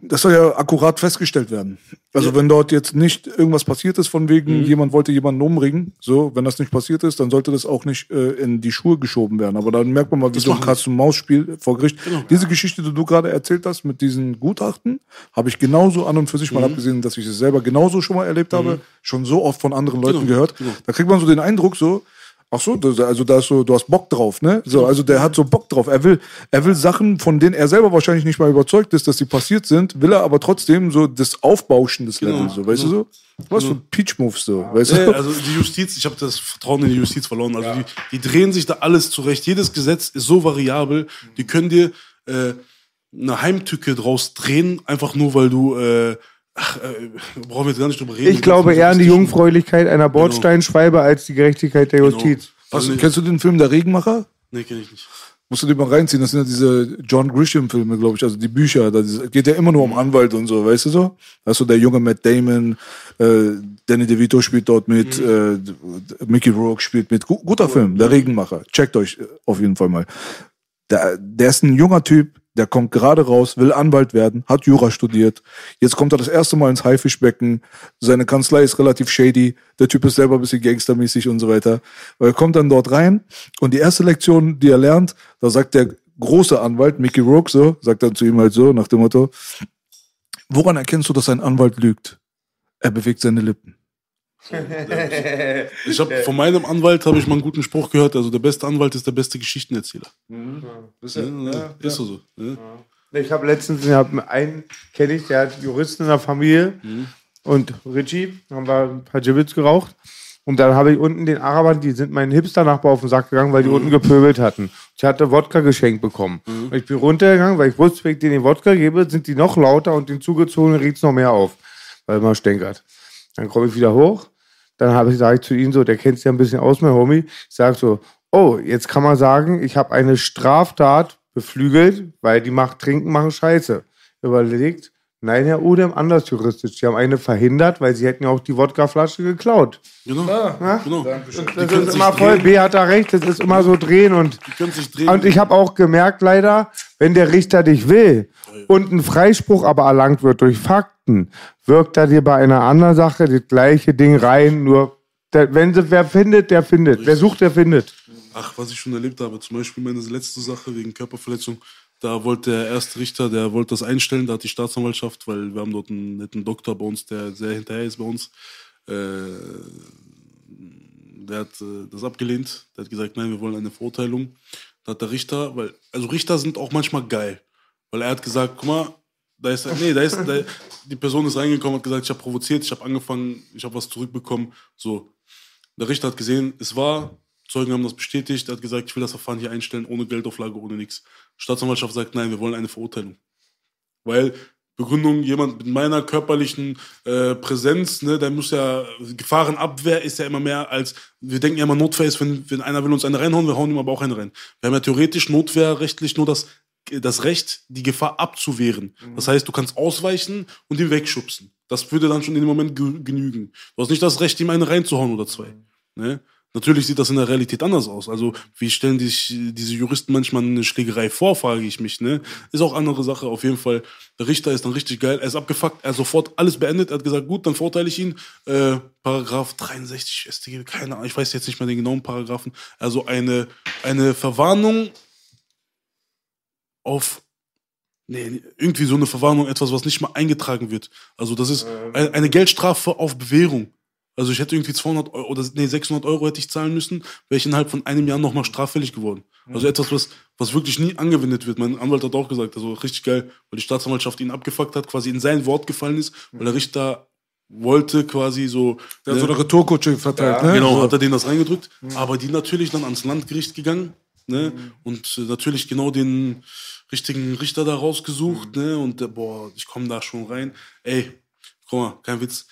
das soll ja akkurat festgestellt werden. Also Ja. wenn dort jetzt nicht irgendwas passiert ist, von Mhm. wegen jemand wollte jemanden umbringen, so, wenn das nicht passiert ist, dann sollte das auch nicht äh, in die Schuhe geschoben werden. Aber dann merkt man mal, wie Das so ein. Katz-und-Maus-Spiel vor Gericht. Genau. Diese Geschichte, die du gerade erzählt hast mit diesen Gutachten, habe ich genauso an und für sich Mhm. mal abgesehen, dass ich es selber genauso schon mal erlebt habe, schon so oft von anderen Leuten Genau, gehört. genau. Da kriegt man so den Eindruck so, ach so, also da ist so, du hast Bock drauf, ne? So, also der hat so Bock drauf. Er will, er will Sachen, von denen er selber wahrscheinlich nicht mal überzeugt ist, dass sie passiert sind, will er aber trotzdem so das Aufbauschen des Genau, Levels, so, weißt genau. du so? Was für Peach-Moves so, weißt Nee, du? also die Justiz, ich habe das Vertrauen in die Justiz verloren. Also die, die drehen sich da alles zurecht. Jedes Gesetz ist so variabel, die können dir äh, eine Heimtücke draus drehen, einfach nur weil du. Äh, ach, äh, brauchen wir jetzt gar nicht drüber reden. Ich glaube eher an die Jungfräulichkeit einer Bordsteinschweibe als die Gerechtigkeit der Justiz. Was, Also, kennst du den Film Der Regenmacher? Nee, kenn ich nicht. Musst du dir mal reinziehen, das sind ja diese John Grisham-Filme, glaube ich, also die Bücher. Da geht ja immer nur um Anwalt und so, weißt du so? Da ist so der junge Matt Damon, äh, Danny DeVito spielt dort mit, äh, Mickey Rourke spielt mit. Gu guter Film, Der Regenmacher. Checkt euch auf jeden Fall mal. Der, der ist ein junger Typ, der kommt gerade raus, will Anwalt werden, hat Jura studiert. Jetzt kommt er das erste Mal ins Haifischbecken. Seine Kanzlei ist relativ shady. Der Typ ist selber ein bisschen gangstermäßig und so weiter. Aber er kommt dann dort rein und die erste Lektion, die er lernt, da sagt der große Anwalt, Mickey Rourke, so, sagt dann zu ihm halt so, nach dem Motto, woran erkennst du, dass ein Anwalt lügt? Er bewegt seine Lippen. Ich habe von meinem Anwalt habe ich mal einen guten Spruch gehört. Also der beste Anwalt ist der beste Geschichtenerzähler. Ist Ja, ja, ist so. so. Ja. Ich habe letztens ich hab einen, kenne ich, der hat Juristen in der Familie und Richie, haben wir ein paar Gibbets geraucht. Und dann habe ich unten den Arabern, die sind meinen Hipster-Nachbar auf den Sack gegangen, weil die unten gepöbelt hatten. Ich hatte Wodka geschenkt bekommen. Und ich bin runtergegangen, weil ich wusste, wenn ich denen den Wodka gebe, sind die noch lauter und den zugezogenen riecht noch mehr auf, weil man stänkert. Dann komme ich wieder hoch, dann habe ich, sage ich zu ihnen so, der kennt sich ja ein bisschen aus, mein Homie. Ich sage so, oh, jetzt kann man sagen, ich habe eine Straftat beflügelt, weil die macht Trinken, machen Scheiße. Überlegt, nein, Herr Udem, anders juristisch. Die haben eine verhindert, weil sie hätten ja auch die Wodkaflasche geklaut. Genau. Ja? genau. Das können ist sich immer voll, drehen. B hat da recht, das ist immer so drehen und drehen. und ich habe auch gemerkt, leider, wenn der Richter dich will und ein Freispruch aber erlangt wird durch Fakten, wirkt er dir bei einer anderen Sache das gleiche Ding rein, nur der, wenn sie wer findet, der findet. Wer sucht, der findet. Ach, was ich schon erlebt habe, zum Beispiel meine letzte Sache wegen Körperverletzung, da wollte der erste Richter, der wollte das einstellen, da hat die Staatsanwaltschaft, weil wir haben dort einen netten Doktor bei uns, der sehr hinterher ist bei uns, äh, der hat äh, das abgelehnt, der hat gesagt, nein, wir wollen eine Verurteilung. Da hat der Richter, weil, also Richter sind auch manchmal geil, weil er hat gesagt, guck mal, da ist, nee, da ist, da, die Person ist reingekommen, hat gesagt, ich habe provoziert, ich habe angefangen, ich habe was zurückbekommen, so. Der Richter hat gesehen, es war, Zeugen haben das bestätigt, er hat gesagt, ich will das Verfahren hier einstellen, ohne Geldauflage, ohne nichts. Staatsanwaltschaft sagt, nein, wir wollen eine Verurteilung. Weil Begründung, jemand mit meiner körperlichen äh, Präsenz, ne, der muss ja, Gefahrenabwehr ist ja immer mehr als, wir denken ja immer, Notwehr ist, wenn, wenn einer will uns eine reinhauen, wir hauen ihm aber auch eine rein. Wir haben ja theoretisch notwehrrechtlich nur das, das Recht, die Gefahr abzuwehren. Das heißt, du kannst ausweichen und ihn wegschubsen. Das würde dann schon in dem Moment ge genügen. Du hast nicht das Recht, ihm eine reinzuhauen oder zwei. Ne? Natürlich sieht das in der Realität anders aus. Also, wie stellen sich diese Juristen manchmal eine Schlägerei vor, frage ich mich. Ne? Ist auch andere Sache. Auf jeden Fall, der Richter ist dann richtig geil. Er ist abgefuckt, er hat sofort alles beendet. Er hat gesagt, gut, dann verurteile ich ihn. Äh, Paragraph 63 StGB, keine Ahnung, ich weiß jetzt nicht mehr den genauen Paragraphen. Also eine, eine Verwarnung auf Nee, irgendwie so eine Verwarnung, etwas, was nicht mal eingetragen wird. Also das ist ein- eine Geldstrafe auf Bewährung. Also ich hätte irgendwie 200 Euro oder nee, 600 Euro hätte ich zahlen müssen, wäre ich innerhalb von einem Jahr nochmal straffällig geworden. Also etwas, was, was wirklich nie angewendet wird. Mein Anwalt hat auch gesagt, also richtig geil, weil die Staatsanwaltschaft ihn abgefuckt hat, quasi in sein Wort gefallen ist, weil der Richter wollte quasi so... Der hat ne, so eine Retourkutsche verteilt, ne? Genau, So. hat er denen das reingedrückt. Aber die natürlich dann ans Landgericht gegangen. Ne? Und äh, natürlich genau den richtigen Richter da rausgesucht. Ne? Und der, boah, ich komme da schon rein. Ey, guck mal, kein Witz.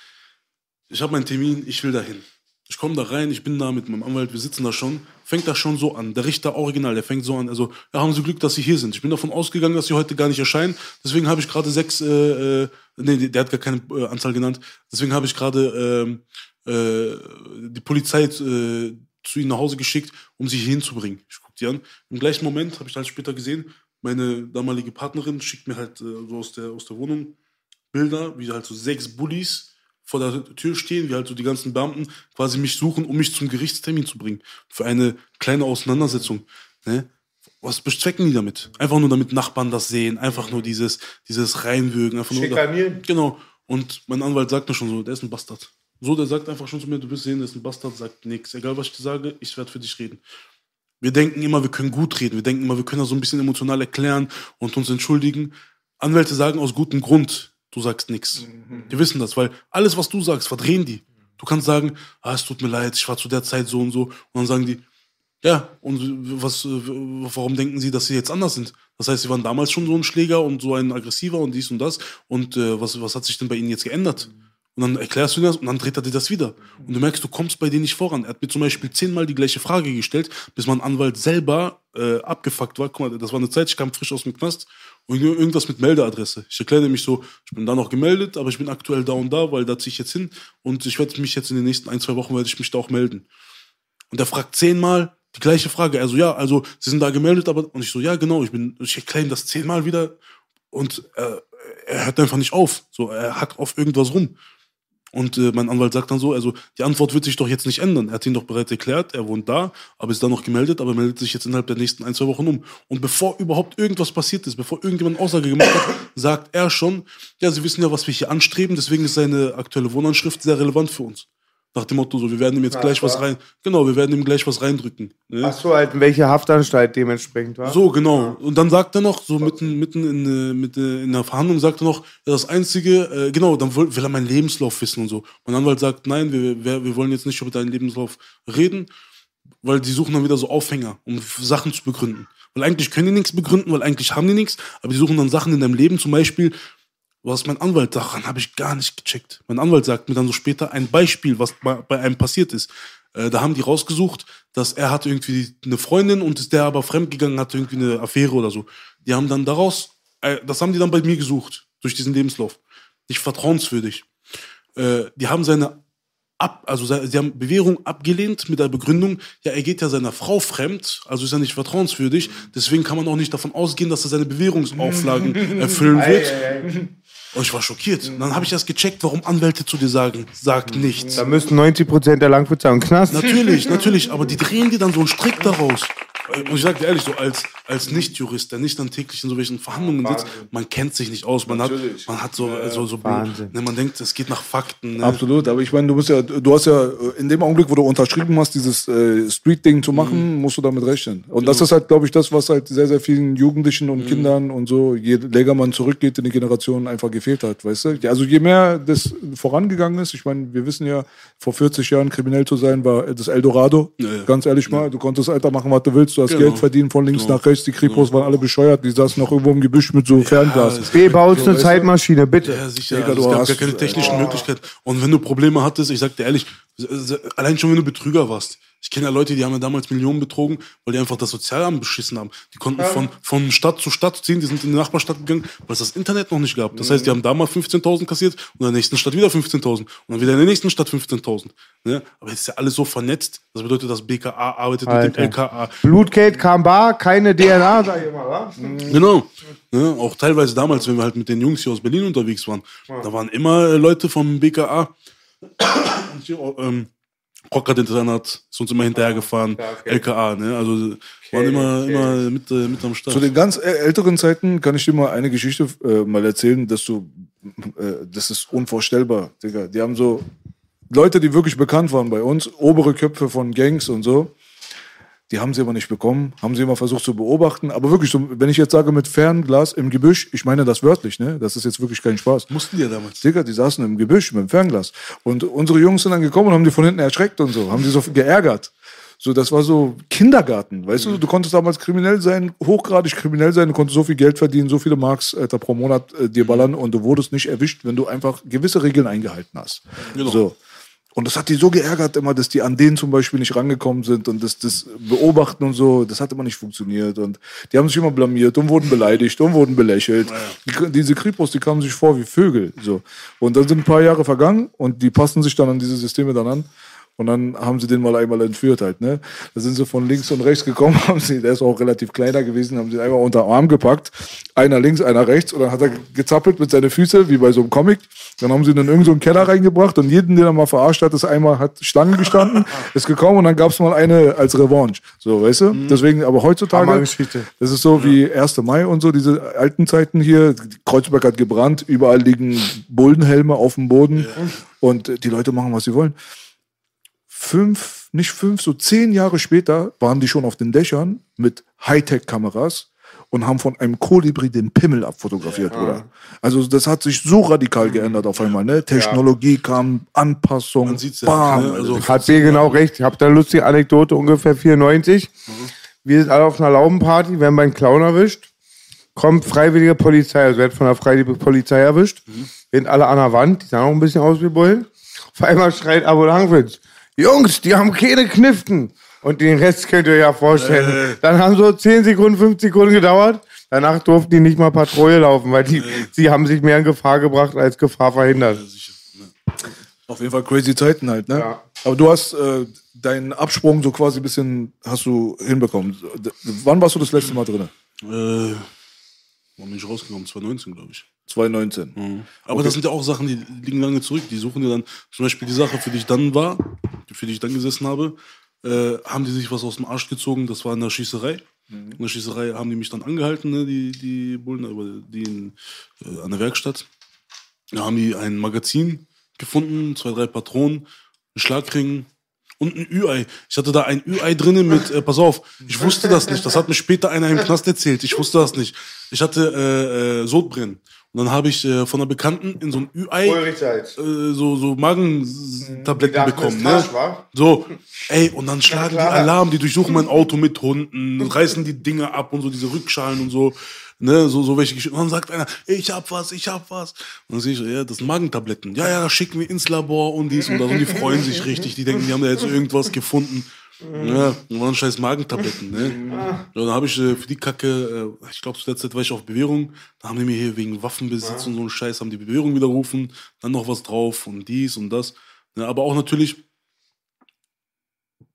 Ich habe meinen Termin, ich will dahin. Ich komme da rein, ich bin da mit meinem Anwalt, wir sitzen da schon. Fängt das schon so an. Der Richter original, der fängt so an. Also, ja, haben Sie Glück, dass Sie hier sind. Ich bin davon ausgegangen, dass Sie heute gar nicht erscheinen. Deswegen habe ich gerade sechs, äh, äh, nee, der hat gar keine äh, Anzahl genannt. Deswegen habe ich gerade ähm, äh, die Polizei äh, zu ihnen nach Hause geschickt, um sie hier hinzubringen. Ich gucke die an. Im gleichen Moment habe ich halt später gesehen, meine damalige Partnerin schickt mir halt äh, so aus der, aus der Wohnung Bilder, wie halt so sechs Bullies vor der Tür stehen, wie halt so die ganzen Beamten quasi mich suchen, um mich zum Gerichtstermin zu bringen. Für eine kleine Auseinandersetzung. Ne? Was bezwecken die damit? Einfach nur damit Nachbarn das sehen, einfach nur dieses, dieses Reinwürgen, einfach nur. Schikanieren. Genau. Und mein Anwalt sagt mir schon so, der ist ein Bastard. So, der sagt einfach schon zu mir, du bist sehen, der ist ein Bastard, sagt nichts. Egal, was ich dir sage, ich werde für dich reden. Wir denken immer, wir können gut reden. Wir denken immer, wir können das so ein bisschen emotional erklären und uns entschuldigen. Anwälte sagen aus gutem Grund, du sagst nichts. Die wissen das, weil alles, was du sagst, verdrehen die. Du kannst sagen, ah, es tut mir leid, ich war zu der Zeit so und so. Und dann sagen die, ja, und was, warum denken Sie, dass Sie jetzt anders sind? Das heißt, Sie waren damals schon so ein Schläger und so ein aggressiver und dies und das. Und äh, was, was hat sich denn bei Ihnen jetzt geändert? Und dann erklärst du das und dann dreht er dir das wieder. Und du merkst, du kommst bei denen nicht voran. Er hat mir zum Beispiel zehnmal die gleiche Frage gestellt, bis mein Anwalt selber äh, abgefuckt war. Guck mal, das war eine Zeit, ich kam frisch aus dem Knast und ir- irgendwas mit Meldeadresse. Ich erkläre nämlich so, ich bin da noch gemeldet, aber ich bin aktuell da und da, weil da ziehe ich jetzt hin und ich werde mich jetzt in den nächsten ein, zwei Wochen werde ich mich da auch melden. Und er fragt zehnmal die gleiche Frage. Also ja, also Sie sind da gemeldet, aber und ich so ja genau, ich bin, ich erkläre ihm das zehnmal wieder und äh, er hört einfach nicht auf. So, er hackt auf irgendwas rum. Und äh, mein Anwalt sagt dann so, also die Antwort wird sich doch jetzt nicht ändern. Er hat ihn doch bereits erklärt, er wohnt da, aber ist da noch gemeldet, aber meldet sich jetzt innerhalb der nächsten ein, zwei Wochen um. Und bevor überhaupt irgendwas passiert ist, bevor irgendjemand Aussage gemacht hat, sagt er schon, ja, Sie wissen ja, was wir hier anstreben, deswegen ist seine aktuelle Wohnanschrift sehr relevant für uns. Nach dem Motto, so, wir werden ihm jetzt gleich was rein, genau, wir werden ihm gleich was reindrücken. Ne? Ach so, halt, welche Haftanstalt dementsprechend war? So, genau. Und dann sagt er noch, so mitten, mitten in, äh, mit, äh, in der Verhandlung, sagt er noch, ja, das Einzige, äh, genau, dann will, will er meinen Lebenslauf wissen und so. Mein Anwalt sagt, nein, wir, wir, wir wollen jetzt nicht über deinen Lebenslauf reden, weil die suchen dann wieder so Aufhänger, um Sachen zu begründen. Weil eigentlich können die nichts begründen, weil eigentlich haben die nichts, aber die suchen dann Sachen in deinem Leben, zum Beispiel, was mein Anwalt, daran habe ich gar nicht gecheckt. Mein Anwalt sagt mir dann so später ein Beispiel, was bei, einem passiert ist. Äh, da haben die rausgesucht, dass er hatte irgendwie eine Freundin und ist der aber fremdgegangen, hatte irgendwie eine Affäre oder so. Die haben dann daraus, äh, das haben die dann bei mir gesucht, durch diesen Lebenslauf. Nicht vertrauenswürdig. Äh, die haben seine ab, also sie haben Bewährung abgelehnt mit der Begründung, ja, er geht ja seiner Frau fremd, also ist er nicht vertrauenswürdig, deswegen kann man auch nicht davon ausgehen, dass er seine Bewährungsauflagen erfüllen wird. Und ich war schockiert. Und dann habe ich erst gecheckt, warum Anwälte zu dir sagen, sag nichts. Da müssten 90% der Langfritzer im Knast. Natürlich, natürlich, aber die drehen dir dann so einen Strick daraus. Und ich sag dir ehrlich, so als, als Nicht-Jurist, der nicht dann täglich in so welchen Verhandlungen sitzt, man kennt sich nicht aus. Man hat, man hat so, so, so Wahnsinn. ne, man denkt, es geht nach Fakten. Ne? Absolut, aber ich meine, du bist ja, du hast ja äh, in dem Augenblick, wo du unterschrieben hast, dieses äh, Street-Ding zu machen, musst du damit rechnen. Und das ist halt, glaube ich, das, was halt sehr, sehr vielen Jugendlichen und Kindern und so, je länger man zurückgeht in die Generation, einfach gefehlt hat, weißt du? Ja, Also je mehr das vorangegangen ist, ich meine, wir wissen ja, vor 40 Jahren kriminell zu sein, war das Eldorado. Ja, ja. Ganz ehrlich mal, du konntest Alter machen, was du willst, du hast Genau. Geld verdient von links Genau. nach rechts. Die Kripos waren alle bescheuert. Die saßen noch irgendwo im Gebüsch mit so Fernglas. es- B, baut So, eine? Zeitmaschine, bitte. Ja, sicher. Digga, also du es gab hast- gar keine technischen Möglichkeiten. Und wenn du Probleme hattest, ich sag dir ehrlich, allein schon wenn du Betrüger warst. Ich kenne ja Leute, die haben ja damals Millionen betrogen, weil die einfach das Sozialamt beschissen haben. Die konnten von, von Stadt zu Stadt ziehen, die sind in die Nachbarstadt gegangen, weil es das Internet noch nicht gab. Das heißt, die haben da mal 15.000 kassiert und in der nächsten Stadt wieder 15.000 und dann wieder in der nächsten Stadt 15.000. Ne? Aber jetzt ist ja alles so vernetzt. Das bedeutet, das BKA arbeitet mit Alter. dem LKA. Blutgeld kam bar, keine DNA, sag ich mal, wa? Genau. Ne? Auch teilweise damals, wenn wir halt mit den Jungs hier aus Berlin unterwegs waren, da waren immer Leute vom BKA. Hier, ähm, Rocker-Internat ist uns immer hinterhergefahren. LKA, ne? Also waren immer, immer mit, äh, mit am Start. Zu den ganz äh, älteren Zeiten kann ich dir mal eine Geschichte äh, mal erzählen, dass du, äh, das ist unvorstellbar, Digga. Die haben so Leute, die wirklich bekannt waren bei uns, obere Köpfe von Gangs und so. Die haben sie aber nicht bekommen, haben sie immer versucht zu beobachten. Aber wirklich, so, wenn ich jetzt sage mit Fernglas im Gebüsch, ich meine das wörtlich, ne? Das ist jetzt wirklich kein Spaß. Mussten die ja damals. Digga, die saßen im Gebüsch mit dem Fernglas. Und unsere Jungs sind dann gekommen und haben die von hinten erschreckt und so, haben die so geärgert. So, das war so Kindergarten, weißt du? Du konntest damals kriminell sein, hochgradig kriminell sein, du konntest so viel Geld verdienen, so viele Marks Alter, pro Monat äh, dir ballern und du wurdest nicht erwischt, wenn du einfach gewisse Regeln eingehalten hast. Genau. So. Und das hat die so geärgert immer, dass die an denen zum Beispiel nicht rangekommen sind und das, das Beobachten und so, das hat immer nicht funktioniert. Und die haben sich immer blamiert und wurden beleidigt und wurden belächelt. Die, diese Kripos, die kamen sich vor wie Vögel. So. Und dann sind ein paar Jahre vergangen und die passen sich dann an diese Systeme dann an. Und dann haben sie den mal einmal entführt halt, ne? Da sind sie von links und rechts gekommen, haben sie, der ist auch relativ kleiner gewesen, haben sie einmal unter den Arm gepackt. Einer links, einer rechts. Und dann hat er gezappelt mit seinen Füßen, wie bei so einem Comic. Dann haben sie ihn in irgendeinen so einen Keller reingebracht und jeden, den er mal verarscht hat, ist einmal, hat Stangen gestanden, ist gekommen und dann gab's mal eine als Revanche. So, weißt du? Deswegen, aber heutzutage, das ist so wie 1. Mai und so, diese alten Zeiten hier. Kreuzberg hat gebrannt, überall liegen Bullenhelme auf dem Boden und äh, die Leute machen, was sie wollen fünf, nicht fünf, so zehn Jahre später waren die schon auf den Dächern mit Hightech-Kameras und haben von einem Kolibri den Pimmel abfotografiert, oder? Also das hat sich so radikal geändert auf einmal, ne? Technologie kam, Anpassung, Man sieht's ja, bam. ne? Also- Hat B genau recht. Ich habe da eine lustige Anekdote, ungefähr 94. Wir sind alle auf einer Laubenparty, werden beim Clown erwischt. Kommt freiwillige Polizei, also wird von der freiwilligen Polizei erwischt. Wir sind alle an der Wand, die sahen auch ein bisschen aus wie Bullen. Auf einmal schreit Abo Langwitz, Jungs, die haben keine Kniften. Und den Rest könnt ihr euch ja vorstellen. Dann haben so 10 Sekunden, 5 Sekunden gedauert. Danach durften die nicht mal Patrouille laufen, weil die, sie haben sich mehr in Gefahr gebracht als Gefahr verhindert. Auf jeden Fall crazy Zeiten halt, ne? Ja. Aber du hast äh, deinen Absprung so quasi ein bisschen, hast du hinbekommen. D- Wann warst du das letzte Mal drin? Äh, wann bin ich rausgekommen? 2019, glaube ich. 2019. Aber das sind ja auch Sachen, die liegen lange zurück. Die suchen dir dann, zum Beispiel die Sache, für die ich dann war, für die ich dann gesessen habe, äh, haben die sich was aus dem Arsch gezogen. Das war in der Schießerei. In der Schießerei haben die mich dann angehalten, ne, die, die Bullen, die in, äh, an der Werkstatt. Da haben die ein Magazin gefunden, zwei, drei Patronen, einen Schlagring und ein Ü-Ei. Ich hatte da ein Ü-Ei drinnen mit, äh, pass auf, ich wusste das nicht. Das hat mir später einer im Knast erzählt. Ich wusste das nicht. Ich hatte äh, äh, Sodbrennen. Und dann habe ich äh, von einer Bekannten in so ein Ü-Ei äh, so, so Magentabletten bekommen. Ne? So, ey, und dann schlagen die klar. Alarm, die durchsuchen mein Auto mit Hunden, reißen die Dinge ab und so, diese Rückschalen und so. Ne, so, so welche Geschichten. Und dann sagt einer, ich hab was, ich hab was. Und dann sehe ich, ja, das sind Magentabletten. Ja, ja, schicken wir ins Labor und dies und das. Und die freuen sich richtig. Die denken, die haben da jetzt irgendwas gefunden. Ja, und waren scheiß Magentabletten, ne? Ja, dann habe ich äh, für die Kacke, äh, ich glaube, zu der Zeit war ich auf Bewährung, da haben die mir hier wegen Waffenbesitz und so einen Scheiß, haben die Bewährung widerrufen, dann noch was drauf und dies und das. Ja, aber auch natürlich,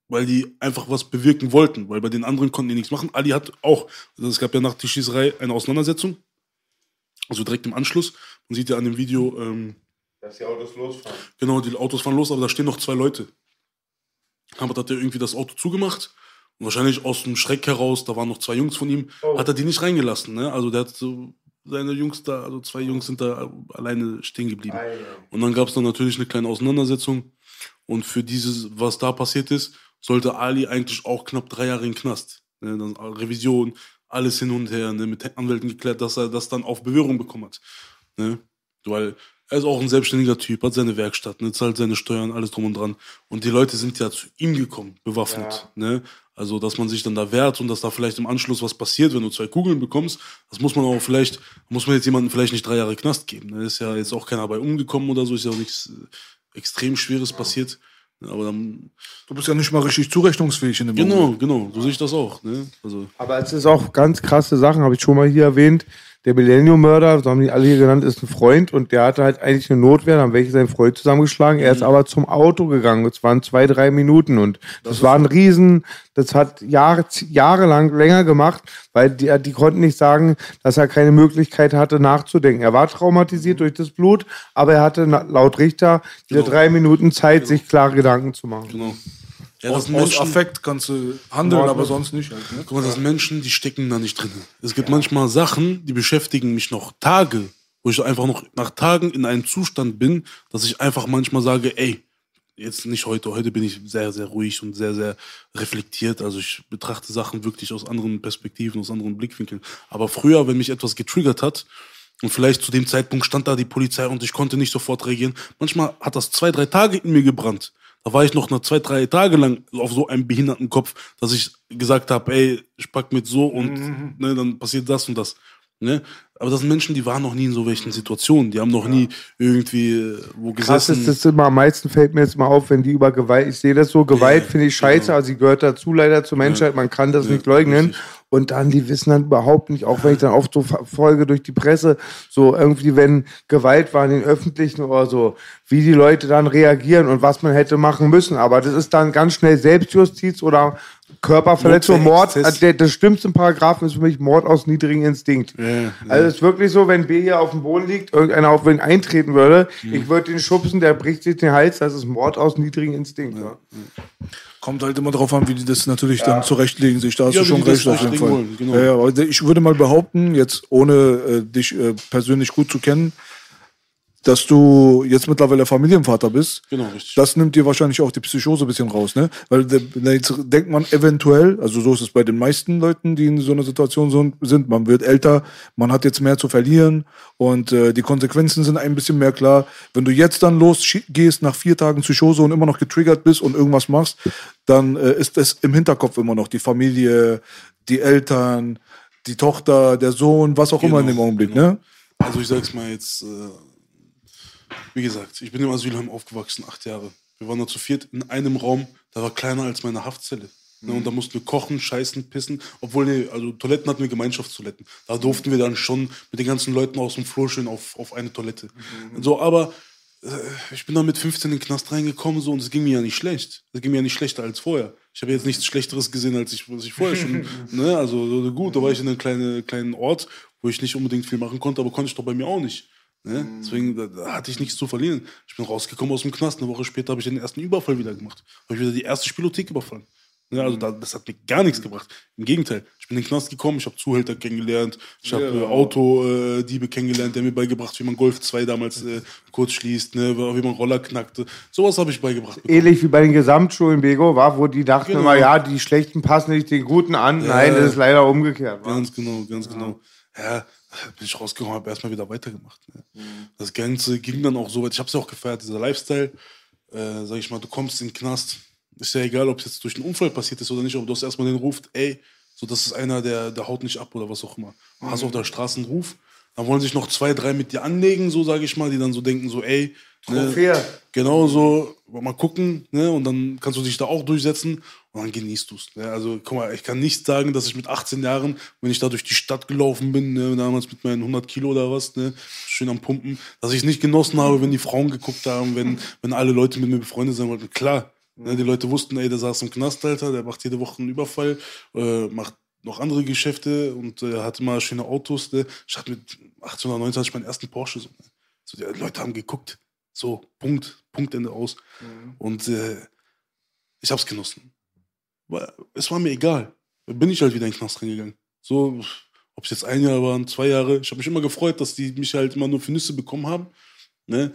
weil die einfach was bewirken wollten, weil bei den anderen konnten die nichts machen. Ali hat auch, also es gab ja nach der Schießerei eine Auseinandersetzung, also direkt im Anschluss. Man sieht ja an dem Video, ähm, Dass die Autos losfahren. Genau, die Autos fahren los, aber da stehen noch zwei Leute. Hamad hat ja irgendwie das Auto zugemacht. Und wahrscheinlich aus dem Schreck heraus, da waren noch zwei Jungs von ihm, hat er die nicht reingelassen. Ne? Also der hat so seine Jungs da, also zwei Jungs sind da alleine stehen geblieben. Und dann gab es dann natürlich eine kleine Auseinandersetzung. Und für dieses, was da passiert ist, sollte Ali eigentlich auch knapp drei Jahre in den Knast. Ne? Dann Revision, alles hin und her, ne? mit Anwälten geklärt, dass er das dann auf Bewährung bekommen hat. Ne? Weil er ist auch ein selbstständiger Typ, hat seine Werkstatt, ne, zahlt seine Steuern, alles drum und dran. Und die Leute sind ja zu ihm gekommen, bewaffnet. Ne? Also, dass man sich dann da wehrt und dass da vielleicht im Anschluss was passiert, wenn du zwei Kugeln bekommst, das muss man auch vielleicht, muss man jetzt jemandem vielleicht nicht drei Jahre Knast geben. Da ist ja jetzt auch keiner bei umgekommen oder so, ist ja auch nichts äh, extrem Schweres passiert. Aber dann, Du bist ja nicht mal richtig zurechnungsfähig in dem genau, Moment. genau, so sehe ich das auch. Ne? Also, Aber es ist auch ganz krasse Sachen, habe ich schon mal hier erwähnt. Der Millennium-Mörder, so haben die alle hier genannt, ist ein Freund und der hatte halt eigentlich eine Notwehr, dann haben welche seinen Freund zusammengeschlagen. Er ist aber zum Auto gegangen. Es waren zwei, drei Minuten und das, war ein Riesen, das hat Jahre, jahrelang länger gemacht, weil die, die konnten nicht sagen, dass er keine Möglichkeit hatte nachzudenken. Er war traumatisiert durch das Blut, aber er hatte laut Richter diese Genau. drei Minuten Zeit, sich klare Gedanken zu machen. genau. Ja, Aus, das sind aus Menschen, Affekt kannst du handeln, aber sonst nicht. Halt, ne? Guck mal, das sind Menschen, die stecken da nicht drin. Es gibt manchmal Sachen, die beschäftigen mich noch Tage, wo ich einfach noch nach Tagen in einem Zustand bin, dass ich einfach manchmal sage, ey, jetzt nicht heute, heute bin ich sehr, sehr ruhig und sehr, sehr reflektiert. Also ich betrachte Sachen wirklich aus anderen Perspektiven, aus anderen Blickwinkeln. Aber früher, wenn mich etwas getriggert hat, und vielleicht zu dem Zeitpunkt stand da die Polizei und ich konnte nicht sofort reagieren. Manchmal hat das zwei, drei Tage in mir gebrannt. Da war ich noch nach zwei, drei Tage lang auf so einem behinderten Kopf, dass ich gesagt habe, ey, ich pack mit so und ne, dann passiert das und das. Ne? Aber das sind Menschen, die waren noch nie in so welchen Situationen. Die haben noch nie irgendwie äh, wo Krass gesessen. ist das immer, am meisten fällt mir jetzt mal auf, wenn die über Gewalt, ich sehe das so, Gewalt Ja, finde ich scheiße, genau. also sie gehört dazu leider zur Menschheit, man kann das Ja, nicht leugnen. richtig. Und dann, die wissen dann überhaupt nicht, auch wenn ich dann oft so verfolge durch die Presse, so irgendwie, wenn Gewalt war in den Öffentlichen oder so, wie die Leute dann reagieren und was man hätte machen müssen. Aber das ist dann ganz schnell Selbstjustiz oder Körperverletzung, Mord. Also der, das schlimmste Paragraphen ist für mich Mord aus niedrigem Instinkt. Ja, Also es ist wirklich so, wenn B hier auf dem Boden liegt, irgendeiner auf ihn eintreten würde, Mhm. ich würde den schubsen, der bricht sich den Hals, das ist Mord aus niedrigem Instinkt. Ja. Kommt halt immer drauf an, wie die das natürlich dann zurechtlegen sich. Da hast Ja, du schon recht auf jeden Fall. wollen, genau. ja, ja, ich würde mal behaupten, jetzt ohne äh, dich äh, persönlich gut zu kennen, dass du jetzt mittlerweile Familienvater bist. Genau, richtig. Das nimmt dir wahrscheinlich auch die Psychose ein bisschen raus, ne? Weil jetzt denkt man eventuell, also so ist es bei den meisten Leuten, die in so einer Situation sind, man wird älter, man hat jetzt mehr zu verlieren und äh, die Konsequenzen sind ein bisschen mehr klar. Wenn du jetzt dann losgehst nach vier Tagen Psychose und immer noch getriggert bist und irgendwas machst, dann äh, ist es im Hinterkopf immer noch die Familie, die Eltern, die Tochter, der Sohn, was auch immer in dem Genau, Augenblick, genau. ne? Also ich sag's mal jetzt, äh, wie gesagt, ich bin im Asylheim aufgewachsen, acht Jahre. Wir waren da zu viert in einem Raum, der war kleiner als meine Haftzelle. Ne, und da mussten wir kochen, scheißen, pissen. Obwohl, nee, also Toiletten hatten wir Gemeinschaftstoiletten. Da durften wir dann schon mit den ganzen Leuten aus dem Flur schön auf, auf eine Toilette. So, aber äh, ich bin dann mit 15 in den Knast reingekommen so, und es ging mir ja nicht schlecht. Es ging mir ja nicht schlechter als vorher. Ich habe jetzt nichts Schlechteres gesehen, als ich, was ich vorher schon. ne? Also so gut, da war ich in einem kleinen, kleinen Ort, wo ich nicht unbedingt viel machen konnte, aber konnte ich doch bei mir auch nicht. Ne? Deswegen da, da hatte ich nichts zu verlieren. Ich bin rausgekommen aus dem Knast. Eine Woche später habe ich den ersten Überfall wieder gemacht. Habe ich wieder die erste Spielothek überfallen. Ne? Also da, das hat mir gar nichts gebracht. Im Gegenteil. Ich bin in den Knast gekommen, ich habe Zuhälter kennengelernt, ich habe äh, Autodiebe kennengelernt, der mir beigebracht, wie man Golf 2 damals äh, kurz schließt, ne? wie man Roller knackte. Sowas habe ich beigebracht. bekommen. Ähnlich wie bei den Gesamtschulen, Bego, war, wo die dachten Genau. immer, ja, die Schlechten passen nicht den Guten an. Nein, das ist leider umgekehrt. wa? Ganz genau, ganz genau. Ja, bin ich rausgekommen, habe erstmal wieder weitergemacht. Ne? Das Ganze ging dann auch so weit. Ich habe es ja auch gefeiert, dieser Lifestyle. Äh, sag ich mal, du kommst in den Knast. Ist ja egal, ob es jetzt durch einen Unfall passiert ist oder nicht, aber du hast erstmal den Ruf, ey, so das ist einer, der, der haut nicht ab oder was auch immer. Du hast auf der Straße einen Ruf. Dann wollen sich noch zwei, drei mit dir anlegen, so sage ich mal, die dann so denken, so, ey, Trophäe. Genau so, mal gucken, ne? Und dann kannst du dich da auch durchsetzen und dann genießt du es. Ne? Also, guck mal, ich kann nicht sagen, dass ich mit 18 Jahren, wenn ich da durch die Stadt gelaufen bin, ne, damals mit meinen 100 Kilo oder was, ne, schön am Pumpen, dass ich es nicht genossen habe, wenn die Frauen geguckt haben, wenn, wenn alle Leute mit mir befreundet sein wollten. Klar, ne, die Leute wussten, ey, der saß im Knast, Alter, der macht jede Woche einen Überfall, äh, macht noch andere Geschäfte und äh, hatte mal schöne Autos. Ne? Ich hatte mit 18 oder 19 hatte ich meinen ersten Porsche. So, ne? so, die Leute haben geguckt. So, Punkt, Punktende aus. Und äh, ich hab's genossen. Weil es war mir egal. Bin ich halt wieder in den Knast reingegangen. So, ob es jetzt ein Jahr waren, zwei Jahre. Ich habe mich immer gefreut, dass die mich halt immer nur für Nüsse bekommen haben. Ne?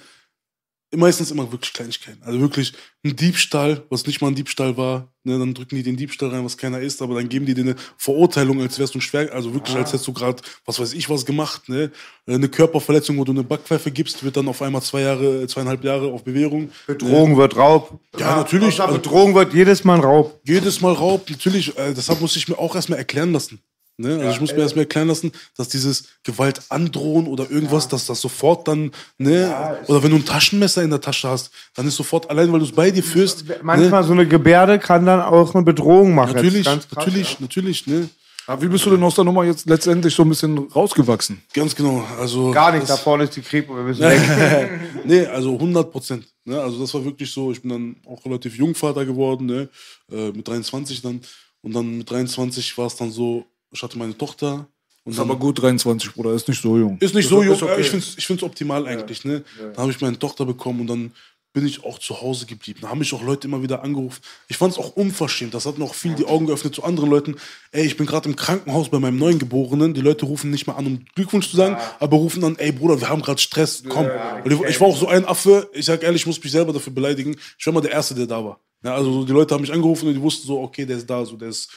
Meistens immer wirklich Kleinigkeiten. Also wirklich ein Diebstahl, was nicht mal ein Diebstahl war. Ne, dann drücken die den Diebstahl rein, was keiner ist, aber dann geben die dir eine Verurteilung, als wärst du schwer, also wirklich, als hättest du gerade, was weiß ich, was gemacht. Ne? Eine Körperverletzung, wo du eine Backpfeife gibst, wird dann auf einmal zwei Jahre, zweieinhalb Jahre auf Bewährung. Bedrohung wird Raub. Ja, natürlich. Also Bedrohung wird jedes Mal ein Raub. Jedes Mal Raub, natürlich. Äh, deshalb muss ich mir auch erstmal erklären lassen. Ne? Also ich muss mir erstmal erklären lassen, dass dieses Gewalt androhen oder irgendwas, dass das sofort dann, ne, oder wenn du ein Taschenmesser in der Tasche hast, dann ist sofort, allein weil du es bei dir führst, Manchmal ne? so eine Gebärde kann dann auch eine Bedrohung machen. Natürlich, ganz krass, natürlich, natürlich, ne? Aber wie bist du denn aus der Nummer jetzt letztendlich so ein bisschen rausgewachsen? Ganz genau. Also Gar nicht, da vorne ist die Kripo, wir müssen weg. nee, also 100 Prozent. Ne? Also das war wirklich so. Ich bin dann auch relativ jung Vater geworden, ne? äh, mit 23 dann. Und dann mit 23 war es dann so, ich hatte meine Tochter. Und Ist dann, aber gut 23, Bruder, ist nicht so jung. Ist nicht so jung, ist okay. aber ich finde es ich find's optimal eigentlich. Ne? Dann habe ich meine Tochter bekommen und dann bin ich auch zu Hause geblieben. Da haben mich auch Leute immer wieder angerufen. Ich fand es auch unverschämt. Das hat mir auch viel die Augen geöffnet zu anderen Leuten. Ey, ich bin gerade im Krankenhaus bei meinem Neugeborenen. Die Leute rufen nicht mal an, um Glückwunsch zu sagen, aber rufen dann, ey Bruder, wir haben gerade Stress, komm. Weil ich, ich war auch so ein Affe, ich sag ehrlich, ich muss mich selber dafür beleidigen. Ich war mal der Erste, der da war. Ja, also die Leute haben mich angerufen und die wussten so, okay, der ist da, so, der ist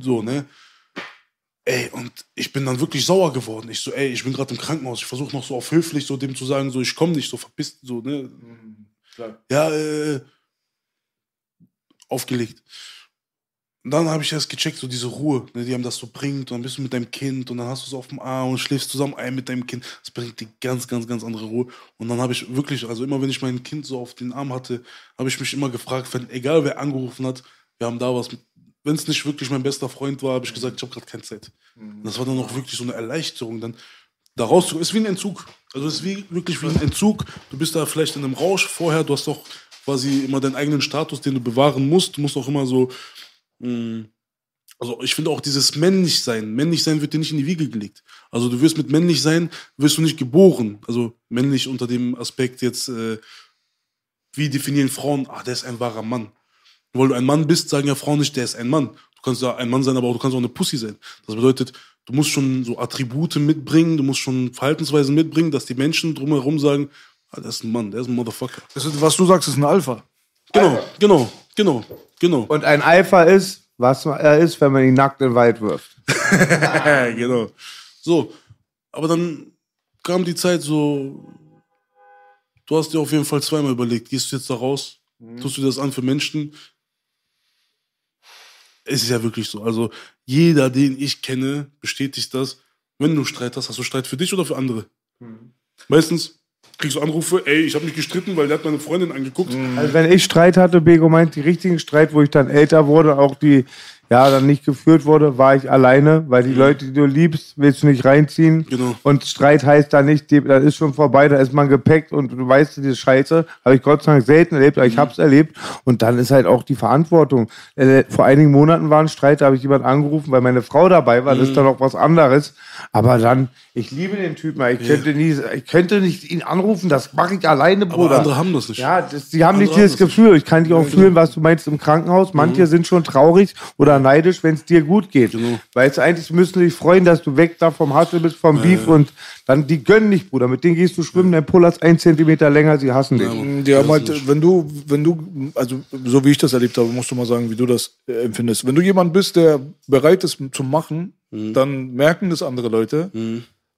so, ne? Ey, und ich bin dann wirklich sauer geworden. Ich so, ey, ich bin gerade im Krankenhaus. Ich versuche noch so auf höflich so dem zu sagen, so, ich komme nicht, so verpisst, so, ne? Ja, äh, aufgelegt. Und dann habe ich erst gecheckt, so diese Ruhe, ne, die haben das so bringt. Und dann bist du mit deinem Kind und dann hast du es auf dem Arm und schläfst zusammen ein mit deinem Kind. Das bringt die ganz, ganz, ganz andere Ruhe. Und dann habe ich wirklich, also immer wenn ich mein Kind so auf den Arm hatte, habe ich mich immer gefragt, wenn, egal wer angerufen hat, wir haben da was. Wenn es nicht wirklich mein bester Freund war, habe ich gesagt, ich habe gerade keine Zeit. Und das war dann auch wirklich so eine Erleichterung, dann da rauszukommen. Ist wie ein Entzug. Also es ist wie, wirklich wie ein Entzug. Du bist da vielleicht in einem Rausch vorher, du hast doch quasi immer deinen eigenen Status, den du bewahren musst. Du musst auch immer so. Mh, also ich finde auch dieses männlich sein. Männlich sein wird dir nicht in die Wiege gelegt. Also du wirst mit männlich sein, wirst du nicht geboren. Also männlich unter dem Aspekt jetzt, äh, wie definieren Frauen, ah, der ist ein wahrer Mann. Weil du ein Mann bist, sagen ja Frauen nicht, der ist ein Mann. Du kannst ja ein Mann sein, aber auch, du kannst auch eine Pussy sein. Das bedeutet, du musst schon so Attribute mitbringen, du musst schon Verhaltensweisen mitbringen, dass die Menschen drumherum sagen, ah, der ist ein Mann, der ist ein Motherfucker. Das ist, was du sagst, ist ein Alpha. Genau, genau, genau, genau. Und ein Alpha ist, was er ist, wenn man ihn nackt in den Wald wirft. genau. So, aber dann kam die Zeit so, du hast dir auf jeden Fall zweimal überlegt, gehst du jetzt da raus, tust du das an für Menschen? Es ist ja wirklich so. Also jeder, den ich kenne, bestätigt das. Wenn du Streit hast, hast du Streit für dich oder für andere? Meistens kriegst du Anrufe, ey, ich habe mich gestritten, weil der hat meine Freundin angeguckt. Also wenn ich Streit hatte, Bego meint, die richtigen Streit, wo ich dann älter wurde, auch die ja dann nicht geführt wurde, war ich alleine, weil die Leute, die du liebst, willst du nicht reinziehen. Genau. Und Streit heißt da nicht, das ist schon vorbei, da ist man gepackt und du weißt, diese Scheiße habe ich Gott sei Dank selten erlebt, aber ich habe es erlebt. Und dann ist halt auch die Verantwortung. Äh, Vor einigen Monaten war ein Streit, da habe ich jemanden angerufen, weil meine Frau dabei war, das ist dann noch was anderes. Aber dann, ich liebe den Typen, ich könnte nie, ich könnte nicht ihn anrufen, das mache ich alleine, Aber Bruder. andere haben das nicht. Ja, das, die haben nicht Andere dieses haben Gefühl. Ich kann dich auch fühlen, was du meinst im Krankenhaus. Manche sind schon traurig oder neidisch, wenn es dir gut geht. Genau. Weil es eigentlich müssen sie sich freuen, dass du weg da vom Hustle bist, vom Beef und dann, die gönnen dich, Bruder. Mit denen gehst du schwimmen, dein Puller ist ein Zentimeter länger, sie hassen dich. Die haben halt, wenn du, wenn du, also so wie ich das erlebt habe, musst du mal sagen, wie du das äh, empfindest. Wenn du jemand bist, der bereit ist zum Machen, dann merken das andere Leute.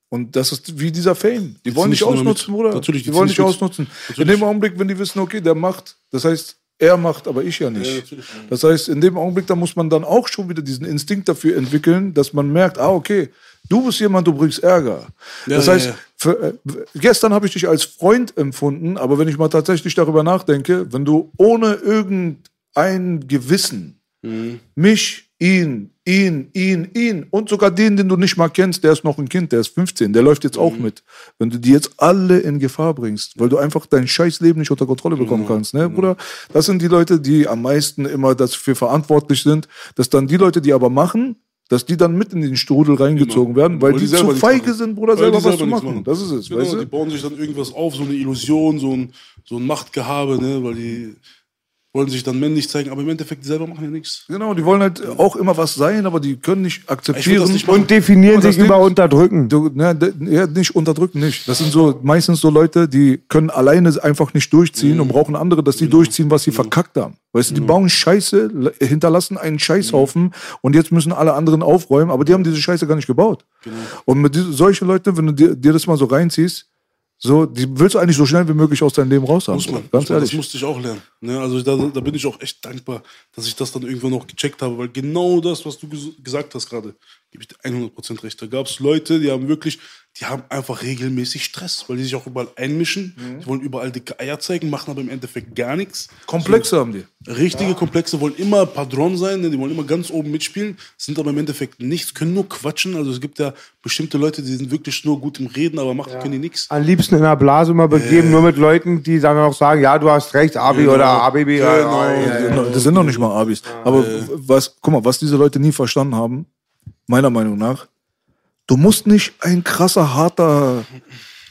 Und das ist wie dieser Fame. Die wollen nicht dich immer mit. ausnutzen, Bruder. Natürlich, die die wollen dich ausnutzen. In Natürlich. dem Augenblick, wenn die wissen, okay, der macht, das heißt, er macht, aber ich ja nicht. das heißt, in dem Augenblick, da muss man dann auch schon wieder diesen Instinkt dafür entwickeln, dass man merkt, ah, okay, du bist jemand, du bringst Ärger. Ja, das ja, heißt, ja. Für, äh, gestern habe ich dich als Freund empfunden, aber wenn ich mal tatsächlich darüber nachdenke, wenn du ohne irgendein Gewissen mich, ihn, ihn, ihn, ihn und sogar den, den du nicht mal kennst, der ist noch ein Kind, der ist 15, der läuft jetzt auch mit. Wenn du die jetzt alle in Gefahr bringst, weil du einfach dein scheiß Leben nicht unter Kontrolle bekommen kannst, ne, Bruder? Das sind die Leute, die am meisten immer dafür verantwortlich sind, dass dann die Leute, die aber machen, dass die dann mit in den Strudel reingezogen werden, weil, Weil die, die selber zu feige sind, Bruder, selber die was selber zu machen. machen. Das ist es, Genau, weißt du? die bauen sich dann irgendwas auf, so eine Illusion, so ein, so ein Machtgehabe, ne, weil die, wollen sich dann männlich zeigen, aber im Endeffekt, die selber machen ja nichts. Genau, die wollen halt auch immer was sein, aber die können nicht akzeptieren. nicht. Und definieren sich über Unterdrücken. Du, ne, ja, nicht unterdrücken, nicht. Das sind so meistens so Leute, die können alleine einfach nicht durchziehen und brauchen andere, dass die durchziehen, was sie verkackt haben. Weißt du, die bauen Scheiße, hinterlassen einen Scheißhaufen und jetzt müssen alle anderen aufräumen, aber die haben diese Scheiße gar nicht gebaut. Und mit diese, solche Leute, wenn du dir, dir das mal so reinziehst, so, die willst du eigentlich so schnell wie möglich aus deinem Leben raus haben. Muss man, Ganz ehrlich. das musste ich auch lernen. Ne? Also da, da bin ich auch echt dankbar, dass ich das dann irgendwann noch gecheckt habe, weil genau das, was du ges gesagt hast gerade, gebe ich dir 100% recht. Da gab es Leute, die haben wirklich, die haben einfach regelmäßig Stress, weil die sich auch überall einmischen, Mhm. die wollen überall dicke Eier zeigen, machen aber im Endeffekt gar nichts. Komplexe haben die. Richtige Komplexe wollen immer Padron sein, ne? die wollen immer ganz oben mitspielen, sind aber im Endeffekt nichts, können nur quatschen. Also es gibt ja bestimmte Leute, die sind wirklich nur gut im Reden, aber machen können die nichts. Am liebsten in der Blase immer begeben, nur mit Leuten, die dann auch sagen, ja, du hast recht, Abi Genau. oder ABB. Genau. Ja, ja, ja. Das sind noch nicht mal Abis. Aber was, guck mal, was diese Leute nie verstanden haben, meiner Meinung nach, du musst nicht ein krasser, harter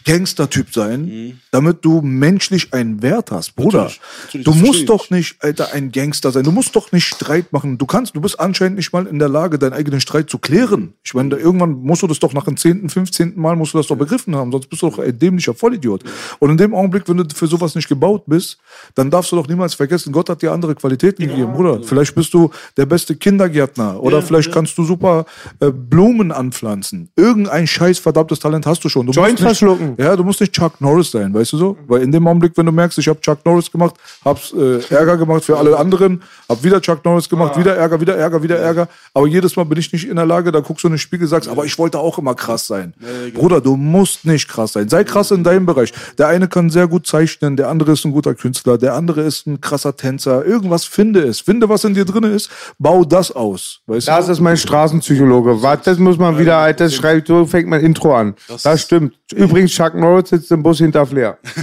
Gangster-Typ sein, damit du menschlich einen Wert hast, Bruder. Natürlich, natürlich, du musst doch nicht, Alter, ein Gangster sein. Du musst doch nicht Streit machen. Du kannst, du bist anscheinend nicht mal in der Lage, deinen eigenen Streit zu klären. Ich meine, da- irgendwann musst du das doch nach dem 10., 15. Mal musst du das doch begriffen haben, sonst bist du doch ein dämlicher Vollidiot. Und in dem Augenblick, wenn du für sowas nicht gebaut bist, dann darfst du doch niemals vergessen, Gott hat dir andere Qualitäten gegeben, Bruder. Vielleicht bist du der beste Kindergärtner oder vielleicht kannst du super äh, Blumen anpflanzen. Irgendein scheiß verdammtes Talent hast du schon. Du Joint musst Ja, du musst nicht Chuck Norris sein, weißt du so? Weil in dem Augenblick, wenn du merkst, ich habe Chuck Norris gemacht, hab's äh, Ärger gemacht für alle anderen, hab wieder Chuck Norris gemacht, wieder Ärger, wieder Ärger, wieder Ärger. Aber jedes Mal bin ich nicht in der Lage, da guckst du in den Spiegel, sagst, aber ich wollte auch immer krass sein. Bruder, du musst nicht krass sein. Sei krass in deinem Bereich. Der eine kann sehr gut zeichnen, der andere ist ein guter Künstler, der andere ist ein krasser Tänzer. Irgendwas finde es. Finde, was in dir drin ist, bau das aus. Weißt Das du? ist mein Straßenpsychologe. Was, das muss man wieder, das schreibt, so fängt mein Intro an. Das, stimmt. Übrigens, Chuck Norris sitzt im Bus hinter Flair.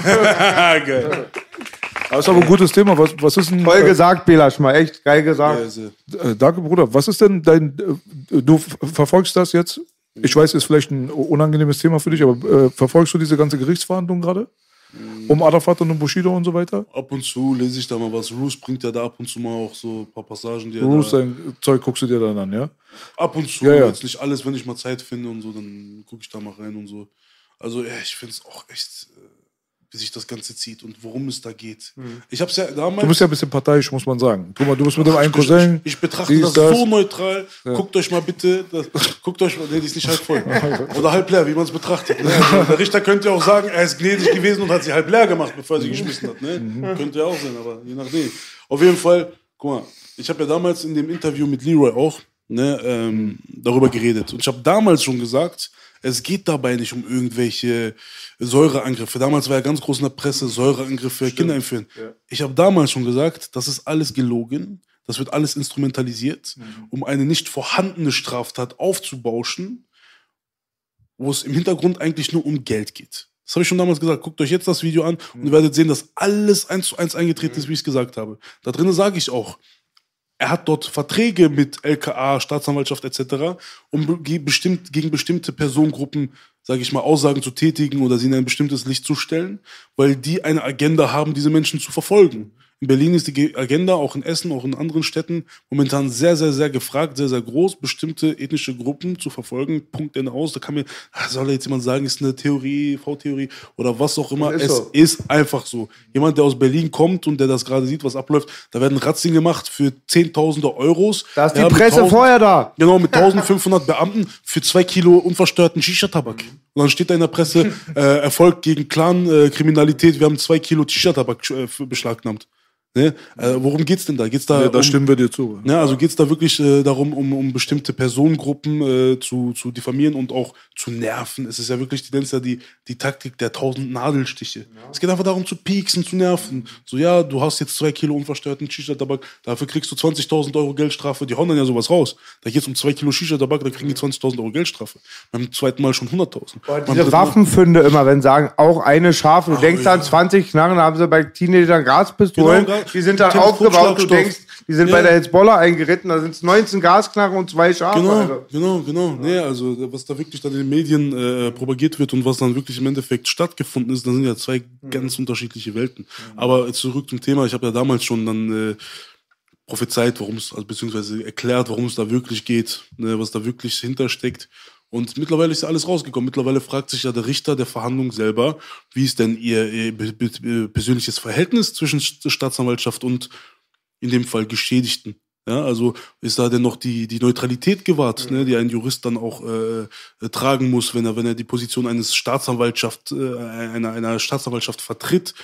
Geil. Das ist aber ein gutes Thema. Was, was ist ein, Voll gesagt, Belasch, mal echt geil gesagt. Äh, danke, Bruder. Was ist denn dein. Äh, du verfolgst das jetzt? Ich weiß, ist vielleicht ein unangenehmes Thema für dich, aber äh, verfolgst du diese ganze Gerichtsverhandlung gerade? Um Arafat und um Bushido und so weiter? ab und zu lese ich da mal was. Roos bringt ja da ab und zu mal auch so ein paar Passagen, die er Bruce, da, dein Zeug guckst du dir dann an, ja? ab und zu, Ja, ja. jetzt nicht alles, wenn ich mal Zeit finde und so, dann gucke ich da mal rein und so. Also ja, ich finde es auch echt, äh, wie sich das Ganze zieht und worum es da geht. Ich habe es ja damals... Du bist ja ein bisschen parteiisch, muss man sagen. Guck mal, du bist mit dem einen Cousin. ich, ich betrachte dies, das, so neutral. Guckt euch mal bitte, das, guckt euch mal, nee, die ist nicht halb voll. Oder halb leer, wie man es betrachtet. Ne? Also, der Richter könnte ja auch sagen, er ist gnädig gewesen und hat sie halb leer gemacht, bevor er sie geschmissen hat. Ne? Könnte ja auch sein, aber je nachdem. Auf jeden Fall, guck mal, ich habe ja damals in dem Interview mit Leroy auch ne, ähm, darüber geredet. Und ich habe damals schon gesagt, es geht dabei nicht um irgendwelche Säureangriffe. Damals war ja ganz groß in der Presse Säureangriffe, Kinder entführen. Ich habe damals schon gesagt, das ist alles gelogen. Das wird alles instrumentalisiert, um eine nicht vorhandene Straftat aufzubauschen, wo es im Hintergrund eigentlich nur um Geld geht. Das habe ich schon damals gesagt. Guckt euch jetzt das Video an und ihr werdet sehen, dass alles eins zu eins eingetreten ist, wie ich es gesagt habe. Da drinnen sage ich auch, er hat dort Verträge mit LKA, Staatsanwaltschaft etc., um bestimmt, gegen bestimmte Personengruppen, sage ich mal, Aussagen zu tätigen oder sie in ein bestimmtes Licht zu stellen, weil die eine Agenda haben, diese Menschen zu verfolgen. In Berlin ist die Ge- Agenda, auch in Essen, auch in anderen Städten, momentan sehr, sehr, sehr gefragt, sehr, sehr groß, bestimmte ethnische Gruppen zu verfolgen. Punkt Ende aus. Da kann mir, ah, soll jetzt jemand sagen, ist eine Theorie, V-Theorie oder was auch immer. Ist es so. ist einfach so. Jemand, der aus Berlin kommt und der das gerade sieht, was abläuft, da werden Razzien gemacht für Zehntausende Euros. Da ist die Ja, mit Presse 1000 vorher da. Genau, mit 1500 Beamten für zwei Kilo unverstörten Shisha-Tabak. Und dann steht da in der Presse, äh, Erfolg gegen Clan-Kriminalität, wir haben zwei Kilo Shisha-Tabak äh, beschlagnahmt. Ne? Äh, worum geht's denn da? Geht's da, Ja, da um, stimmen wir dir zu. ja, also geht es da wirklich äh, darum, um, um bestimmte Personengruppen äh, zu, zu diffamieren und auch zu nerven. Es ist ja wirklich die, nennt's ja die, die Taktik der tausend Nadelstiche. Es geht einfach darum zu pieksen, zu nerven. So, ja, du hast jetzt zwei Kilo unverstörten Shisha-Tabak, dafür kriegst du 20.000 Euro Geldstrafe. Die hauen dann ja sowas raus. Da geht es um zwei Kilo Shisha-Tabak, da kriegen die 20.000 Euro Geldstrafe. Beim zweiten Mal schon 100.000. Beim Diese Waffenfunde immer, wenn sagen, auch eine Schafe. Du denkst ja. an 20 Knarren, da haben sie bei Teenagern Gaspistolen. Genau, die sind Teleskop- aufgebaut. Du denkst, Die sind Ja. bei der Hezbollah eingeritten, da sind es 19 Gasknarren und zwei Schafe. Genau, Alter. genau, genau. Nee, also was da wirklich dann in den Medien äh, propagiert wird und was dann wirklich im Endeffekt stattgefunden ist, das sind ja zwei ganz unterschiedliche Welten. Aber zurück zum Thema, ich habe ja damals schon dann äh, prophezeit, worum es, also beziehungsweise erklärt, worum es da wirklich geht, ne, was da wirklich hintersteckt. Und mittlerweile ist ja alles rausgekommen. Mittlerweile fragt sich ja der Richter der Verhandlung selber, wie ist denn ihr, persönliches Verhältnis zwischen St- Staatsanwaltschaft und in dem Fall Geschädigten. Ja, also ist da denn noch die, die Neutralität gewahrt, ne, die ein Jurist dann auch äh, äh, tragen muss, wenn er, wenn er die Position eines Staatsanwaltschaft, äh, einer, einer Staatsanwaltschaft vertritt.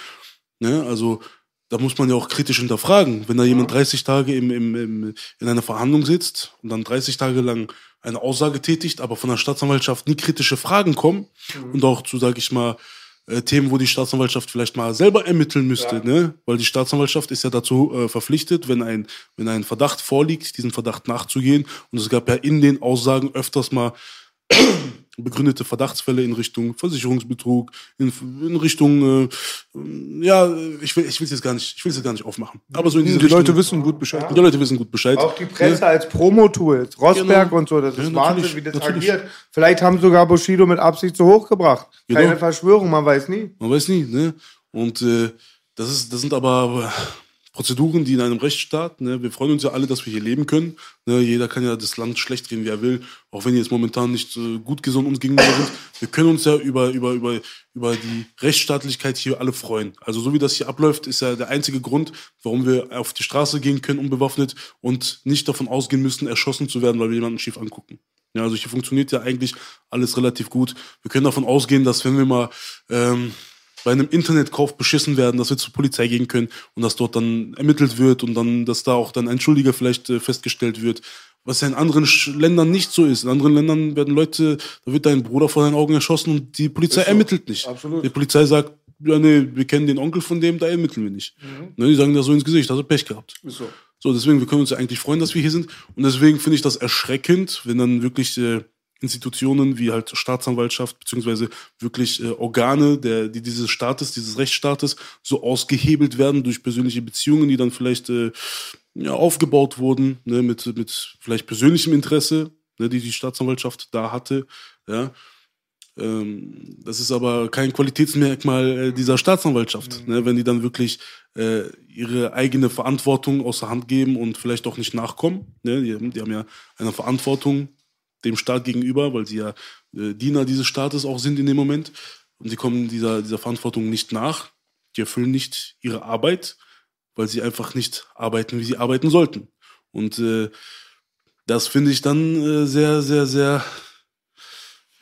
Ne, also da muss man ja auch kritisch hinterfragen. Wenn da jemand 30 Tage im, im, im, in einer Verhandlung sitzt und dann 30 Tage lang eine Aussage tätigt, aber von der Staatsanwaltschaft nie kritische Fragen kommen und auch zu, sag ich mal, äh, Themen, wo die Staatsanwaltschaft vielleicht mal selber ermitteln müsste, ne? Weil die Staatsanwaltschaft ist ja dazu äh, verpflichtet, wenn ein, wenn ein Verdacht vorliegt, diesen Verdacht nachzugehen. Und es gab ja in den Aussagen öfters mal begründete Verdachtsfälle in Richtung Versicherungsbetrug, in, in Richtung, äh, ja, ich will, ich will es jetzt gar nicht, ich will es gar nicht aufmachen. Aber so in diese Die Richtung, Leute wissen gut Bescheid. die Leute wissen gut Bescheid. Auch die Presse als Promo-Tool. Rosberg Genau. und so, das ist Ja, Wahnsinn, natürlich, wie das natürlich. agiert. Vielleicht haben sogar Bushido mit Absicht zu hoch gebracht. Genau. Keine Verschwörung, man weiß nie. Man weiß nie, ne? Und äh, das ist, das sind aber Prozeduren, die in einem Rechtsstaat, ne, wir freuen uns ja alle, dass wir hier leben können. Ne, jeder kann ja das Land schlecht reden, wie er will, auch wenn die jetzt momentan nicht äh, gut gesonnen uns gegenüber sind. Wir können uns ja über, über, über, über die Rechtsstaatlichkeit hier alle freuen. Also so wie das hier abläuft, ist ja der einzige Grund, warum wir auf die Straße gehen können, unbewaffnet und nicht davon ausgehen müssen, erschossen zu werden, weil wir jemanden schief angucken. Ja, also hier funktioniert ja eigentlich alles relativ gut. Wir können davon ausgehen, dass wenn wir mal ähm, bei einem Internetkauf beschissen werden, dass wir zur Polizei gehen können und dass dort dann ermittelt wird und dann, dass da auch dann ein Schuldiger vielleicht äh, festgestellt wird. Was ja in anderen Sch Ländern nicht so ist. In anderen Ländern werden Leute, da wird dein Bruder vor deinen Augen erschossen und die Polizei ermittelt nicht. Absolut. Die Polizei sagt, ja, nee, wir kennen den Onkel von dem, da ermitteln wir nicht. Ne, die sagen das so ins Gesicht, hast du Pech gehabt. so. So, deswegen, wir können uns ja eigentlich freuen, dass wir hier sind. Und deswegen finde ich das erschreckend, wenn dann wirklich äh, Institutionen wie halt Staatsanwaltschaft, beziehungsweise wirklich äh, Organe der, die dieses Staates, dieses Rechtsstaates so ausgehebelt werden durch persönliche Beziehungen, die dann vielleicht äh, ja, aufgebaut wurden, ne, mit, mit vielleicht persönlichem Interesse, ne, die die Staatsanwaltschaft da hatte. Ja. Ähm, das ist aber kein Qualitätsmerkmal äh, dieser Staatsanwaltschaft, ne, wenn die dann wirklich äh, ihre eigene Verantwortung außer Hand geben und vielleicht auch nicht nachkommen. Ne, die, die haben ja eine Verantwortung dem Staat gegenüber, weil sie ja äh, Diener dieses Staates auch sind in dem Moment. Und sie kommen dieser, dieser Verantwortung nicht nach. Die erfüllen nicht ihre Arbeit, weil sie einfach nicht arbeiten, wie sie arbeiten sollten. Und äh, das finde ich dann äh, sehr, sehr, sehr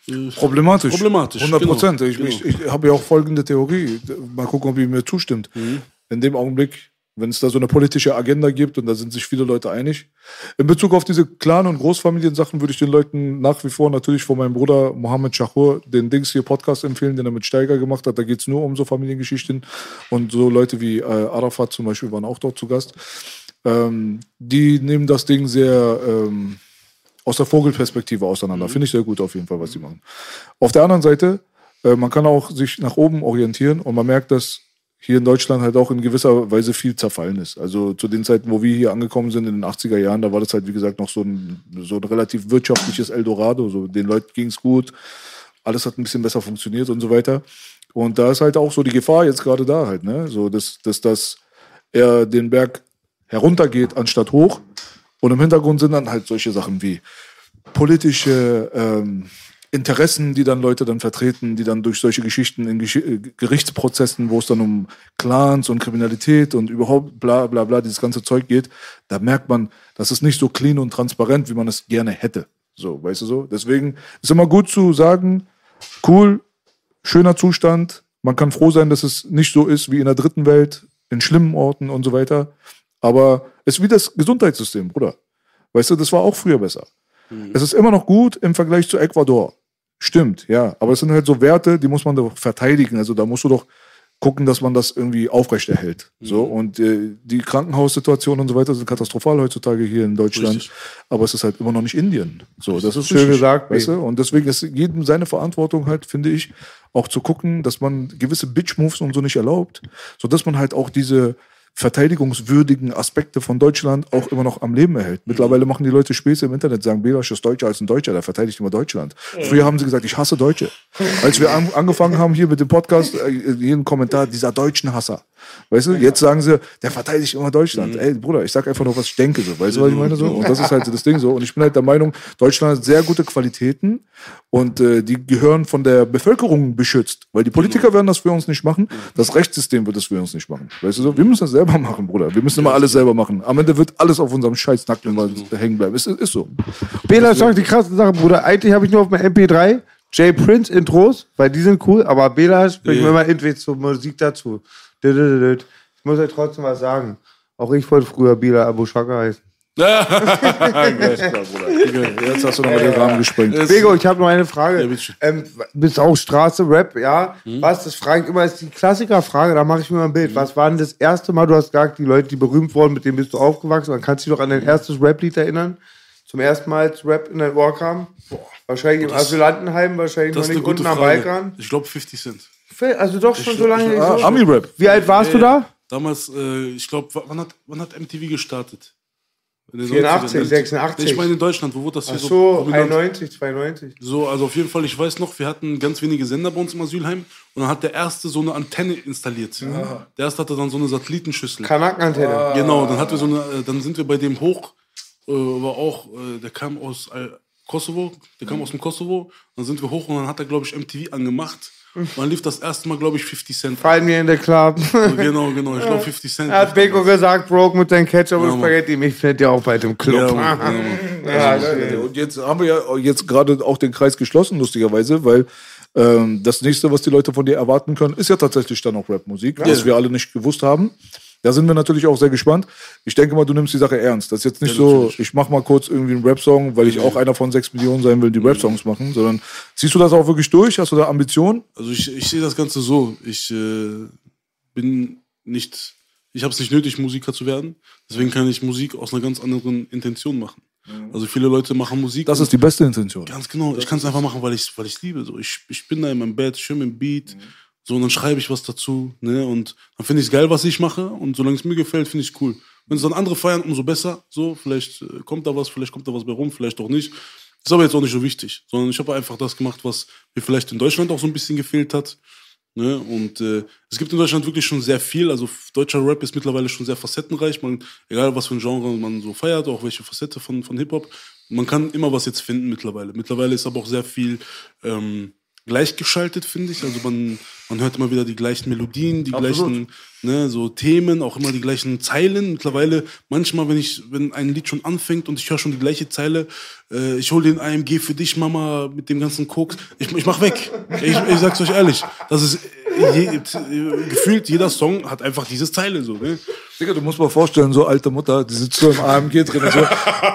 äh, Problematisch. Problematisch, 100 Prozent. genau, ich genau. ich, ich habe ja auch folgende Theorie. Mal gucken, ob ihr mir zustimmt. Mhm. In dem Augenblick, wenn es da so eine politische Agenda gibt und da sind sich viele Leute einig. In Bezug auf diese Clan- und Großfamiliensachen würde ich den Leuten nach wie vor natürlich von meinem Bruder Mohammed Shahur den Dings hier Podcast empfehlen, den er mit Steiger gemacht hat. Da geht es nur um so Familiengeschichten. Und so Leute wie äh, Arafat zum Beispiel waren auch dort zu Gast. Ähm, die nehmen das Ding sehr ähm, aus der Vogelperspektive auseinander. Finde ich sehr gut auf jeden Fall, was sie machen. Auf der anderen Seite, äh, man kann auch sich nach oben orientieren und man merkt, dass hier in Deutschland halt auch in gewisser Weise viel zerfallen ist. Also zu den Zeiten, wo wir hier angekommen sind, in den 80er Jahren, da war das halt, wie gesagt, noch so ein, so ein relativ wirtschaftliches Eldorado. So, den Leuten ging's gut, alles hat ein bisschen besser funktioniert und so weiter. Und da ist halt auch so die Gefahr jetzt gerade da halt, ne? So, dass, dass das eher den Berg heruntergeht anstatt hoch. Und im Hintergrund sind dann halt solche Sachen wie politische ähm, Interessen, die dann Leute dann vertreten, die dann durch solche Geschichten in Gesch äh, Gerichtsprozessen, wo es dann um Clans und Kriminalität und überhaupt bla bla bla dieses ganze Zeug geht, da merkt man, das ist nicht so clean und transparent, wie man es gerne hätte. So, weißt du so? Deswegen ist immer gut zu sagen, cool, schöner Zustand, man kann froh sein, dass es nicht so ist wie in der dritten Welt, in schlimmen Orten und so weiter. Aber es ist wie das Gesundheitssystem, Bruder. Weißt du, das war auch früher besser. Es ist immer noch gut im Vergleich zu Ecuador. Stimmt, ja. Aber es sind halt so Werte, die muss man doch verteidigen. Also da musst du doch gucken, dass man das irgendwie aufrechterhält. So und äh, die Krankenhaussituation und so weiter sind katastrophal heutzutage hier in Deutschland. Richtig. Aber es ist halt immer noch nicht Indien. So, das ist Schön gesagt, weißt du? Und deswegen ist jedem seine Verantwortung halt, finde ich, auch zu gucken, dass man gewisse Bitch-Moves und so nicht erlaubt, so dass man halt auch diese verteidigungswürdigen Aspekte von Deutschland auch immer noch am Leben erhält. Mittlerweile machen die Leute Späße im Internet, sagen, Belasch ist Deutscher als ein Deutscher, der verteidigt immer Deutschland. Früher haben sie gesagt, ich hasse Deutsche. Als wir an, angefangen haben hier mit dem Podcast, äh, jeden Kommentar, dieser deutschen Hasser. Weißt du, jetzt sagen sie, der verteidigt immer Deutschland. Ey, Bruder, ich sag einfach nur, was ich denke. So. Weißt du, was ich meine? So? Und das ist halt das Ding so. Und ich bin halt der Meinung, Deutschland hat sehr gute Qualitäten und äh, die gehören von der Bevölkerung beschützt. Weil die Politiker werden das für uns nicht machen. Das Rechtssystem wird das für uns nicht machen. Weißt du so? Wir müssen das selber machen, Bruder. Wir müssen immer alles selber machen. Am Ende wird alles auf unserem scheiß Nacken hängen bleiben. Ist, ist so. Bela sagt die krasse Sache, Bruder. Eigentlich habe ich nur auf meinem MP3 Jay Prince Intros, weil die sind cool, aber Bela bringt mir Ja. immer Intros zur Musik dazu. Ich muss euch trotzdem was sagen. Auch ich wollte früher Bela Abu Shaka heißen. Jetzt hast du nochmal den Rahmen gesprengt. Es- Bego, ich habe noch eine Frage. Ja, bitteschön. ähm, bist auch Straße, Rap, ja? Was, das frage ich immer, ist die Klassikerfrage, da mache ich mir mal ein Bild. Was war denn das erste Mal, du hast gesagt, die Leute, die berühmt wurden, mit denen bist du aufgewachsen, dann kannst du dich doch an dein erstes Rap-Lied erinnern? Zum ersten Mal, als Rap in dein Ohr kam? Wahrscheinlich im Asylantenheim, wahrscheinlich Das noch nicht unten am. Balkan. Ich glaube 50 Cent. Also doch schon so lange. Ah, so- Ami-Rap. Wie alt warst du da? Damals, äh, ich glaube, wann hat, wann hat MTV gestartet? In den 84, 90ern. 86. Ich meine in Deutschland, wo wurde das hier Ach so so, prominent? 91, 92. So, also auf jeden Fall, ich weiß noch, wir hatten ganz wenige Sender bei uns im Asylheim und dann hat der erste so eine Antenne installiert. Der erste hatte dann so eine Satellitenschüssel. Kanackenantenne. Genau, dann hatten wir so eine, äh, dann sind wir bei dem hoch, äh, war auch, äh, der kam aus äh, Kosovo, der kam aus dem Kosovo, dann sind wir hoch und dann hat er, glaube ich, MTV angemacht. Und dann lief das erste Mal, glaube ich, 50 Cent. Fallen mir in der Club. genau, genau, ich glaube 50 Cent. Er hat Beko gesagt, broke mit deinem Ketchup und Mann. Spaghetti. Mich findet ja auch bei dem Club. Ja, Mann, ja. Ja. Und jetzt haben wir ja jetzt gerade auch den Kreis geschlossen, lustigerweise, weil ähm, das nächste, was die Leute von dir erwarten können, ist ja tatsächlich dann auch Rapmusik, was wir alle nicht gewusst haben. Da sind wir natürlich auch sehr gespannt. Ich denke mal, du nimmst die Sache ernst. Das ist jetzt nicht Ja, so, ich mach mal kurz irgendwie einen Rap-Song, weil ich auch einer von sechs Millionen sein will, die Rap-Songs machen, sondern ziehst du das auch wirklich durch? Hast du da Ambitionen? Also ich, ich sehe das Ganze so. Ich äh, bin nicht, ich habe es nicht nötig, Musiker zu werden. Deswegen kann ich Musik aus einer ganz anderen Intention machen. Also viele Leute machen Musik. Das ist die beste Intention. Ganz genau. Ich kann es einfach machen, weil ich weil ich liebe. So, ich, ich bin da in meinem Bett, schön im Beat. So, und dann schreibe ich was dazu. Ne? Und dann finde ich es geil, was ich mache. Und solange es mir gefällt, finde ich cool. Wenn es dann andere feiern, umso besser. So, vielleicht äh, kommt da was, vielleicht kommt da was bei rum, vielleicht auch nicht. Ist aber jetzt auch nicht so wichtig. Sondern ich habe einfach das gemacht, was mir vielleicht in Deutschland auch so ein bisschen gefehlt hat. Ne? Und äh, es gibt in Deutschland wirklich schon sehr viel. Also deutscher Rap ist mittlerweile schon sehr facettenreich. Man, egal was für ein Genre man so feiert, auch welche Facette von, von Hip-Hop. Man kann immer was jetzt finden mittlerweile. Mittlerweile ist aber auch sehr viel ähm, gleichgeschaltet, finde ich. Also man, man hört immer wieder die gleichen Melodien, die gleichen ne, so Themen, auch immer die gleichen Zeilen. Mittlerweile, manchmal, wenn ich, wenn ein Lied schon anfängt und ich höre schon die gleiche Zeile, äh, ich hole den AMG für dich, Mama, mit dem ganzen Koks, ich, ich mach weg. Ich, ich sag's euch ehrlich. Das ist je, äh, gefühlt jeder Song hat einfach diese Zeile so. Ne? Digga, du musst mal vorstellen, so alte Mutter, die sitzt so im AMG drin, so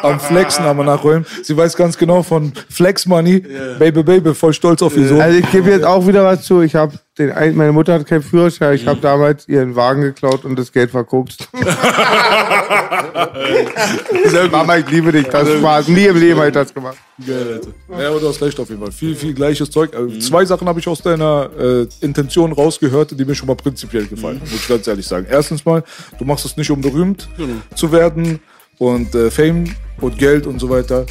am Flexen, am Nachräumen. Sie weiß ganz genau von Flex Money, Baby Baby, voll stolz auf ihr Sohn. Also ich gebe jetzt auch wieder was zu. Ich habe den ein, meine Mutter hat keinen Führerschein. Ich habe damals ihren Wagen geklaut und das Geld verguckt. Mama, ich liebe dich. Das Spaß. Nie im Leben habe ich das gemacht. Geil, Alter. Ja, aber du hast recht auf jeden Fall. Viel, viel gleiches Zeug. Also Zwei Sachen habe ich aus deiner äh, Intention rausgehört, die mir schon mal prinzipiell gefallen, muss ich ganz ehrlich sagen. Erstens mal, du machst es nicht, um berühmt zu werden und äh, Fame und Geld und so weiter.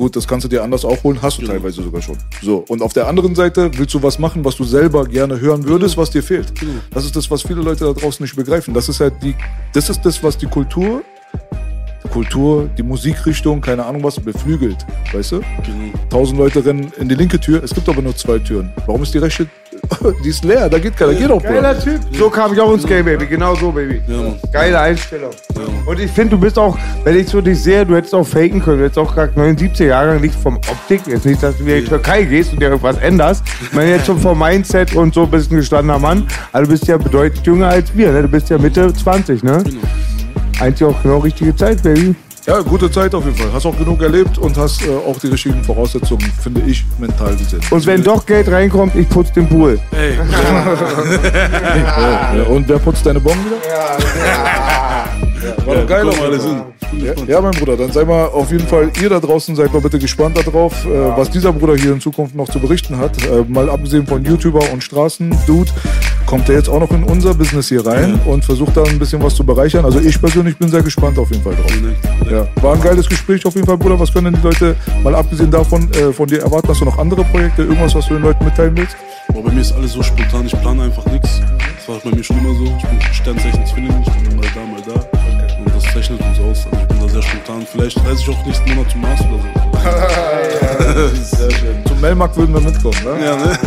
Gut, das kannst du dir anders auch holen, hast du teilweise sogar schon. So, und auf der anderen Seite willst du was machen, was du selber gerne hören würdest, was dir fehlt. Das ist das, was viele Leute da draußen nicht begreifen. Das ist halt die, das ist das, was die Kultur Kultur, die Musikrichtung, keine Ahnung was, beflügelt. Weißt du? Tausend Leute rennen in die linke Tür, es gibt aber nur zwei Türen. Warum ist die rechte? Die ist leer, da geht keiner, geht auch, Geiler Bruder. Typ. So kam ich auch ins Game, Baby. Genau so, Baby. Ja. Geile Einstellung. Und ich finde, du bist auch, wenn ich so dich sehe, du hättest auch faken können. Du hättest auch gerade 79 Jahre nicht vom Optik, jetzt nicht, dass du wieder in die Türkei gehst und dir irgendwas änderst. Ich meine, jetzt schon vom Mindset und so bist ein gestandener Mann. Also du bist ja bedeutend jünger als wir, ne? Du bist ja Mitte 20, ne? Eigentlich auch genau richtige Zeit, Baby. Ja, gute Zeit auf jeden Fall. Hast auch genug erlebt und hast äh, auch die richtigen Voraussetzungen, finde ich, mental gesehen. Und wenn doch Geld reinkommt, ich putze den Pool. Ey, Ja, und wer putzt deine Bomben wieder? War doch geil jeden alle sind. Ja, ja, mein Bruder, dann sei mal auf jeden Fall, ihr da draußen seid mal bitte gespannt darauf, äh, was dieser Bruder hier in Zukunft noch zu berichten hat. Äh, mal abgesehen von YouTuber und Straßen-Dude, kommt er jetzt auch noch in unser Business hier rein und versucht da ein bisschen was zu bereichern. Also ich persönlich bin sehr gespannt auf jeden Fall drauf. Ja, war ein geiles Gespräch auf jeden Fall, Bruder. Was können denn die Leute, mal abgesehen davon, äh, von dir erwarten? Hast du noch andere Projekte, irgendwas, was du den Leuten mitteilen willst? Boah, bei mir ist alles so spontan, ich plane einfach nichts. Das war bei mir schon immer so. Ich bin Sternzeichen Zwilling, ich bin mal da, mal da. Und zeichnet uns aus. Also ich bin da sehr spontan. Vielleicht reise ich auch nächsten Monat zum Mars oder so. Sehr schön. Zum Melmarkt würden wir mitkommen, ne? Ja, ne?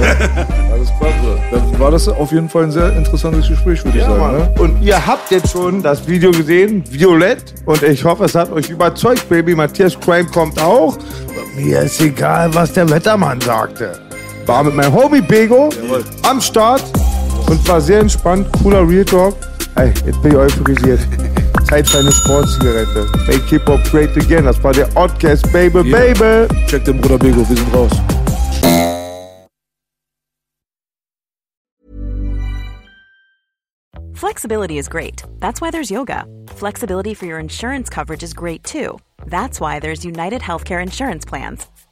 Alles klar, Bruder. Dann war das auf jeden Fall ein sehr interessantes Gespräch, würde ich Ja, sagen. Mann. Ne? Und ihr habt jetzt schon das Video gesehen, Violett. Und ich hoffe, es hat euch überzeugt, Baby. Matthias Crime kommt auch. Mir ist egal, was der Wettermann sagte. War mit meinem Homie Bego am Start und war sehr entspannt. Cooler Real Talk. Ey, jetzt bin ich euphorisiert. Zeit für eine Sportzigarette. Make Hip-Hop great again. Das war der Oddcast, Baby, Ja. Baby. Check den Bruder Bego, wir sind raus. Flexibility is great. That's why there's yoga. Flexibility for your insurance coverage is great too. That's why there's United Healthcare Insurance Plans.